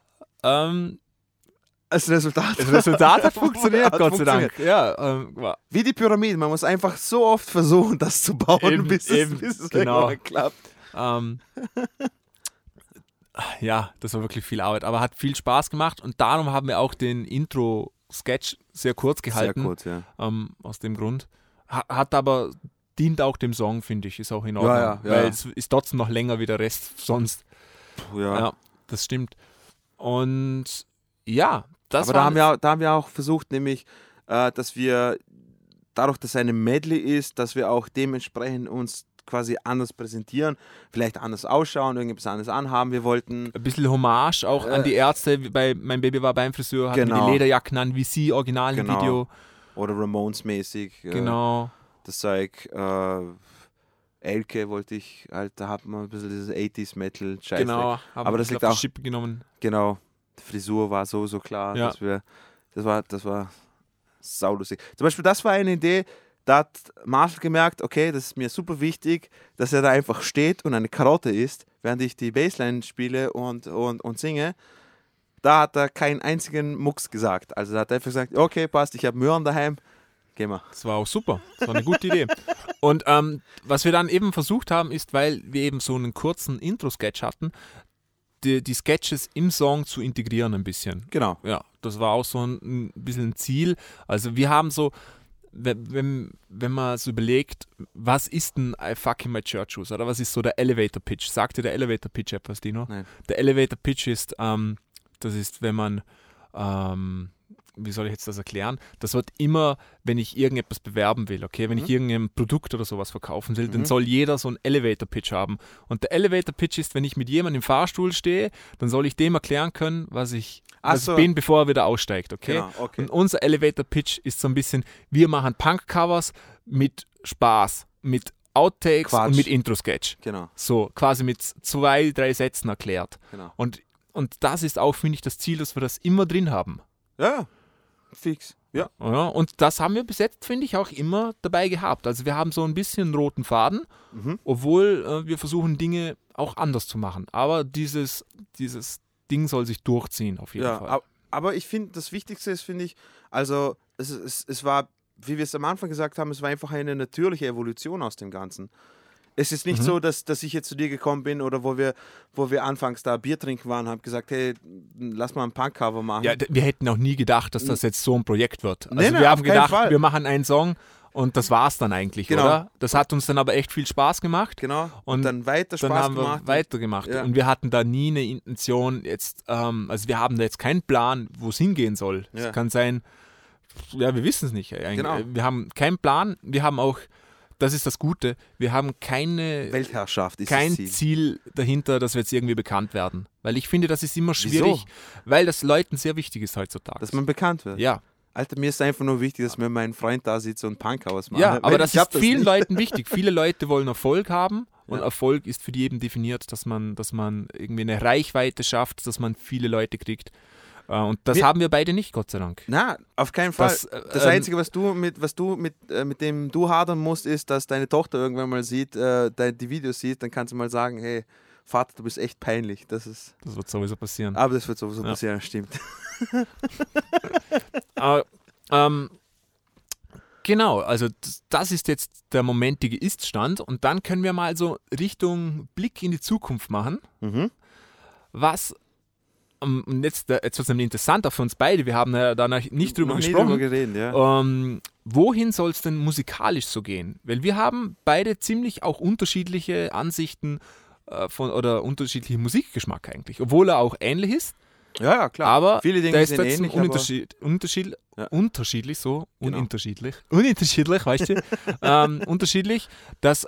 Speaker 1: ähm,
Speaker 2: das Resultat.
Speaker 1: das Resultat hat (laughs) funktioniert,
Speaker 2: Hat
Speaker 1: Gott sei. Dank. Ja, ähm,
Speaker 2: Wie die Pyramide, man muss einfach so oft versuchen, das zu bauen,
Speaker 1: Eben,
Speaker 2: bis,
Speaker 1: eben,
Speaker 2: es, bis es
Speaker 1: genau.
Speaker 2: klappt.
Speaker 1: Ähm, ja, das war wirklich viel Arbeit, aber hat viel Spaß gemacht und darum haben wir auch den Intro-Sketch sehr kurz gehalten.
Speaker 2: Sehr kurz, ja.
Speaker 1: ähm, aus dem Grund. Ha hat aber, dient auch dem Song, finde ich, ist auch in Ordnung.
Speaker 2: Ja, ja, ja.
Speaker 1: Weil es ist trotzdem noch länger wie der Rest sonst.
Speaker 2: Ja.
Speaker 1: Ja, das stimmt. Und ja, das
Speaker 2: Aber da
Speaker 1: war
Speaker 2: haben, wir, auch- da haben wir auch versucht, nämlich, äh, dass wir, dadurch, dass es eine Medley ist, dass wir auch dementsprechend uns quasi anders präsentieren, vielleicht anders ausschauen, irgendwas anderes anhaben. Wir wollten
Speaker 1: ein bisschen Hommage auch an
Speaker 2: Äh,
Speaker 1: die Ärzte. wie Bei Mein Baby war beim Friseur, hatten
Speaker 2: Genau.
Speaker 1: die Lederjacken an, wie sie original im
Speaker 2: Genau.
Speaker 1: Video.
Speaker 2: oder Ramones-mäßig. äh,
Speaker 1: Genau.
Speaker 2: Das Zeug. Äh, Elke wollte ich, halt, da hat man ein bisschen dieses 80s Metal Scheiß.
Speaker 1: Genau.
Speaker 2: Aber das liegt auch-
Speaker 1: Schippe genommen.
Speaker 2: Genau. Die Frisur war so, so klar,
Speaker 1: Ja.
Speaker 2: dass wir, das war, das war saulustig. Zum Beispiel, das war eine Idee, da hat Marshall gemerkt, okay, das ist mir super wichtig, dass er da einfach steht und eine Karotte isst, während ich die Bassline spiele und, und, und singe. da hat er keinen einzigen Mucks gesagt. Also da hat er einfach gesagt, okay, passt, ich habe Möhren daheim, gehen wir.
Speaker 1: Das war auch super. Das war eine gute Idee. Und ähm, was wir dann eben versucht haben, ist, weil wir eben so einen kurzen Intro-Sketch hatten, die, die Sketches im Song zu integrieren ein bisschen.
Speaker 2: Genau.
Speaker 1: Ja, das war auch so ein, ein bisschen ein Ziel. Also wir haben so, wenn, wenn, wenn man so überlegt, was ist denn I fucking my church shoes oder was ist so der Elevator Pitch? Sagt dir der Elevator Pitch etwas, Dino?
Speaker 2: Nein.
Speaker 1: Der Elevator Pitch ist, ähm, das ist, wenn man, ähm, wie soll ich jetzt das erklären? Das wird immer, wenn ich irgendetwas bewerben will, okay, wenn ich
Speaker 2: Mhm.
Speaker 1: irgendein Produkt oder sowas verkaufen will, dann
Speaker 2: Mhm.
Speaker 1: soll jeder so einen Elevator Pitch haben. Und der Elevator Pitch ist, wenn ich mit jemandem im Fahrstuhl stehe, dann soll ich dem erklären können, was ich, Was
Speaker 2: so.
Speaker 1: bin, bevor er wieder aussteigt, okay?
Speaker 2: Genau, okay.
Speaker 1: Und unser Elevator Pitch ist so ein bisschen, wir machen Punk-Covers mit Spaß, mit Outtakes
Speaker 2: Quatsch.
Speaker 1: und mit Intro-Sketch.
Speaker 2: Genau,
Speaker 1: So quasi mit zwei, drei Sätzen erklärt.
Speaker 2: genau.
Speaker 1: Und, und das ist auch, finde ich, das Ziel, dass wir das immer drin haben.
Speaker 2: Ja, fix. Ja.
Speaker 1: Ja, und das haben wir bis jetzt, finde ich, auch immer dabei gehabt. Also wir haben so ein bisschen einen roten Faden,
Speaker 2: Mhm.
Speaker 1: obwohl äh, wir versuchen, Dinge auch anders zu machen. Aber dieses, dieses Ding soll sich durchziehen, auf jeden
Speaker 2: Ja,
Speaker 1: Fall.
Speaker 2: ab- aber ich finde, das Wichtigste ist, finde ich, also es, es, es war, wie wir es am Anfang gesagt haben, es war einfach eine natürliche Evolution aus dem Ganzen. Es ist nicht
Speaker 1: Mhm.
Speaker 2: so, dass, dass ich jetzt zu dir gekommen bin oder wo wir, wo wir anfangs da Bier trinken waren, habe gesagt, hey, lass mal ein Punkcover machen.
Speaker 1: Ja, wir hätten auch nie gedacht, dass das jetzt so ein Projekt wird. Also
Speaker 2: Nee,
Speaker 1: wir
Speaker 2: auf
Speaker 1: haben gedacht,
Speaker 2: Fall.
Speaker 1: wir machen einen Song und das war's dann eigentlich,
Speaker 2: Genau.
Speaker 1: oder? Das hat uns dann aber echt viel Spaß gemacht.
Speaker 2: genau. Und,
Speaker 1: Und
Speaker 2: dann weiter
Speaker 1: Dann
Speaker 2: Spaß
Speaker 1: haben wir
Speaker 2: gemacht.
Speaker 1: weitergemacht.
Speaker 2: Ja.
Speaker 1: Und wir hatten da nie eine Intention, jetzt, ähm, also wir haben da jetzt keinen Plan, wo es hingehen soll. Es
Speaker 2: Ja.
Speaker 1: kann sein, ja, wir wissen es nicht. Eigentlich.
Speaker 2: Genau.
Speaker 1: Wir haben keinen Plan, wir haben auch, das ist das Gute, wir haben keine,
Speaker 2: Weltherrschaft ist
Speaker 1: kein
Speaker 2: Ziel.
Speaker 1: Ziel dahinter, dass wir jetzt irgendwie bekannt werden. Weil ich finde, das ist immer
Speaker 2: Wieso?
Speaker 1: schwierig, weil das Leuten sehr wichtig ist heutzutage.
Speaker 2: Dass man bekannt wird.
Speaker 1: ja,
Speaker 2: Alter, mir ist einfach nur wichtig, dass mir mein Freund da sitzt und Punk ausmacht.
Speaker 1: ja, aber
Speaker 2: Weil
Speaker 1: das ist vielen
Speaker 2: nicht.
Speaker 1: Leuten wichtig. Viele Leute wollen Erfolg haben (laughs) und
Speaker 2: Ja.
Speaker 1: Erfolg ist für die eben definiert, dass man, dass man irgendwie eine Reichweite schafft, dass man viele Leute kriegt. Äh, Und das
Speaker 2: Wir-
Speaker 1: haben wir beide nicht, Gott sei Dank.
Speaker 2: Na, auf keinen Fall.
Speaker 1: Das,
Speaker 2: Das,
Speaker 1: äh, ähm,
Speaker 2: Einzige, was du mit, was du mit, äh, mit dem du hadern musst, ist, dass deine Tochter irgendwann mal sieht, äh, die Videos sieht, dann kannst du mal sagen, hey, Vater, du bist echt peinlich. Das ist,
Speaker 1: Das wird sowieso passieren.
Speaker 2: aber das wird sowieso
Speaker 1: Ja.
Speaker 2: passieren, stimmt. (laughs)
Speaker 1: Äh, ähm, genau, also das ist jetzt der momentige Ist-Stand und dann können wir mal so Richtung Blick in die Zukunft machen.
Speaker 2: Mhm.
Speaker 1: Was, ähm, und jetzt, äh, jetzt wird es nämlich interessanter für uns beide, wir haben ja da noch nicht drüber
Speaker 2: nie
Speaker 1: gesprochen.
Speaker 2: drüber geredet, ja.
Speaker 1: Ähm, wohin soll es denn musikalisch so gehen? Weil wir haben beide ziemlich auch unterschiedliche Ansichten äh, von oder unterschiedlichen Musikgeschmack eigentlich, obwohl er auch ähnlich ist.
Speaker 2: Ja, ja, klar.
Speaker 1: Aber
Speaker 2: Viele Dinge
Speaker 1: der ist
Speaker 2: sind
Speaker 1: trotzdem
Speaker 2: ähnlich,
Speaker 1: Unterschied, Unterschied,
Speaker 2: Ja.
Speaker 1: unterschiedlich, so
Speaker 2: Genau.
Speaker 1: ununterschiedlich, (laughs) ununterschiedlich, weißt du, (laughs) ähm, unterschiedlich. Das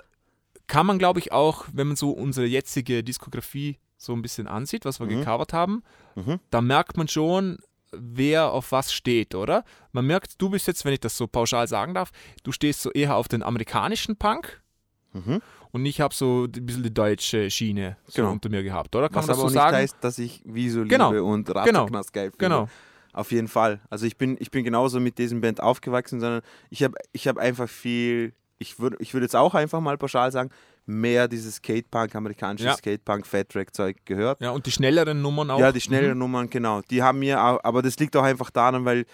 Speaker 1: kann man, glaube ich, auch, wenn man so unsere jetzige Diskografie so ein bisschen ansieht, was wir
Speaker 2: Mhm.
Speaker 1: gecovert haben,
Speaker 2: Mhm.
Speaker 1: da merkt man schon, wer auf was steht, oder? Man merkt, du bist jetzt, wenn ich das so pauschal sagen darf, du stehst so eher auf den amerikanischen Punk
Speaker 2: Mhm.
Speaker 1: Und ich habe so ein bisschen die deutsche Schiene so
Speaker 2: Genau.
Speaker 1: unter mir gehabt, oder? Kann
Speaker 2: Was
Speaker 1: man das
Speaker 2: aber
Speaker 1: so
Speaker 2: nicht
Speaker 1: sagen?
Speaker 2: heißt, dass ich Wieso
Speaker 1: Genau.
Speaker 2: liebe und
Speaker 1: Genau.
Speaker 2: Rasterknast geil finde.
Speaker 1: genau.
Speaker 2: Auf jeden Fall. Also ich bin, ich bin genauso mit diesem Band aufgewachsen, sondern ich habe ich hab einfach viel, ich würde ich würd jetzt auch einfach mal pauschal sagen, mehr dieses Skatepunk, amerikanisches
Speaker 1: Ja.
Speaker 2: Skatepunk, Fat Track Zeug gehört.
Speaker 1: Ja, und die schnelleren Nummern auch.
Speaker 2: Ja, die schnelleren
Speaker 1: Mhm.
Speaker 2: Nummern, genau. Die haben mir auch, aber das liegt auch einfach daran, weil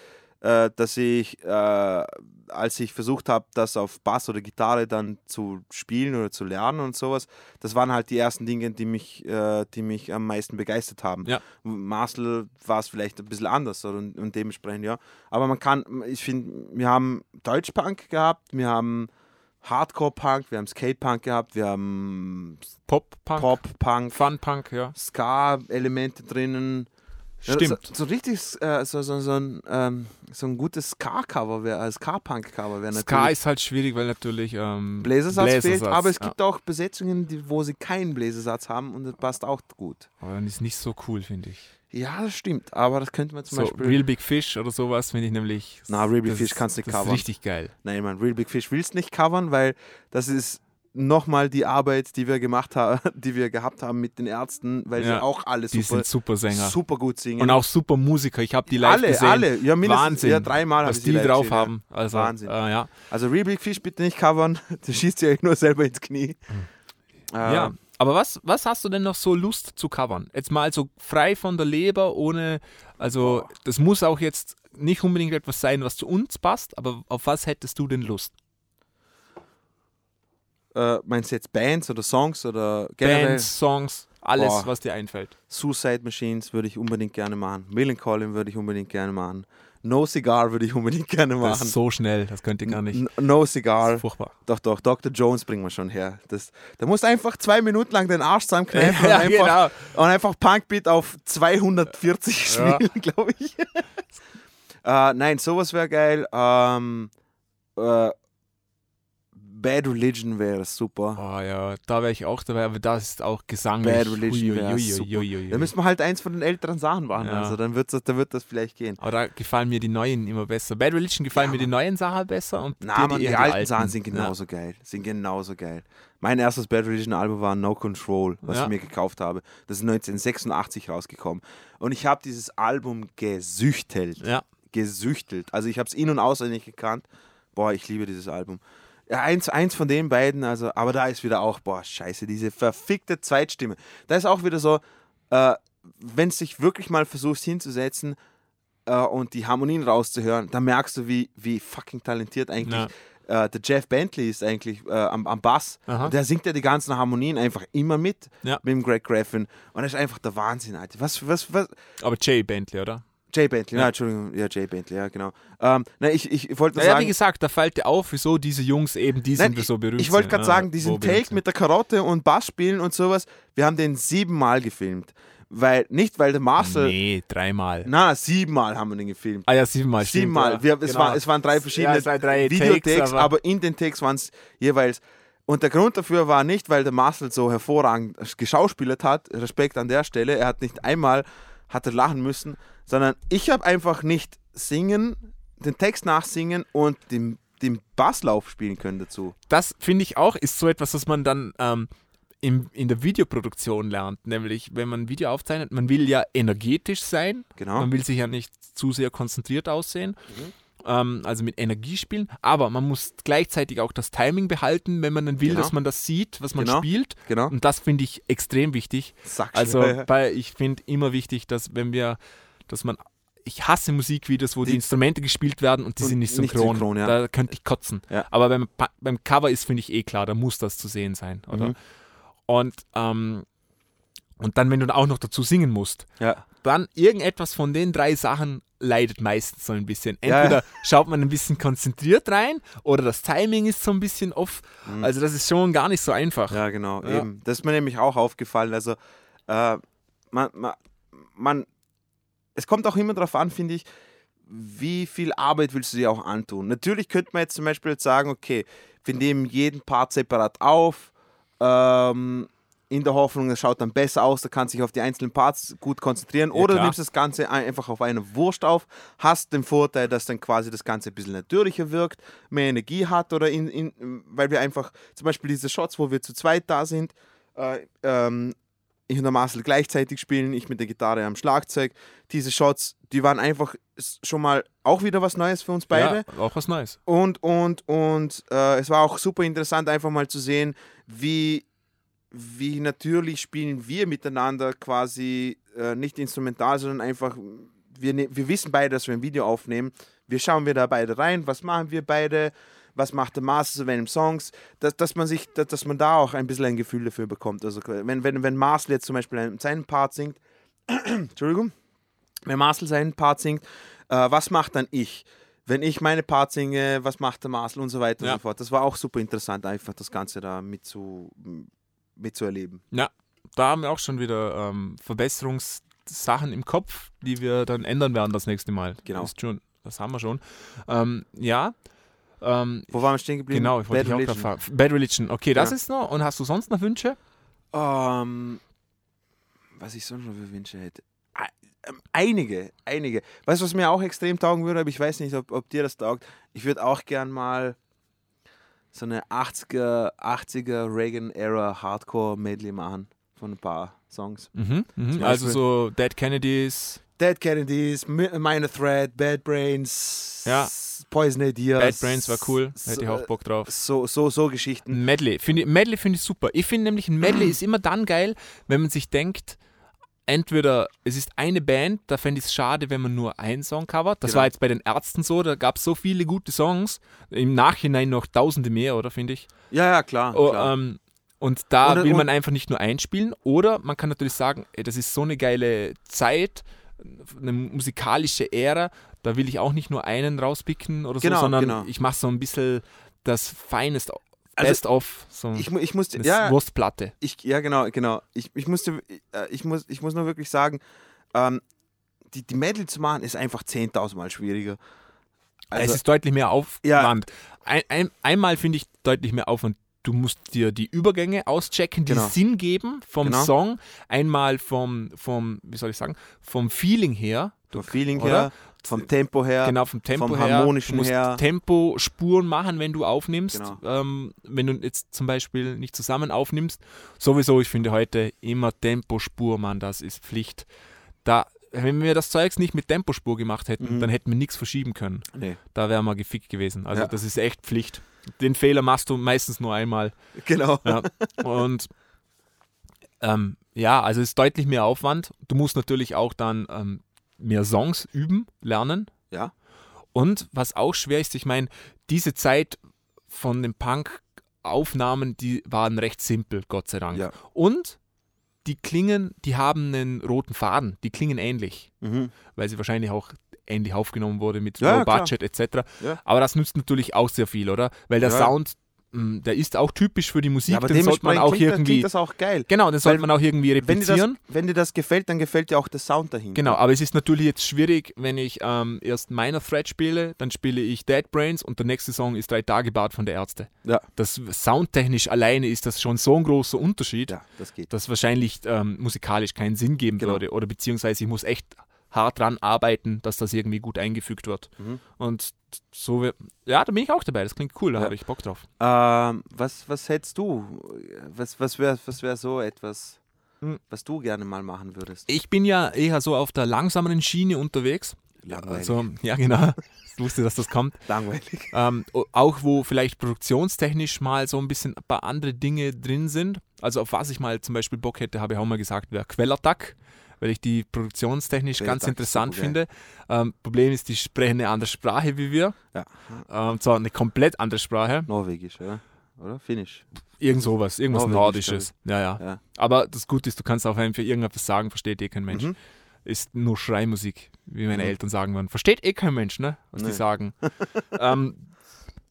Speaker 2: äh, dass ich, äh, als ich versucht habe, das auf Bass oder Gitarre dann zu spielen oder zu lernen und sowas, das waren halt die ersten Dinge, die mich, äh, die mich am meisten begeistert haben.
Speaker 1: Ja.
Speaker 2: Marcel war es vielleicht ein bisschen anders und, und dementsprechend, ja. Aber man kann, ich finde, wir haben Deutschpunk gehabt, wir haben Hardcore-Punk, wir haben Skate-Punk gehabt, wir haben
Speaker 1: Pop-Punk,
Speaker 2: Pop-Punk,
Speaker 1: Fun-Punk, ja.
Speaker 2: Ska-Elemente drinnen.
Speaker 1: Stimmt.
Speaker 2: So, so richtig, äh, so, so, so, ein, ähm, so ein gutes Ska-Cover wäre, äh, Ska-Punk-Cover wäre
Speaker 1: Ska
Speaker 2: natürlich.
Speaker 1: ist halt schwierig, weil natürlich ähm,
Speaker 2: Bläsersatz, fehlt,
Speaker 1: Bläsersatz,
Speaker 2: aber es
Speaker 1: ja.
Speaker 2: gibt auch Besetzungen, die, wo sie keinen Bläsersatz haben und das passt auch gut.
Speaker 1: Aber dann ist nicht so cool, finde ich.
Speaker 2: Ja, das stimmt, aber das könnte man zum
Speaker 1: So
Speaker 2: Beispiel.
Speaker 1: Real Big Fish oder sowas finde ich nämlich.
Speaker 2: Na, Real Big
Speaker 1: das
Speaker 2: Fish kannst du nicht
Speaker 1: Das
Speaker 2: covern.
Speaker 1: ist richtig geil.
Speaker 2: Nein, man, Real Big Fish willst nicht covern, weil das ist nochmal die Arbeit, die wir gemacht haben, (laughs) die wir gehabt haben mit den Ärzten, weil
Speaker 1: Ja,
Speaker 2: sie auch alle
Speaker 1: Die
Speaker 2: super,
Speaker 1: sind super Sänger.
Speaker 2: super gut singen.
Speaker 1: Und auch super Musiker. Ich habe die live
Speaker 2: alle,
Speaker 1: gesehen.
Speaker 2: alle, ja mindestens
Speaker 1: Wahnsinn,
Speaker 2: ja, dreimal
Speaker 1: was die
Speaker 2: live
Speaker 1: drauf
Speaker 2: gesehen,
Speaker 1: haben. Also,
Speaker 2: Wahnsinn.
Speaker 1: Äh, ja.
Speaker 2: Also Real Big Fish bitte nicht covern, (laughs) der schießt ja nur selber ins Knie. Äh,
Speaker 1: Ja, aber was, was hast du denn noch so Lust zu covern? Jetzt mal so frei von der Leber, ohne, also das muss auch jetzt nicht unbedingt etwas sein, was zu uns passt, aber auf was hättest du denn Lust?
Speaker 2: Äh, meinst du jetzt Bands oder Songs oder generell?
Speaker 1: Bands, Songs, alles,
Speaker 2: Boah.
Speaker 1: was dir einfällt.
Speaker 2: Suicide Machines würde ich unbedingt gerne machen. Millencolin würde ich unbedingt gerne machen. No Cigar würde ich unbedingt gerne
Speaker 1: Das
Speaker 2: machen.
Speaker 1: ist so schnell, das könnt ihr gar nicht.
Speaker 2: No
Speaker 1: Das
Speaker 2: Cigar.
Speaker 1: ist furchtbar.
Speaker 2: Doch, doch, Dr. Jones bringen wir schon her. Das, da musst du einfach zwei Minuten lang den Arsch zusammenkneifen (laughs)
Speaker 1: Ja,
Speaker 2: und, einfach,
Speaker 1: genau.
Speaker 2: und einfach Punkbeat auf 240
Speaker 1: Ja.
Speaker 2: spielen, glaube ich. (laughs) äh, nein, sowas wäre geil. Ähm, äh, Bad Religion wäre super.
Speaker 1: Oh ja, da wäre ich auch dabei, aber das ist auch gesanglich.
Speaker 2: Bad Religion wäre super. Da müssen wir halt eins von den älteren Sachen machen.
Speaker 1: Ja.
Speaker 2: Also dann, wird's, dann wird das vielleicht gehen.
Speaker 1: aber da gefallen mir die neuen immer besser. Bad Religion gefallen
Speaker 2: Ja,
Speaker 1: mir die neuen Sachen besser und
Speaker 2: Na,
Speaker 1: dir
Speaker 2: man, die,
Speaker 1: eher
Speaker 2: alten Sachen sind genauso geil. Sind genauso geil. Mein erstes Bad Religion Album war No Control, was
Speaker 1: Ja.
Speaker 2: ich mir gekauft habe. Das ist 1986 rausgekommen. Und ich habe dieses Album gesüchtelt.
Speaker 1: Ja. ja.
Speaker 2: Gesüchtelt. Also ich habe es in- und auswendig gekannt. Boah, ich liebe dieses Album. Ja, eins, eins von den beiden, also, aber da ist wieder auch, boah, scheiße, diese verfickte Zweitstimme. Da ist auch wieder so, äh, wenn du dich wirklich mal versuchst hinzusetzen äh, und die Harmonien rauszuhören, dann merkst du, wie, wie fucking talentiert eigentlich
Speaker 1: Ja.
Speaker 2: äh, der Jeff Bentley ist eigentlich äh, am, am Bass. Der singt ja die ganzen Harmonien einfach immer mit
Speaker 1: Ja.
Speaker 2: mit dem Greg Graffin. Und das ist einfach der Wahnsinn, Alter. Was, was, was?
Speaker 1: Aber Jay Bentley, oder?
Speaker 2: Jay Bentley, ja.
Speaker 1: Ja.
Speaker 2: Entschuldigung, ja, Jay Bentley, ja, genau. Ähm, na, ich, ich, wollte nur
Speaker 1: Ja, ja,
Speaker 2: sagen,
Speaker 1: wie gesagt, da fällt dir auf, wieso diese Jungs eben, die
Speaker 2: Nein,
Speaker 1: sind so berühmt.
Speaker 2: ich wollte gerade
Speaker 1: ja,
Speaker 2: sagen,
Speaker 1: wo
Speaker 2: diesen Take
Speaker 1: sind.
Speaker 2: mit der Karotte und Bass spielen und sowas, wir haben den siebenmal gefilmt. Weil, nicht weil der Marcel,
Speaker 1: Nee, dreimal.
Speaker 2: na, siebenmal haben wir den gefilmt.
Speaker 1: Ah ja, siebenmal. stimmt,
Speaker 2: Siebenmal.
Speaker 1: ja.
Speaker 2: Wir, es,
Speaker 1: Genau.
Speaker 2: war, es waren drei verschiedene
Speaker 1: Ja, drei
Speaker 2: Videotakes,
Speaker 1: Takes,
Speaker 2: aber,
Speaker 1: aber-
Speaker 2: in den Takes waren es jeweils. Und der Grund dafür war nicht, weil der Marcel so hervorragend geschauspielert hat, Respekt an der Stelle, er hat nicht einmal hat er lachen müssen, sondern ich habe einfach nicht singen, den Text nachsingen und den, den Basslauf spielen können dazu.
Speaker 1: Das finde ich auch, ist so etwas, was man dann ähm, im, in der Videoproduktion lernt. Nämlich, wenn man ein Video aufzeichnet, man will ja energetisch sein,
Speaker 2: Genau.
Speaker 1: man will sich ja nicht zu sehr konzentriert aussehen.
Speaker 2: Mhm.
Speaker 1: Ähm, also mit Energie spielen, aber man muss gleichzeitig auch das Timing behalten, wenn man dann will,
Speaker 2: Genau.
Speaker 1: dass man das sieht, was man
Speaker 2: Genau.
Speaker 1: spielt.
Speaker 2: Genau.
Speaker 1: Und das finde ich extrem wichtig.
Speaker 2: Sag's
Speaker 1: Also, bei, ich finde immer wichtig, dass wenn wir, dass man, ich hasse Musikvideos, wo die,
Speaker 2: Die-
Speaker 1: Instrumente gespielt werden und die
Speaker 2: Und
Speaker 1: sind nicht
Speaker 2: nicht
Speaker 1: synchron.
Speaker 2: synchron, ja.
Speaker 1: Da könnte ich kotzen.
Speaker 2: Ja.
Speaker 1: Aber beim, beim Cover ist, finde ich, eh klar, da muss das zu sehen sein. Oder?
Speaker 2: Mhm.
Speaker 1: Und, ähm, und dann, wenn du auch noch dazu singen musst,
Speaker 2: ja.
Speaker 1: dann irgendetwas von den drei Sachen leidet meistens so ein bisschen. Entweder schaut man ein bisschen konzentriert rein oder das Timing ist so ein bisschen off.
Speaker 2: Mhm.
Speaker 1: Also das ist schon gar nicht so einfach.
Speaker 2: Ja, genau, eben. Das ist mir nämlich auch aufgefallen. Also, äh, man, man, man, es kommt auch immer darauf an, finde ich, wie viel Arbeit willst du dir auch antun. Natürlich könnte man jetzt zum Beispiel jetzt sagen, okay, wir nehmen jeden Part separat auf, ähm, in der Hoffnung, es schaut dann besser aus, da kannst du dich auf die einzelnen Parts gut konzentrieren.
Speaker 1: Ja,
Speaker 2: Oder du nimmst das Ganze ein- einfach auf eine Wurst auf, hast den Vorteil, dass dann quasi das Ganze ein bisschen natürlicher wirkt, mehr Energie hat oder in, in, weil wir einfach, zum Beispiel diese Shots, wo wir zu zweit da sind, äh, ähm, ich und der Marcel gleichzeitig spielen, ich mit der Gitarre am Schlagzeug. Diese Shots, die waren einfach schon mal auch wieder was Neues für uns beide.
Speaker 1: Ja, auch was Neues.
Speaker 2: Und, und, und äh, es war auch super interessant, einfach mal zu sehen, wie, wie natürlich spielen wir miteinander quasi äh, nicht instrumental, sondern einfach, wir, ne wir wissen beide, dass wir ein Video aufnehmen. Wir schauen wir da beide rein, was machen wir beide, was macht der Master zu welchen Songs, dass, dass man sich, dass, dass man da auch ein bisschen ein Gefühl dafür bekommt. Also wenn, wenn, wenn Marcel jetzt zum Beispiel einen- seinen Part singt, (clears throat) Entschuldigung, wenn Marcel seinen Part singt, äh, was macht dann ich? Wenn ich meine Part singe, was macht der Marcel und so weiter
Speaker 1: Ja.
Speaker 2: und so fort. Das war auch super interessant, einfach das Ganze da mitzu, mitzuerleben.
Speaker 1: Ja, da haben wir auch schon wieder ähm, Verbesserungssachen im Kopf, die wir dann ändern werden das nächste Mal.
Speaker 2: Genau.
Speaker 1: Das, schon, das haben wir schon. Ähm, ja. Ähm,
Speaker 2: Wo waren wir stehen geblieben?
Speaker 1: genau, ich wollte
Speaker 2: Bad
Speaker 1: dich auch
Speaker 2: Religion.
Speaker 1: gerade fragen. Bad Religion, okay, das
Speaker 2: Ja.
Speaker 1: ist noch. Und hast du sonst noch Wünsche?
Speaker 2: Ähm, was ich sonst noch für Wünsche hätte. Ähm, Einige, einige. Weißt du, was mir auch extrem taugen würde, aber ich weiß nicht, ob, ob dir das taugt. Ich würde auch gern mal so eine 80er, 80er Reagan-Era Hardcore-Medley machen von ein paar Songs.
Speaker 1: Mhm, mhm. Also so Dead Kennedys.
Speaker 2: Dead Kennedys, Mi- Minor Threat, Bad Brains,
Speaker 1: Ja.
Speaker 2: Poison Idea.
Speaker 1: Bad Brains war cool,
Speaker 2: so,
Speaker 1: hätte ich auch Bock drauf.
Speaker 2: So, so, so Geschichten.
Speaker 1: Medley, finde ich, Medley finde ich super. Ich finde nämlich, ein Medley ist immer dann geil, wenn man sich denkt, entweder es ist eine Band, da fände ich es schade, wenn man nur einen Song covert. Das
Speaker 2: Genau.
Speaker 1: war jetzt bei den Ärzten so, da gab es so viele gute Songs, im Nachhinein noch tausende mehr, oder finde ich.
Speaker 2: Ja, ja, klar.
Speaker 1: Oh,
Speaker 2: klar.
Speaker 1: ähm, und da
Speaker 2: Oder-
Speaker 1: will man
Speaker 2: und-
Speaker 1: einfach nicht nur einspielen. Oder man kann natürlich sagen, ey, das ist so eine geile Zeit, eine musikalische Ära, da will ich auch nicht nur einen rauspicken oder so,
Speaker 2: Genau,
Speaker 1: sondern
Speaker 2: genau.
Speaker 1: ich mache so ein bisschen das Finest,
Speaker 2: Also,
Speaker 1: Best of, so
Speaker 2: ich, ich musste,
Speaker 1: eine
Speaker 2: ja,
Speaker 1: Wurstplatte.
Speaker 2: ich, ja, genau, genau. Ich, ich musste, äh, ich muss, ich muss nur wirklich sagen, ähm, die, die Medley zu machen ist einfach 10.000 Mal schwieriger.
Speaker 1: es
Speaker 2: Also,
Speaker 1: ist deutlich mehr Aufwand. Ein, ein, einmal finde ich deutlich mehr Aufwand. Du musst dir die Übergänge auschecken, die
Speaker 2: Genau.
Speaker 1: Sinn geben vom
Speaker 2: Genau.
Speaker 1: Song. Einmal vom, vom, wie soll ich sagen, vom Feeling her.
Speaker 2: vom Feeling
Speaker 1: oder?
Speaker 2: her, vom Tempo her.
Speaker 1: Genau, vom Tempo
Speaker 2: vom
Speaker 1: her.
Speaker 2: Harmonischen
Speaker 1: du musst
Speaker 2: her.
Speaker 1: Tempo-Spuren machen, wenn du aufnimmst.
Speaker 2: Genau.
Speaker 1: Ähm, wenn du jetzt zum Beispiel nicht zusammen aufnimmst. Sowieso, ich finde heute immer Tempospur, Mann, das ist Pflicht. Da, wenn wir das Zeugs nicht mit Tempospur gemacht hätten,
Speaker 2: Mhm.
Speaker 1: dann hätten wir nichts verschieben können.
Speaker 2: Nee,
Speaker 1: Da wären wir gefickt gewesen. Also
Speaker 2: Ja.
Speaker 1: das ist echt Pflicht. Den Fehler machst du meistens nur einmal.
Speaker 2: genau.
Speaker 1: Ja. Und ähm, ja, also es ist deutlich mehr Aufwand. Du musst natürlich auch dann ähm, mehr Songs üben, lernen.
Speaker 2: Ja.
Speaker 1: Und was auch schwer ist, ich meine, diese Zeit von den Punk-Aufnahmen, die waren recht simpel, Gott sei Dank.
Speaker 2: Ja.
Speaker 1: Und die klingen, die haben einen roten Faden, die klingen ähnlich,
Speaker 2: Mhm.
Speaker 1: weil sie wahrscheinlich auch ähnlich aufgenommen wurde mit
Speaker 2: Ja,
Speaker 1: Low. Budget etc.
Speaker 2: Ja.
Speaker 1: Aber das nützt natürlich auch sehr viel, oder? Weil der
Speaker 2: Ja.
Speaker 1: Sound, mh, der ist auch typisch für die Musik,
Speaker 2: Ja, aber
Speaker 1: den sollte man auch
Speaker 2: klingt,
Speaker 1: irgendwie
Speaker 2: das auch geil.
Speaker 1: Genau, den sollte man auch irgendwie
Speaker 2: Wenn dir, das,
Speaker 1: replizieren.
Speaker 2: wenn dir das gefällt, dann gefällt dir auch der Sound dahinter.
Speaker 1: Genau, aber es ist natürlich jetzt schwierig, wenn ich ähm, erst Minor Threat spiele, dann spiele ich Dead Brains und der nächste Song ist Drei Tage Bad von der Ärzte.
Speaker 2: Ja.
Speaker 1: Das soundtechnisch alleine ist das schon so ein großer Unterschied,
Speaker 2: Ja, das geht.
Speaker 1: dass wahrscheinlich ähm, musikalisch keinen Sinn geben
Speaker 2: Genau.
Speaker 1: würde. Oder beziehungsweise ich muss echt hart dran arbeiten, dass das irgendwie gut eingefügt wird.
Speaker 2: Mhm.
Speaker 1: Und so, wir- ja, da bin ich auch dabei. Das klingt cool, da
Speaker 2: Ja.
Speaker 1: habe ich Bock drauf.
Speaker 2: Ähm, was, was hättest du? Was, was wäre was wär so etwas,
Speaker 1: Hm.
Speaker 2: was du gerne mal machen würdest?
Speaker 1: Ich bin ja eher so auf der langsameren Schiene unterwegs.
Speaker 2: Langweilig.
Speaker 1: Also, ja, genau. (laughs) Ich wusste, dass das kommt.
Speaker 2: Langweilig.
Speaker 1: Ähm, auch wo vielleicht produktionstechnisch mal so ein bisschen ein paar andere Dinge drin sind. Also auf was ich mal zum Beispiel Bock hätte, habe ich auch mal gesagt, wäre Quellertack, weil ich die produktionstechnisch ganz
Speaker 2: Quellertack ist
Speaker 1: interessant
Speaker 2: supergeil.
Speaker 1: finde. Ähm, Problem ist, die sprechen eine andere Sprache wie wir.
Speaker 2: Ja.
Speaker 1: Ähm, zwar eine komplett andere Sprache.
Speaker 2: Norwegisch, ja? oder? Finnisch.
Speaker 1: Irgend sowas, irgendwas
Speaker 2: Norwegisch,
Speaker 1: Nordisches. Ja, ja,
Speaker 2: Ja.
Speaker 1: Aber das Gute ist, du kannst auch einfach irgendetwas sagen, versteht eh kein Mensch.
Speaker 2: Mhm.
Speaker 1: Ist nur Schreimusik, wie meine
Speaker 2: Mhm.
Speaker 1: Eltern sagen würden. Versteht eh kein Mensch, ne? Was die
Speaker 2: Nee.
Speaker 1: sagen. (laughs) ähm,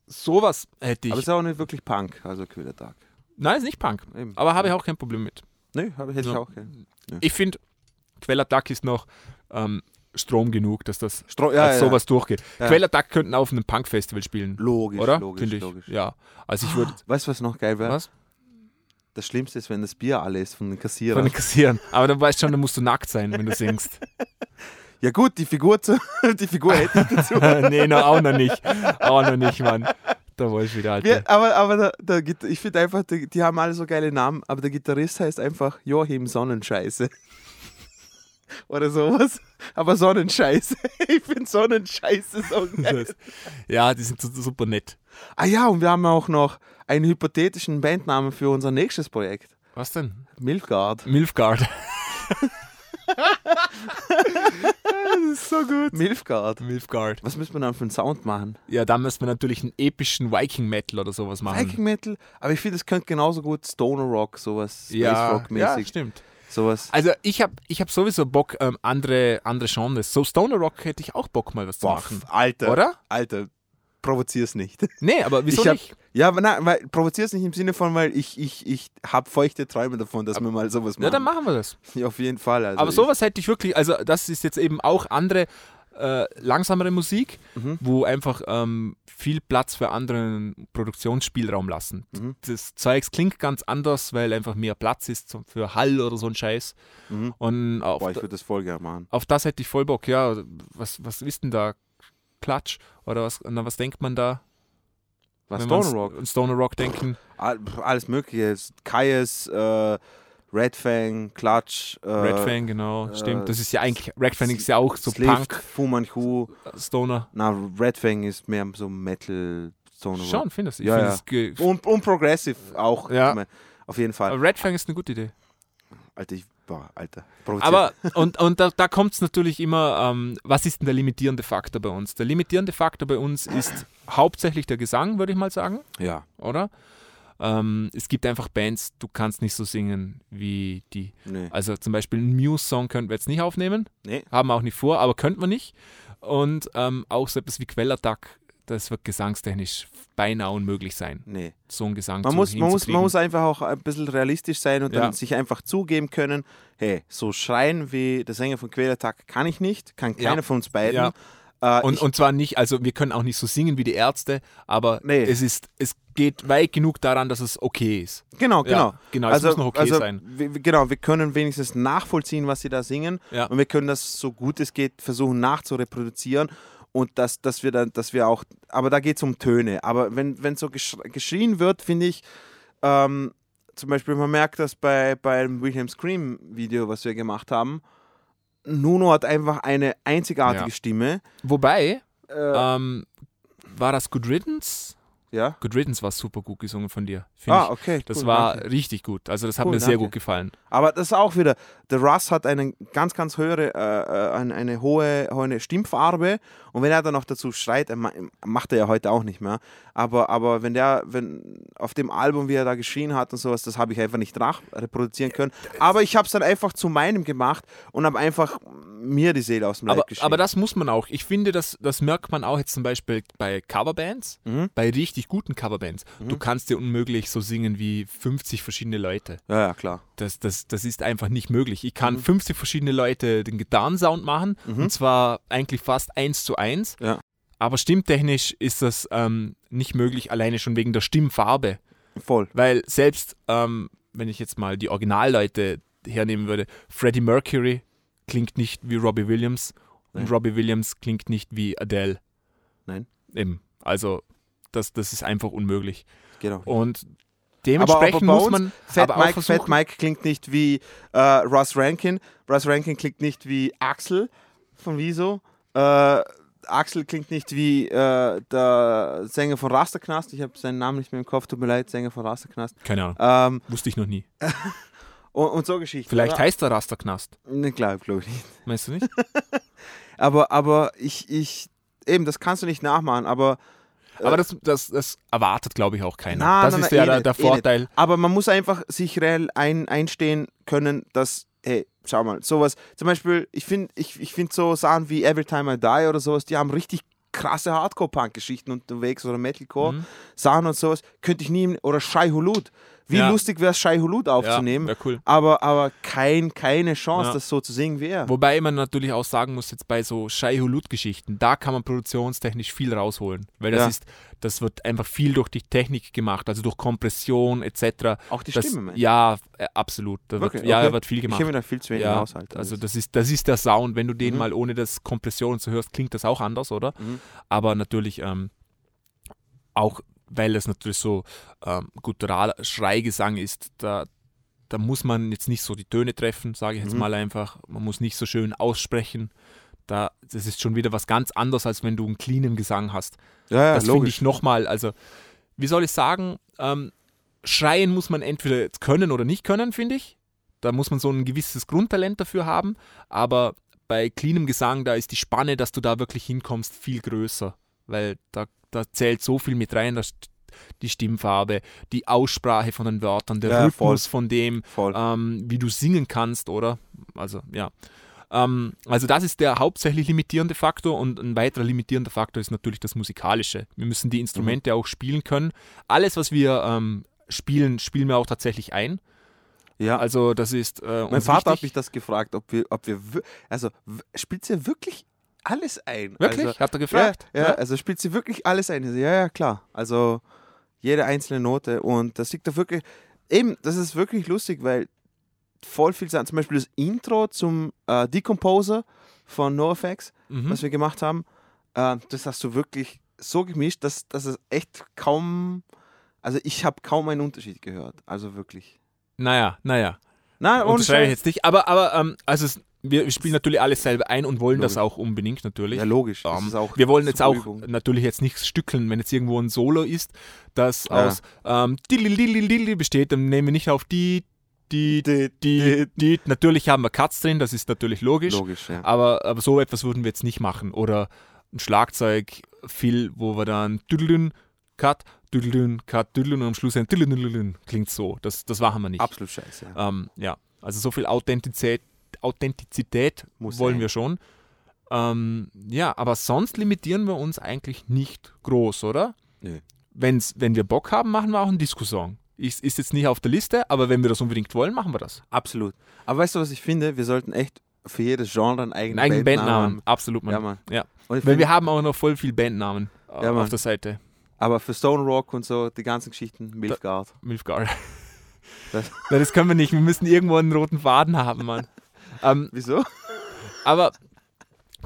Speaker 1: sowas hätte ich.
Speaker 2: Aber es ist auch nicht wirklich Punk, also Ködertag.
Speaker 1: Nein, ist nicht Punk.
Speaker 2: Eben.
Speaker 1: Aber habe ich auch kein Problem mit.
Speaker 2: Nee, habe ich hätte ich
Speaker 1: Ja.
Speaker 2: auch. keinen.
Speaker 1: Ich finde, Quellertag ist noch ähm, Strom genug, dass das
Speaker 2: Stro ja,
Speaker 1: als
Speaker 2: ja.
Speaker 1: sowas durchgeht.
Speaker 2: Ja.
Speaker 1: Quellertag könnten auf einem Punk-Festival spielen.
Speaker 2: Logisch,
Speaker 1: oder?
Speaker 2: logisch,
Speaker 1: Finde ich.
Speaker 2: logisch.
Speaker 1: Ja. Also ich würde.
Speaker 2: Weißt du, was noch geil wäre?
Speaker 1: Was?
Speaker 2: Das Schlimmste ist, wenn das Bier alle ist von den
Speaker 1: Von
Speaker 2: Kassierern.
Speaker 1: den Kassieren. Aber dann weißt du schon, da musst du nackt sein, wenn du singst. (laughs)
Speaker 2: Ja gut, die Figur, zu, (laughs) die Figur hätte ich dazu. (laughs)
Speaker 1: nee, noch, auch noch nicht. Auch noch nicht, Mann. Da wollte ich wieder, Alter.
Speaker 2: Wir, aber aber der, Git- ich finde einfach, die, die haben alle so geile Namen, aber der Gitarrist heißt einfach Joachim Sonnenscheiße. Oder sowas. Aber Sonnenscheiße. (laughs) Ich finde Sonnenscheiße so geil.
Speaker 1: Das- ja, die sind su- super nett.
Speaker 2: Ah ja, und wir haben auch noch einen hypothetischen Bandnamen für unser nächstes Projekt.
Speaker 1: Was denn?
Speaker 2: Milfgard.
Speaker 1: Milfgard.
Speaker 2: Das ist so gut. Milfgard.
Speaker 1: Milfgard.
Speaker 2: Was müssen wir dann für einen Sound machen?
Speaker 1: Ja, da müssen wir natürlich einen epischen Viking-Metal oder sowas machen.
Speaker 2: Viking Metal, aber ich finde, es könnte genauso gut Stoner Rock, sowas Space
Speaker 1: ja,
Speaker 2: Rock
Speaker 1: ja,
Speaker 2: mäßig,
Speaker 1: stimmt.
Speaker 2: Sowas.
Speaker 1: Also ich habe ich hab sowieso Bock, ähm, andere, andere Genres. So Stoner Rock hätte ich auch Bock, mal was zu
Speaker 2: Boah,
Speaker 1: machen.
Speaker 2: Alter,
Speaker 1: Oder?
Speaker 2: Alter, provozier's nicht. (laughs)
Speaker 1: Nee, aber wieso
Speaker 2: Ich hab-
Speaker 1: nicht?
Speaker 2: Ja, aber nein, weil provozier's nicht im Sinne von, weil ich, ich, ich habe feuchte Träume davon, dass wir mal sowas machen.
Speaker 1: Ja, dann machen wir das. (laughs)
Speaker 2: Ja, auf jeden Fall. Also
Speaker 1: aber sowas hätte ich wirklich, also das ist jetzt eben auch andere, äh, langsamere Musik,
Speaker 2: Mhm.
Speaker 1: wo einfach ähm, viel Platz für anderen Produktionsspielraum lassen.
Speaker 2: Mhm.
Speaker 1: Das Zeugs klingt ganz anders, weil einfach mehr Platz ist für Hall oder so ein Scheiß.
Speaker 2: Mhm.
Speaker 1: Und auf,
Speaker 2: Boah, ich würde das voll gerne machen.
Speaker 1: auf das hätte ich voll Bock. Ja, was, was ist denn da? Klatsch? Oder was, an was denkt man da?
Speaker 2: Was, Stoner Rock?
Speaker 1: Stoner Rock denken.
Speaker 2: All- Alles Mögliche. Kaius, äh, Red Fang, Clutch, äh,
Speaker 1: Red Fang, genau,
Speaker 2: äh,
Speaker 1: stimmt. Das ist ja eigentlich, Red Fang ist ja auch so
Speaker 2: Slift,
Speaker 1: Punk,
Speaker 2: Fu Manchu.
Speaker 1: Stoner.
Speaker 2: Na, Red Fang ist mehr so Metal, Stoner.
Speaker 1: Schon, findest du? Ich
Speaker 2: Ja,
Speaker 1: find
Speaker 2: ja. Und, und Progressive auch.
Speaker 1: Ja.
Speaker 2: Auf jeden Fall.
Speaker 1: Aber Red Fang ist eine gute Idee.
Speaker 2: Alter, ich, boah, Alter. provoziert.
Speaker 1: Aber, und, und da, da kommt es natürlich immer, ähm, was ist denn der limitierende Faktor bei uns? Der limitierende Faktor bei uns ist hauptsächlich der Gesang, würde ich mal sagen,
Speaker 2: ja,
Speaker 1: oder? Ähm, es gibt einfach Bands, du kannst nicht so singen wie die.
Speaker 2: nee.
Speaker 1: Also zum Beispiel einen Muse-Song könnten wir jetzt nicht aufnehmen,
Speaker 2: Nee.
Speaker 1: haben wir auch nicht vor, aber könnten wir nicht. Und ähm, auch so etwas wie Quellertag, das wird gesangstechnisch beinahe unmöglich sein,
Speaker 2: Nee.
Speaker 1: so einen Gesang
Speaker 2: Man muss, man, muss, man muss einfach auch ein bisschen realistisch sein und
Speaker 1: Ja.
Speaker 2: dann sich einfach zugeben können, hey, so schreien wie der Sänger von Quälertag kann ich nicht, kann
Speaker 1: Ja.
Speaker 2: keiner von uns beiden.
Speaker 1: Ja.
Speaker 2: Äh,
Speaker 1: Und,
Speaker 2: ich,
Speaker 1: und zwar nicht, also wir können auch nicht so singen wie die Ärzte, aber
Speaker 2: Nee.
Speaker 1: es ist, es geht weit genug daran, dass es okay ist.
Speaker 2: genau, genau.
Speaker 1: Ja, genau, es muss noch okay
Speaker 2: also,
Speaker 1: sein.
Speaker 2: Wir, genau, wir können wenigstens nachvollziehen, was sie da singen
Speaker 1: Ja.
Speaker 2: und wir können das so gut es geht versuchen nachzureproduzieren und dass, dass wir dann, dass wir auch, aber da geht es um Töne. Aber wenn, wenn so gesch geschrien wird, finde ich, ähm, zum Beispiel, man merkt das bei, beim William Scream Video, was wir gemacht haben. Nuno hat einfach eine einzigartige
Speaker 1: Ja.
Speaker 2: Stimme.
Speaker 1: Wobei,
Speaker 2: Äh,
Speaker 1: ähm, war das Good Riddance?
Speaker 2: ja.
Speaker 1: Good Riddance war super gut gesungen von dir.
Speaker 2: Ah,
Speaker 1: ich.
Speaker 2: okay.
Speaker 1: Das
Speaker 2: cool,
Speaker 1: war
Speaker 2: danke.
Speaker 1: richtig gut. Also das hat
Speaker 2: Cool,
Speaker 1: mir sehr
Speaker 2: danke.
Speaker 1: gut gefallen.
Speaker 2: Aber das ist auch wieder, der Russ hat eine ganz, ganz höhere, äh, äh, eine, eine hohe, hohe Stimmfarbe und wenn er dann noch dazu schreit, ma- macht er ja heute auch nicht mehr, aber, aber wenn der, wenn auf dem Album, wie er da geschrien hat und sowas, das habe ich einfach nicht nach reproduzieren können. Aber ich habe es dann einfach zu meinem gemacht und habe einfach mir die Seele aus dem Leib
Speaker 1: Aber,
Speaker 2: geschrien.
Speaker 1: aber das muss man auch. Ich finde, das, das merkt man auch jetzt zum Beispiel bei Coverbands,
Speaker 2: Mhm.
Speaker 1: bei richtig guten Coverbands. Du kannst dir unmöglich so singen wie 50 verschiedene Leute.
Speaker 2: ja, ja, klar.
Speaker 1: Das, das, das ist einfach nicht möglich. Ich
Speaker 2: Mhm.
Speaker 1: kann 50 verschiedene Leute den Gitarrensound machen und zwar eigentlich fast eins zu eins.
Speaker 2: Ja.
Speaker 1: Aber stimmtechnisch ist das ähm, nicht möglich, alleine schon wegen der Stimmfarbe.
Speaker 2: Voll.
Speaker 1: Weil selbst, ähm, wenn ich jetzt mal die Originalleute hernehmen würde, Freddie Mercury klingt nicht wie Robbie Williams
Speaker 2: Nein.
Speaker 1: und Robbie Williams klingt nicht wie Adele.
Speaker 2: Nein.
Speaker 1: Eben. Also, das, das ist einfach unmöglich.
Speaker 2: Genau.
Speaker 1: Und dementsprechend
Speaker 2: bei
Speaker 1: muss
Speaker 2: uns,
Speaker 1: man
Speaker 2: Fat
Speaker 1: aber auch
Speaker 2: Mike, Fat Mike klingt nicht wie äh, Russ Rankin. Russ Rankin klingt nicht wie Axel von Wieso. Äh, Axel klingt nicht wie äh, der Sänger von Rasterknast. Ich habe seinen Namen nicht mehr im Kopf, tut mir leid, Sänger von Rasterknast.
Speaker 1: keine Ahnung,
Speaker 2: Ähm,
Speaker 1: wusste ich noch nie. (laughs)
Speaker 2: und, und so Geschichten.
Speaker 1: Vielleicht
Speaker 2: oder?
Speaker 1: heißt der Rasterknast.
Speaker 2: Ne, klar, glaube ich nicht.
Speaker 1: Meinst du nicht? (laughs)
Speaker 2: Aber, aber ich, ich, eben, das kannst du nicht nachmachen, aber.
Speaker 1: Aber das, das, das erwartet, glaube ich, auch keiner.
Speaker 2: Nein,
Speaker 1: das
Speaker 2: nein,
Speaker 1: ist
Speaker 2: nein,
Speaker 1: ja
Speaker 2: eh
Speaker 1: der,
Speaker 2: nicht,
Speaker 1: der
Speaker 2: eh.
Speaker 1: Vorteil.
Speaker 2: Aber man muss einfach sich reell ein, einstehen können, dass, hey, schau mal, sowas, zum Beispiel, ich finde ich, ich find so Sachen wie Every Time I Die oder sowas, die haben richtig krasse Hardcore-Punk-Geschichten unterwegs oder Metalcore,
Speaker 1: Mhm.
Speaker 2: Sachen und sowas, könnte ich nie, oder Shai Hulud. Wie
Speaker 1: Ja.
Speaker 2: lustig wäre es, Shai Hulud aufzunehmen,
Speaker 1: Ja, cool.
Speaker 2: aber, aber kein, keine Chance,
Speaker 1: Ja.
Speaker 2: das so zu singen wie er.
Speaker 1: Wobei man natürlich auch sagen muss, jetzt bei so Shai-Hulud-Geschichten, da kann man produktionstechnisch viel rausholen. Weil das ist, das wird einfach viel durch die Technik gemacht, also durch Kompression etc.
Speaker 2: Auch die
Speaker 1: das,
Speaker 2: Stimme, meinst du?
Speaker 1: Ja, äh, absolut. Da wird? Ja,
Speaker 2: Okay.
Speaker 1: da wird viel
Speaker 2: Ich
Speaker 1: gemacht.
Speaker 2: kenne mir da viel zu wenig
Speaker 1: ja,
Speaker 2: aus. Alter.
Speaker 1: also das ist, das ist der Sound. Wenn du den
Speaker 2: Mhm.
Speaker 1: mal ohne das Kompression so hörst, klingt das auch anders, oder?
Speaker 2: Mhm.
Speaker 1: Aber natürlich ähm, auch, weil das natürlich so ähm, gutturaler Schreigesang ist, da, da muss man jetzt nicht so die Töne treffen, sage ich jetzt
Speaker 2: Mhm.
Speaker 1: mal einfach. Man muss nicht so schön aussprechen. Da, das ist schon wieder was ganz anderes, als wenn du einen cleanen Gesang hast.
Speaker 2: ja, ja,
Speaker 1: das finde ich nochmal, also wie soll ich sagen, ähm, schreien muss man entweder jetzt können oder nicht können, finde ich. Da muss man so ein gewisses Grundtalent dafür haben, aber bei cleanem Gesang, da ist die Spanne, dass du da wirklich hinkommst, viel größer, weil da, da zählt so viel mit rein, dass die Stimmfarbe, die Aussprache von den Wörtern, der
Speaker 2: Ja,
Speaker 1: Rhythmus von dem,
Speaker 2: Voll.
Speaker 1: ähm, wie du singen kannst, oder? Also, ja. Ähm, also das ist der hauptsächlich limitierende Faktor und ein weiterer limitierender Faktor ist natürlich das Musikalische. Wir müssen die Instrumente auch spielen können. Alles, was wir ähm, spielen, spielen wir auch tatsächlich ein.
Speaker 2: ja,
Speaker 1: Also das ist äh,
Speaker 2: Mein Vater hat
Speaker 1: wichtig.
Speaker 2: mich das gefragt, ob wir, ob wir, also spielt sie wirklich alles ein?
Speaker 1: Wirklich?
Speaker 2: Also,
Speaker 1: hat er gefragt?
Speaker 2: Ja, ja, also spielt sie wirklich alles ein? Ja, ja, klar. Also jede einzelne Note und das liegt da wirklich, eben, das ist wirklich lustig, weil voll viel Sachen, zum Beispiel das Intro zum äh, Decomposer von NoFX,
Speaker 1: Mhm.
Speaker 2: was wir gemacht haben, äh, das hast du wirklich so gemischt, dass, dass es echt kaum, also ich habe kaum einen Unterschied gehört, also wirklich.
Speaker 1: Naja, naja.
Speaker 2: Nein, ohne
Speaker 1: unterschreibe ich jetzt nicht. Aber, aber ähm, also es, wir spielen natürlich alles selber ein und wollen das
Speaker 2: Logisch.
Speaker 1: auch unbedingt natürlich.
Speaker 2: Ja, logisch. Das
Speaker 1: Ähm, wir wollen jetzt auch
Speaker 2: Übung.
Speaker 1: natürlich jetzt nichts stückeln, wenn jetzt irgendwo ein Solo ist, das
Speaker 2: Ja.
Speaker 1: aus ähm, besteht, dann nehmen wir nicht auf die, die,
Speaker 2: Die-
Speaker 1: die, die. Natürlich haben wir Cuts drin, das ist natürlich logisch,
Speaker 2: Logisch, ja.
Speaker 1: aber, aber so etwas würden wir jetzt nicht machen. Oder ein Schlagzeug, viel, wo wir dann Düdelün, Cut, Düdelün, Cut, Düdelün und am Schluss ein Düdelün, klingt so. Das, das machen wir nicht.
Speaker 2: Absolut scheiße. Ja.
Speaker 1: Ähm, ja, also so viel Authentizität, Authentizität
Speaker 2: Muss
Speaker 1: wollen
Speaker 2: sein.
Speaker 1: wir schon. Ähm, ja, aber sonst limitieren wir uns eigentlich nicht groß, oder?
Speaker 2: Nö.
Speaker 1: Wenn's, wenn wir Bock haben, machen wir auch einen Disco-Song. Ist, ist jetzt nicht auf der Liste, aber wenn wir das unbedingt wollen, machen wir das.
Speaker 2: Absolut. Aber weißt du, was ich finde? Wir sollten echt für jedes Genre einen eigenen,
Speaker 1: Einen eigenen
Speaker 2: Bandnamen
Speaker 1: Bandnamen, absolut. Mann.
Speaker 2: Ja, Mann.
Speaker 1: Ja. Weil
Speaker 2: find,
Speaker 1: wir haben auch noch voll viel Bandnamen äh,
Speaker 2: Ja, Mann.
Speaker 1: auf der Seite.
Speaker 2: aber für Stone Rock und so, die ganzen Geschichten, Milfgard.
Speaker 1: Milfgar.
Speaker 2: Das- (laughs)
Speaker 1: Das, das können wir nicht. Wir müssen irgendwo einen roten Faden haben, Mann. (laughs) ähm,
Speaker 2: Wieso?
Speaker 1: Aber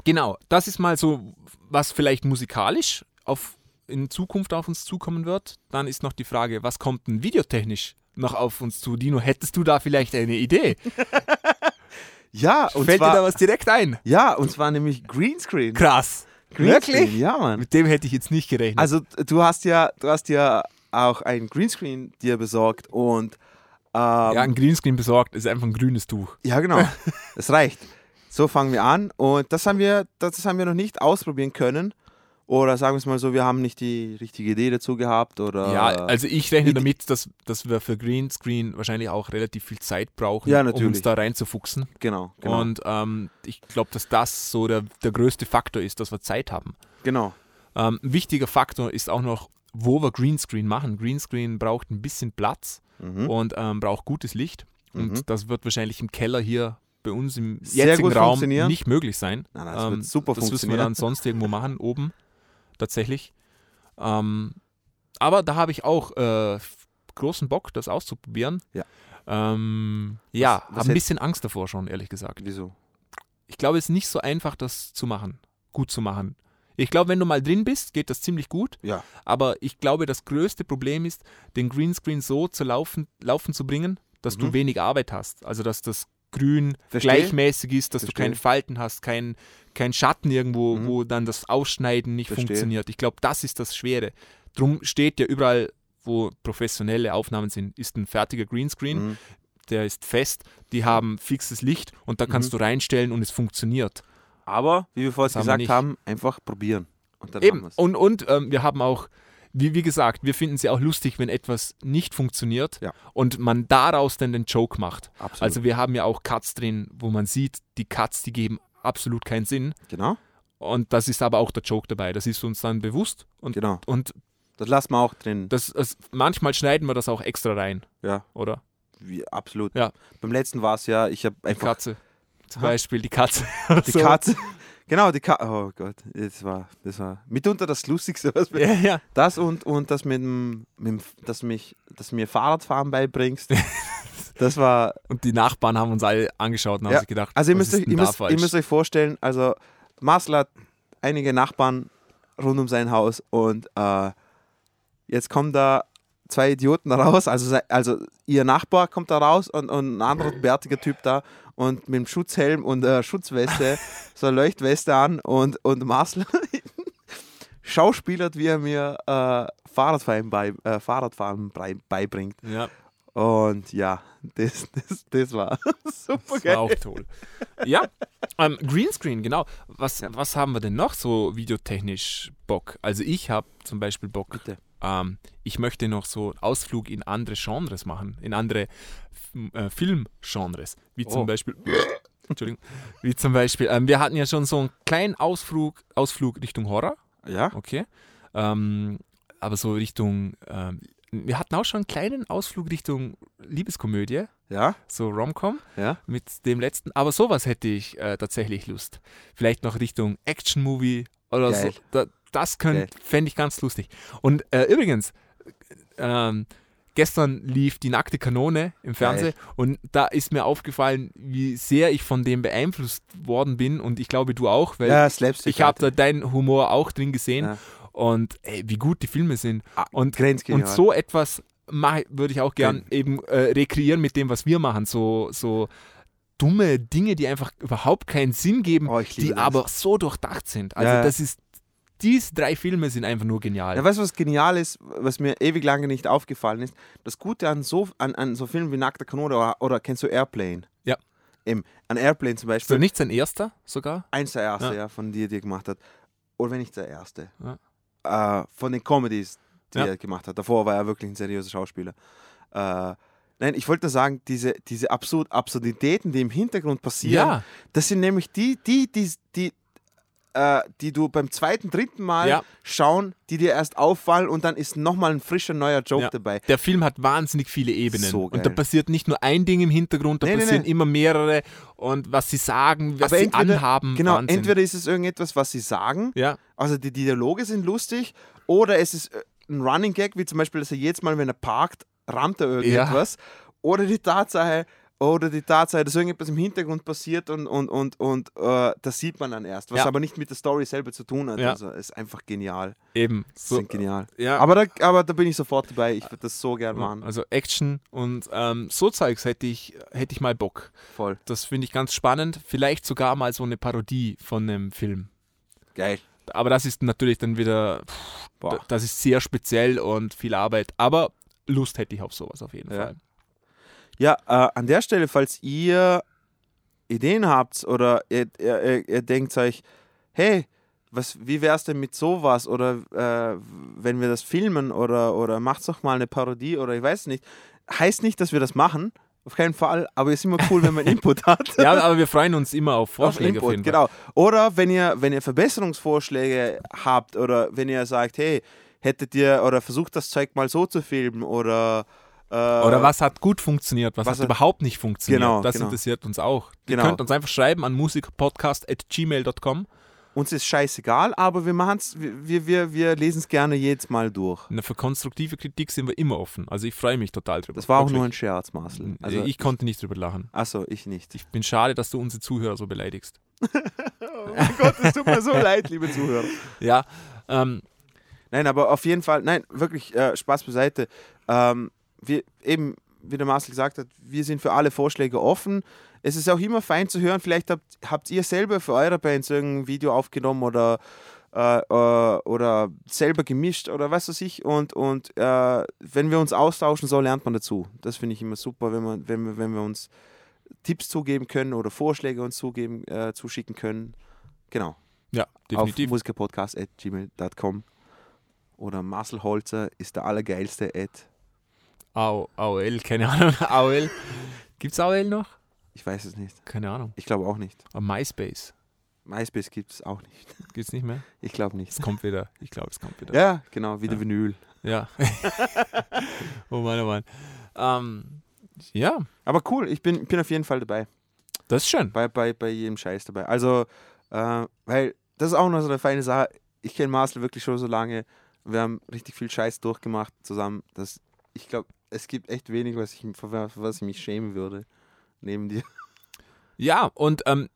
Speaker 1: genau, das ist mal so, was vielleicht musikalisch auf, in Zukunft auf uns zukommen wird. Dann ist noch die Frage, was kommt denn videotechnisch noch auf uns zu? Dino, hättest du da vielleicht eine Idee? (laughs)
Speaker 2: Ja, und
Speaker 1: Fällt
Speaker 2: zwar,
Speaker 1: dir da was direkt ein?
Speaker 2: ja, und zwar nämlich Greenscreen.
Speaker 1: Krass.
Speaker 2: Greenscreen,
Speaker 1: Wirklich?
Speaker 2: Ja, Mann.
Speaker 1: Mit dem hätte ich jetzt nicht gerechnet.
Speaker 2: Also du hast ja, du hast ja auch ein Greenscreen dir besorgt und
Speaker 1: ja, ein Greenscreen besorgt ist einfach ein grünes Tuch.
Speaker 2: Ja, genau. (laughs) Das reicht. So fangen wir an. Und das haben wir, das haben wir noch nicht ausprobieren können. Oder sagen wir es mal so, wir haben nicht die richtige Idee dazu gehabt. Oder
Speaker 1: Ja, also ich rechne damit, dass, dass wir für Greenscreen wahrscheinlich auch relativ viel Zeit brauchen,
Speaker 2: Ja,
Speaker 1: um uns da reinzufuchsen.
Speaker 2: genau, genau.
Speaker 1: Und ähm, ich glaube, dass das so der, der größte Faktor ist, dass wir Zeit haben.
Speaker 2: genau.
Speaker 1: Ähm, ein wichtiger Faktor ist auch noch, wo wir Greenscreen machen. Greenscreen braucht ein bisschen Platz
Speaker 2: Mhm.
Speaker 1: und ähm, braucht gutes Licht. Und
Speaker 2: Mhm.
Speaker 1: das wird wahrscheinlich im Keller hier bei uns im
Speaker 2: Sehr
Speaker 1: jetzigen Raum nicht möglich sein.
Speaker 2: Nein, nein, das wird super
Speaker 1: das müssen wir dann sonst irgendwo machen, (laughs) oben tatsächlich. Ähm, aber da habe ich auch äh, großen Bock, das auszuprobieren.
Speaker 2: Ja.
Speaker 1: Ähm, ja, habe ein bisschen Angst davor schon, ehrlich gesagt.
Speaker 2: Wieso?
Speaker 1: Ich glaube, es ist nicht so einfach, das zu machen, gut zu machen. Ich glaube, wenn du mal drin bist, geht das ziemlich gut.
Speaker 2: Ja.
Speaker 1: Aber ich glaube, das größte Problem ist, den Greenscreen so zu laufen, laufen zu bringen, dass du
Speaker 2: Mhm.
Speaker 1: wenig Arbeit hast. Also, dass das Grün
Speaker 2: Verstehe.
Speaker 1: gleichmäßig ist, dass
Speaker 2: Verstehe.
Speaker 1: du keine Falten hast, kein, kein Schatten irgendwo,
Speaker 2: Mhm.
Speaker 1: wo dann das Ausschneiden nicht
Speaker 2: Verstehe.
Speaker 1: funktioniert. Ich glaube, das ist das Schwere. Drum steht ja überall, wo professionelle Aufnahmen sind, ist ein fertiger Greenscreen,
Speaker 2: Mhm.
Speaker 1: der ist fest, die haben fixes Licht und da kannst
Speaker 2: Mhm.
Speaker 1: du reinstellen und es funktioniert.
Speaker 2: Aber, wie wir vorhin
Speaker 1: Das haben
Speaker 2: gesagt
Speaker 1: nicht.
Speaker 2: haben, einfach probieren. Und dann haben
Speaker 1: Eben.
Speaker 2: wir's.
Speaker 1: Und, und ähm, wir haben auch, wie, wie gesagt, wir finden es ja auch lustig, wenn etwas nicht funktioniert
Speaker 2: Ja.
Speaker 1: und man daraus dann den Joke macht.
Speaker 2: Absolut.
Speaker 1: Also wir haben ja auch Cuts drin, wo man sieht, die Cuts, die geben absolut keinen Sinn.
Speaker 2: genau,
Speaker 1: Und das ist aber auch der Joke dabei. Das ist uns dann bewusst. Und,
Speaker 2: genau.
Speaker 1: und
Speaker 2: Das lassen wir auch drin.
Speaker 1: das, das, manchmal schneiden wir das auch extra rein,
Speaker 2: Ja,
Speaker 1: oder?
Speaker 2: wie, absolut.
Speaker 1: Ja.
Speaker 2: Beim letzten war es ja, ich habe
Speaker 1: Die
Speaker 2: einfach
Speaker 1: Katze. Zum
Speaker 2: Ha?
Speaker 1: Beispiel die Katze. (laughs)
Speaker 2: die
Speaker 1: So.
Speaker 2: Katze. Genau, die Katze. Oh Gott, das war, das war mitunter das Lustigste, was wir
Speaker 1: Ja, ja.
Speaker 2: Das und, und das mit dem, mit dem dass, mich, dass du mir Fahrradfahren beibringst. (laughs) das war.
Speaker 1: Und die Nachbarn haben uns alle angeschaut und
Speaker 2: Ja,
Speaker 1: haben sich gedacht,
Speaker 2: Also ihr
Speaker 1: was
Speaker 2: müsst, euch, ihr, müsst, ihr müsst euch vorstellen, also Marcel hat einige Nachbarn rund um sein Haus und äh, jetzt kommen da zwei Idioten raus, also, also ihr Nachbar kommt da raus und, und ein anderer bärtiger Typ da und mit dem Schutzhelm und äh, Schutzweste, (laughs) so eine Leuchtweste an und, und Marcel (laughs) schauspielert, wie er mir äh, Fahrradfahren, bei, äh, Fahrradfahren bei, beibringt.
Speaker 1: ja,
Speaker 2: Und ja, das, das, das war (laughs) super
Speaker 1: das
Speaker 2: geil.
Speaker 1: war auch toll. Ja, ähm, Greenscreen, genau. Was, was haben wir denn noch so videotechnisch Bock? Also ich habe zum Beispiel Bock,
Speaker 2: Bitte.
Speaker 1: Ähm, ich möchte noch so einen Ausflug in andere Genres machen, in andere äh, Filmgenres, wie zum
Speaker 2: Oh.
Speaker 1: Beispiel, (laughs) Entschuldigung, wie zum Beispiel, ähm, wir hatten ja schon so einen kleinen Ausflug, Ausflug Richtung Horror,
Speaker 2: Ja?
Speaker 1: okay, ähm, aber so Richtung, ähm, wir hatten auch schon einen kleinen Ausflug Richtung Liebeskomödie,
Speaker 2: Ja?
Speaker 1: so Romcom
Speaker 2: Ja?
Speaker 1: mit dem letzten, aber sowas hätte ich äh, tatsächlich Lust. Vielleicht noch Richtung Action-Movie oder
Speaker 2: Geil.
Speaker 1: so. Da, das
Speaker 2: Geil.
Speaker 1: fände ich ganz lustig. Und äh, übrigens, ähm, gestern lief die nackte Kanone im Fernsehen und da ist mir aufgefallen, wie sehr ich von dem beeinflusst worden bin und ich glaube du auch, weil
Speaker 2: Ja,
Speaker 1: ich habe da deinen Humor auch drin gesehen
Speaker 2: Ja.
Speaker 1: und ey, wie gut die Filme sind.
Speaker 2: Ah,
Speaker 1: Und, und so etwas würde ich auch gern eben äh, rekreieren mit dem, was wir machen. So, so dumme Dinge, die einfach überhaupt keinen Sinn geben,
Speaker 2: Oh,
Speaker 1: die
Speaker 2: das.
Speaker 1: aber so durchdacht sind. Also
Speaker 2: ja.
Speaker 1: das ist, diese drei Filme sind einfach nur genial.
Speaker 2: Ja, weißt du, was genial ist, was mir ewig lange nicht aufgefallen ist? Das Gute an so, an, an so Filmen wie Nackter Kanone oder, oder kennst du Airplane?
Speaker 1: Ja.
Speaker 2: Eben, an Airplane zum
Speaker 1: so
Speaker 2: Beispiel.
Speaker 1: nicht sein erster sogar?
Speaker 2: Eins der erste,
Speaker 1: Ja.
Speaker 2: ja. von dir, die er gemacht hat. Oder wenn nicht der erste. Äh, von den Comedies, die
Speaker 1: Ja.
Speaker 2: er gemacht hat. Davor war er wirklich ein seriöser Schauspieler. Äh, nein, ich wollte nur sagen, diese, diese Absurd Absurditäten, die im Hintergrund passieren,
Speaker 1: Ja,
Speaker 2: das sind nämlich die, die, die, die, äh, die du beim zweiten, dritten Mal
Speaker 1: Ja.
Speaker 2: schauen, die dir erst auffallen und dann ist nochmal ein frischer neuer Joke
Speaker 1: Ja.
Speaker 2: dabei.
Speaker 1: der Film hat wahnsinnig viele Ebenen.
Speaker 2: So
Speaker 1: und da passiert nicht nur ein Ding im Hintergrund, da
Speaker 2: Nee, nee,
Speaker 1: passieren
Speaker 2: nee.
Speaker 1: immer mehrere. Und was sie sagen, was
Speaker 2: Aber
Speaker 1: sie
Speaker 2: entweder-
Speaker 1: anhaben,
Speaker 2: Genau,
Speaker 1: Wahnsinn.
Speaker 2: entweder ist es irgendetwas, was sie sagen,
Speaker 1: ja,
Speaker 2: also die Dialoge sind lustig, oder es ist äh, ein Running Gag, wie zum Beispiel, dass er jedes Mal, wenn er parkt, rammt er irgendetwas. Oder die Tatsache, oder die Tatsache, dass irgendetwas im Hintergrund passiert und, und, und, und äh, das sieht man dann erst, was
Speaker 1: Ja.
Speaker 2: aber nicht mit der Story selber zu tun hat.
Speaker 1: Ja.
Speaker 2: Also ist einfach genial.
Speaker 1: eben. So,
Speaker 2: sind genial.
Speaker 1: ja,
Speaker 2: Aber da, aber da bin ich sofort dabei. Ich würde das so gern machen.
Speaker 1: also Action und ähm, so Zeugs hätte ich, hätte ich mal Bock.
Speaker 2: Voll.
Speaker 1: Das finde ich ganz spannend. Vielleicht sogar mal so eine Parodie von einem Film.
Speaker 2: Geil.
Speaker 1: Aber das ist natürlich dann wieder, pff, das ist sehr speziell und viel Arbeit. Aber Lust hätte ich auf sowas auf jeden. Fall.
Speaker 2: Ja, äh, an der Stelle, falls ihr Ideen habt oder ihr, ihr, ihr, denkt euch, hey, was, wie wär's denn mit sowas oder äh, wenn wir das filmen oder, oder macht's doch mal eine Parodie oder ich weiß nicht. Heißt nicht, dass wir das machen, auf keinen Fall, aber es ist immer cool, wenn man (laughs) Input hat.
Speaker 1: Ja, aber wir freuen uns immer auf
Speaker 2: Auf
Speaker 1: Vorschläge.
Speaker 2: Input,
Speaker 1: jeden Fall.
Speaker 2: genau. Oder wenn ihr, wenn ihr Verbesserungsvorschläge habt oder wenn ihr sagt, hey, hättet ihr oder versucht das Zeug mal so zu filmen oder
Speaker 1: Oder was hat gut funktioniert, was,
Speaker 2: was
Speaker 1: hat überhaupt nicht funktioniert.
Speaker 2: Genau,
Speaker 1: das
Speaker 2: genau.
Speaker 1: interessiert uns auch. Ihr
Speaker 2: Genau.
Speaker 1: könnt uns einfach schreiben an musikpodcast.gmail.com.
Speaker 2: Uns ist scheißegal, aber wir machen's, wir, wir, wir, lesen es gerne jedes Mal durch.
Speaker 1: Na, Für konstruktive Kritik sind wir immer offen. Also ich freue mich total drüber.
Speaker 2: Das war auch
Speaker 1: Wirklich.
Speaker 2: nur ein Scherz, Marcel. Also
Speaker 1: ich konnte nicht drüber lachen.
Speaker 2: Achso, ich nicht.
Speaker 1: Ich bin schade, dass du unsere Zuhörer so beleidigst. (laughs)
Speaker 2: oh mein Gott, es tut mir so leid, liebe Zuhörer. (laughs)
Speaker 1: Ja, ähm,
Speaker 2: Nein, aber auf jeden Fall, nein, wirklich äh, Spaß beiseite. Ähm, wir, eben, wie der Marcel gesagt hat, wir sind für alle Vorschläge offen. Es ist auch immer fein zu hören, vielleicht habt, habt ihr selber für eure Bands irgendein Video aufgenommen oder, äh, äh, oder selber gemischt oder was weiß ich. Und, und äh, wenn wir uns austauschen, so lernt man dazu. Das finde ich immer super, wenn, man, wenn, wir, wenn wir uns Tipps zugeben können oder Vorschläge uns zugeben, äh, zuschicken können. Genau
Speaker 1: ja, definitiv.
Speaker 2: auf musikerpodcast.gmail.com oder Marcel Holzer ist der allergeilste at,
Speaker 1: Au, AOL, keine Ahnung. (laughs) AOL. Gibt's AOL noch?
Speaker 2: ich weiß es nicht.
Speaker 1: Keine Ahnung.
Speaker 2: Ich glaube auch nicht.
Speaker 1: Aber MySpace.
Speaker 2: MySpace gibt es auch nicht. (laughs)
Speaker 1: Gibt's nicht mehr?
Speaker 2: Ich glaube nicht.
Speaker 1: Es kommt wieder. Ich glaube, es kommt wieder.
Speaker 2: Ja, genau, wie der
Speaker 1: Ja.
Speaker 2: Vinyl.
Speaker 1: Ja. (laughs) oh Mann, oh Mann. Ähm, ja,
Speaker 2: Aber cool, ich bin, bin auf jeden Fall dabei.
Speaker 1: das ist schön.
Speaker 2: Bei, bei, bei jedem Scheiß dabei. Also, äh, weil das ist auch noch so eine feine Sache. Ich kenne Marcel wirklich schon so lange. Wir haben richtig viel Scheiß durchgemacht zusammen. Das, ich glaube, es gibt echt wenig, was ich, für was ich mich schämen würde. Neben dir. (laughs)
Speaker 1: Ja, und ähm,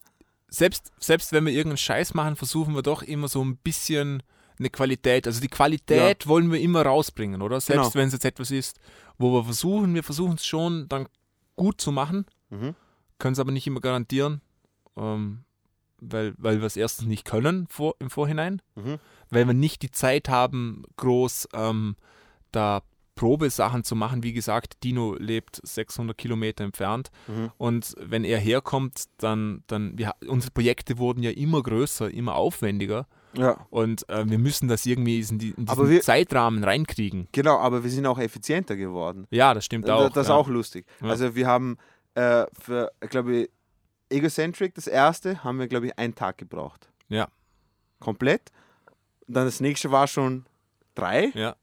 Speaker 1: selbst, selbst wenn wir irgendeinen Scheiß machen, versuchen wir doch immer so ein bisschen eine Qualität. Also die Qualität wollen wir immer rausbringen, oder? Selbst
Speaker 2: Genau.
Speaker 1: wenn es jetzt etwas ist, wo wir versuchen, wir versuchen es schon dann gut zu machen,
Speaker 2: Mhm.
Speaker 1: können es aber nicht immer garantieren, ähm, weil, weil wir es erstens nicht können vor, im Vorhinein,
Speaker 2: Mhm.
Speaker 1: weil wir nicht die Zeit haben, groß ähm, da Probesachen zu machen. Wie gesagt, Dino lebt 600 Kilometer entfernt
Speaker 2: Mhm.
Speaker 1: und wenn er herkommt, dann, dann wir, unsere Projekte wurden ja immer größer, immer aufwendiger
Speaker 2: Ja.
Speaker 1: und äh, wir müssen das irgendwie in, die, in diesen
Speaker 2: wir-
Speaker 1: Zeitrahmen reinkriegen.
Speaker 2: Genau, aber wir sind auch effizienter geworden.
Speaker 1: Ja, das stimmt
Speaker 2: Da-
Speaker 1: auch.
Speaker 2: das ist
Speaker 1: ja.
Speaker 2: auch lustig.
Speaker 1: Ja.
Speaker 2: Also wir haben äh, für, ich glaube, Egocentric, das erste, haben wir, glaube ich, einen Tag gebraucht.
Speaker 1: Ja.
Speaker 2: Komplett. Dann das nächste war schon drei.
Speaker 1: Ja.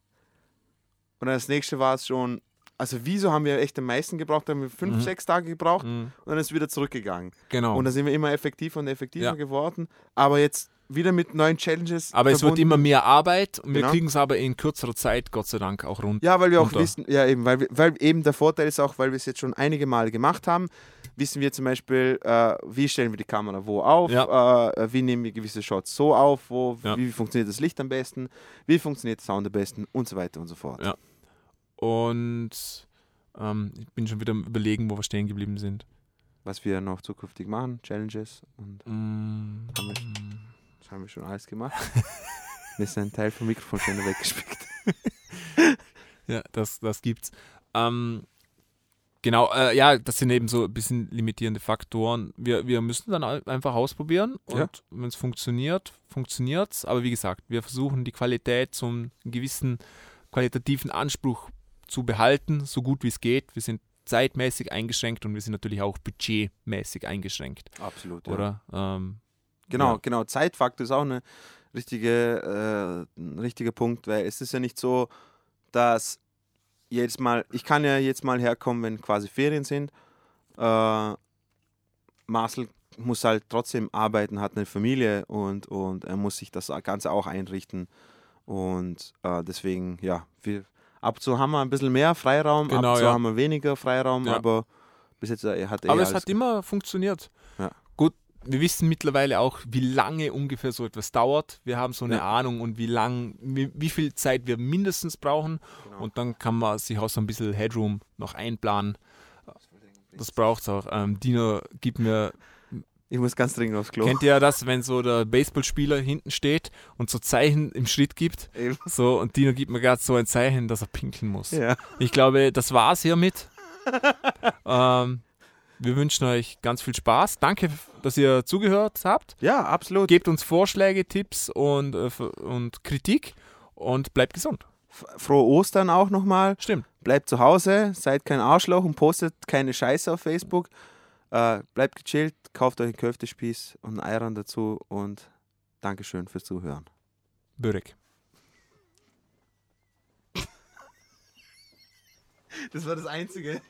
Speaker 2: Und dann das nächste war es schon, also wieso haben wir echt am meisten gebraucht? Da haben wir fünf,
Speaker 1: Mhm.
Speaker 2: sechs Tage gebraucht
Speaker 1: Mhm.
Speaker 2: und dann ist es wieder zurückgegangen.
Speaker 1: Genau.
Speaker 2: Und dann sind wir immer effektiver und effektiver
Speaker 1: Ja.
Speaker 2: geworden. Aber jetzt wieder mit neuen Challenges.
Speaker 1: aber es wird
Speaker 2: verbunden.
Speaker 1: immer mehr Arbeit und wir
Speaker 2: Genau.
Speaker 1: kriegen es aber in kürzerer Zeit, Gott sei Dank, auch runter.
Speaker 2: Ja, weil wir auch
Speaker 1: runter.
Speaker 2: wissen, ja eben, weil, wir, weil eben der Vorteil ist auch, weil wir es jetzt schon einige Male gemacht haben, wissen wir zum Beispiel, äh, wie stellen wir die Kamera wo auf, äh, wie nehmen wir gewisse Shots so auf, wo,
Speaker 1: Ja.
Speaker 2: wie funktioniert das Licht am besten, wie funktioniert der Sound am besten und so weiter und so fort.
Speaker 1: Ja. Und ähm, ich bin schon wieder am überlegen, wo wir stehen geblieben sind.
Speaker 2: Was wir noch zukünftig machen, Challenges und
Speaker 1: Mm,
Speaker 2: Haben das haben wir schon alles gemacht. Mir ist ein Teil vom Mikrofon schon weggespickt. (laughs)
Speaker 1: Ja, das, das gibt's. Ähm, genau, äh, ja, das sind eben so ein bisschen limitierende Faktoren. Wir, wir müssen dann einfach ausprobieren und
Speaker 2: Ja.
Speaker 1: wenn es funktioniert, funktioniert's. Aber wie gesagt, wir versuchen die Qualität zum gewissen qualitativen Anspruch zu behalten, so gut wie es geht. Wir sind zeitmäßig eingeschränkt und wir sind natürlich auch budgetmäßig eingeschränkt,
Speaker 2: Absolut.
Speaker 1: oder? Ähm,
Speaker 2: Genau,
Speaker 1: Ja.
Speaker 2: genau. Zeitfaktor ist auch eine richtige, äh, ein richtiger Punkt, weil es ist ja nicht so, dass jedes Mal, ich kann ja jetzt mal herkommen, wenn quasi Ferien sind. Äh, Marcel muss halt trotzdem arbeiten, hat eine Familie und, und er muss sich das Ganze auch einrichten. Und äh, deswegen, ja, wir, ab und zu haben wir ein bisschen mehr Freiraum, ab
Speaker 1: Genau,
Speaker 2: und zu
Speaker 1: ja.
Speaker 2: haben wir weniger Freiraum,
Speaker 1: Ja.
Speaker 2: aber bis jetzt äh, hat er
Speaker 1: Aber
Speaker 2: eh
Speaker 1: es
Speaker 2: alles
Speaker 1: hat immer funktioniert.
Speaker 2: Ja.
Speaker 1: Wir wissen mittlerweile auch, wie lange ungefähr so etwas dauert. Wir haben so eine
Speaker 2: Ja.
Speaker 1: Ahnung und wie lang, wie, wie viel Zeit wir mindestens brauchen.
Speaker 2: Genau.
Speaker 1: Und dann kann man sich auch so ein bisschen Headroom noch einplanen. Das braucht es auch. Ähm, Dino gibt mir,
Speaker 2: Ich muss ganz dringend aufs Klo.
Speaker 1: kennt ihr ja das, wenn so der Baseballspieler hinten steht und so Zeichen im Schritt gibt?
Speaker 2: Eben.
Speaker 1: So, und Dino gibt mir gerade so ein Zeichen, dass er pinkeln muss.
Speaker 2: Ja.
Speaker 1: Ich glaube, das war's hiermit. (laughs) ähm, wir wünschen euch ganz viel Spaß. Danke, dass ihr zugehört habt.
Speaker 2: ja, absolut.
Speaker 1: Gebt uns Vorschläge, Tipps und, äh, und Kritik und bleibt gesund.
Speaker 2: Frohe Ostern auch nochmal.
Speaker 1: Stimmt.
Speaker 2: Bleibt zu Hause, seid kein Arschloch und postet keine Scheiße auf Facebook. Äh, bleibt gechillt, kauft euch einen Köftespieß und einen Eiran dazu und Dankeschön fürs Zuhören.
Speaker 1: Börek.
Speaker 2: Das war das Einzige.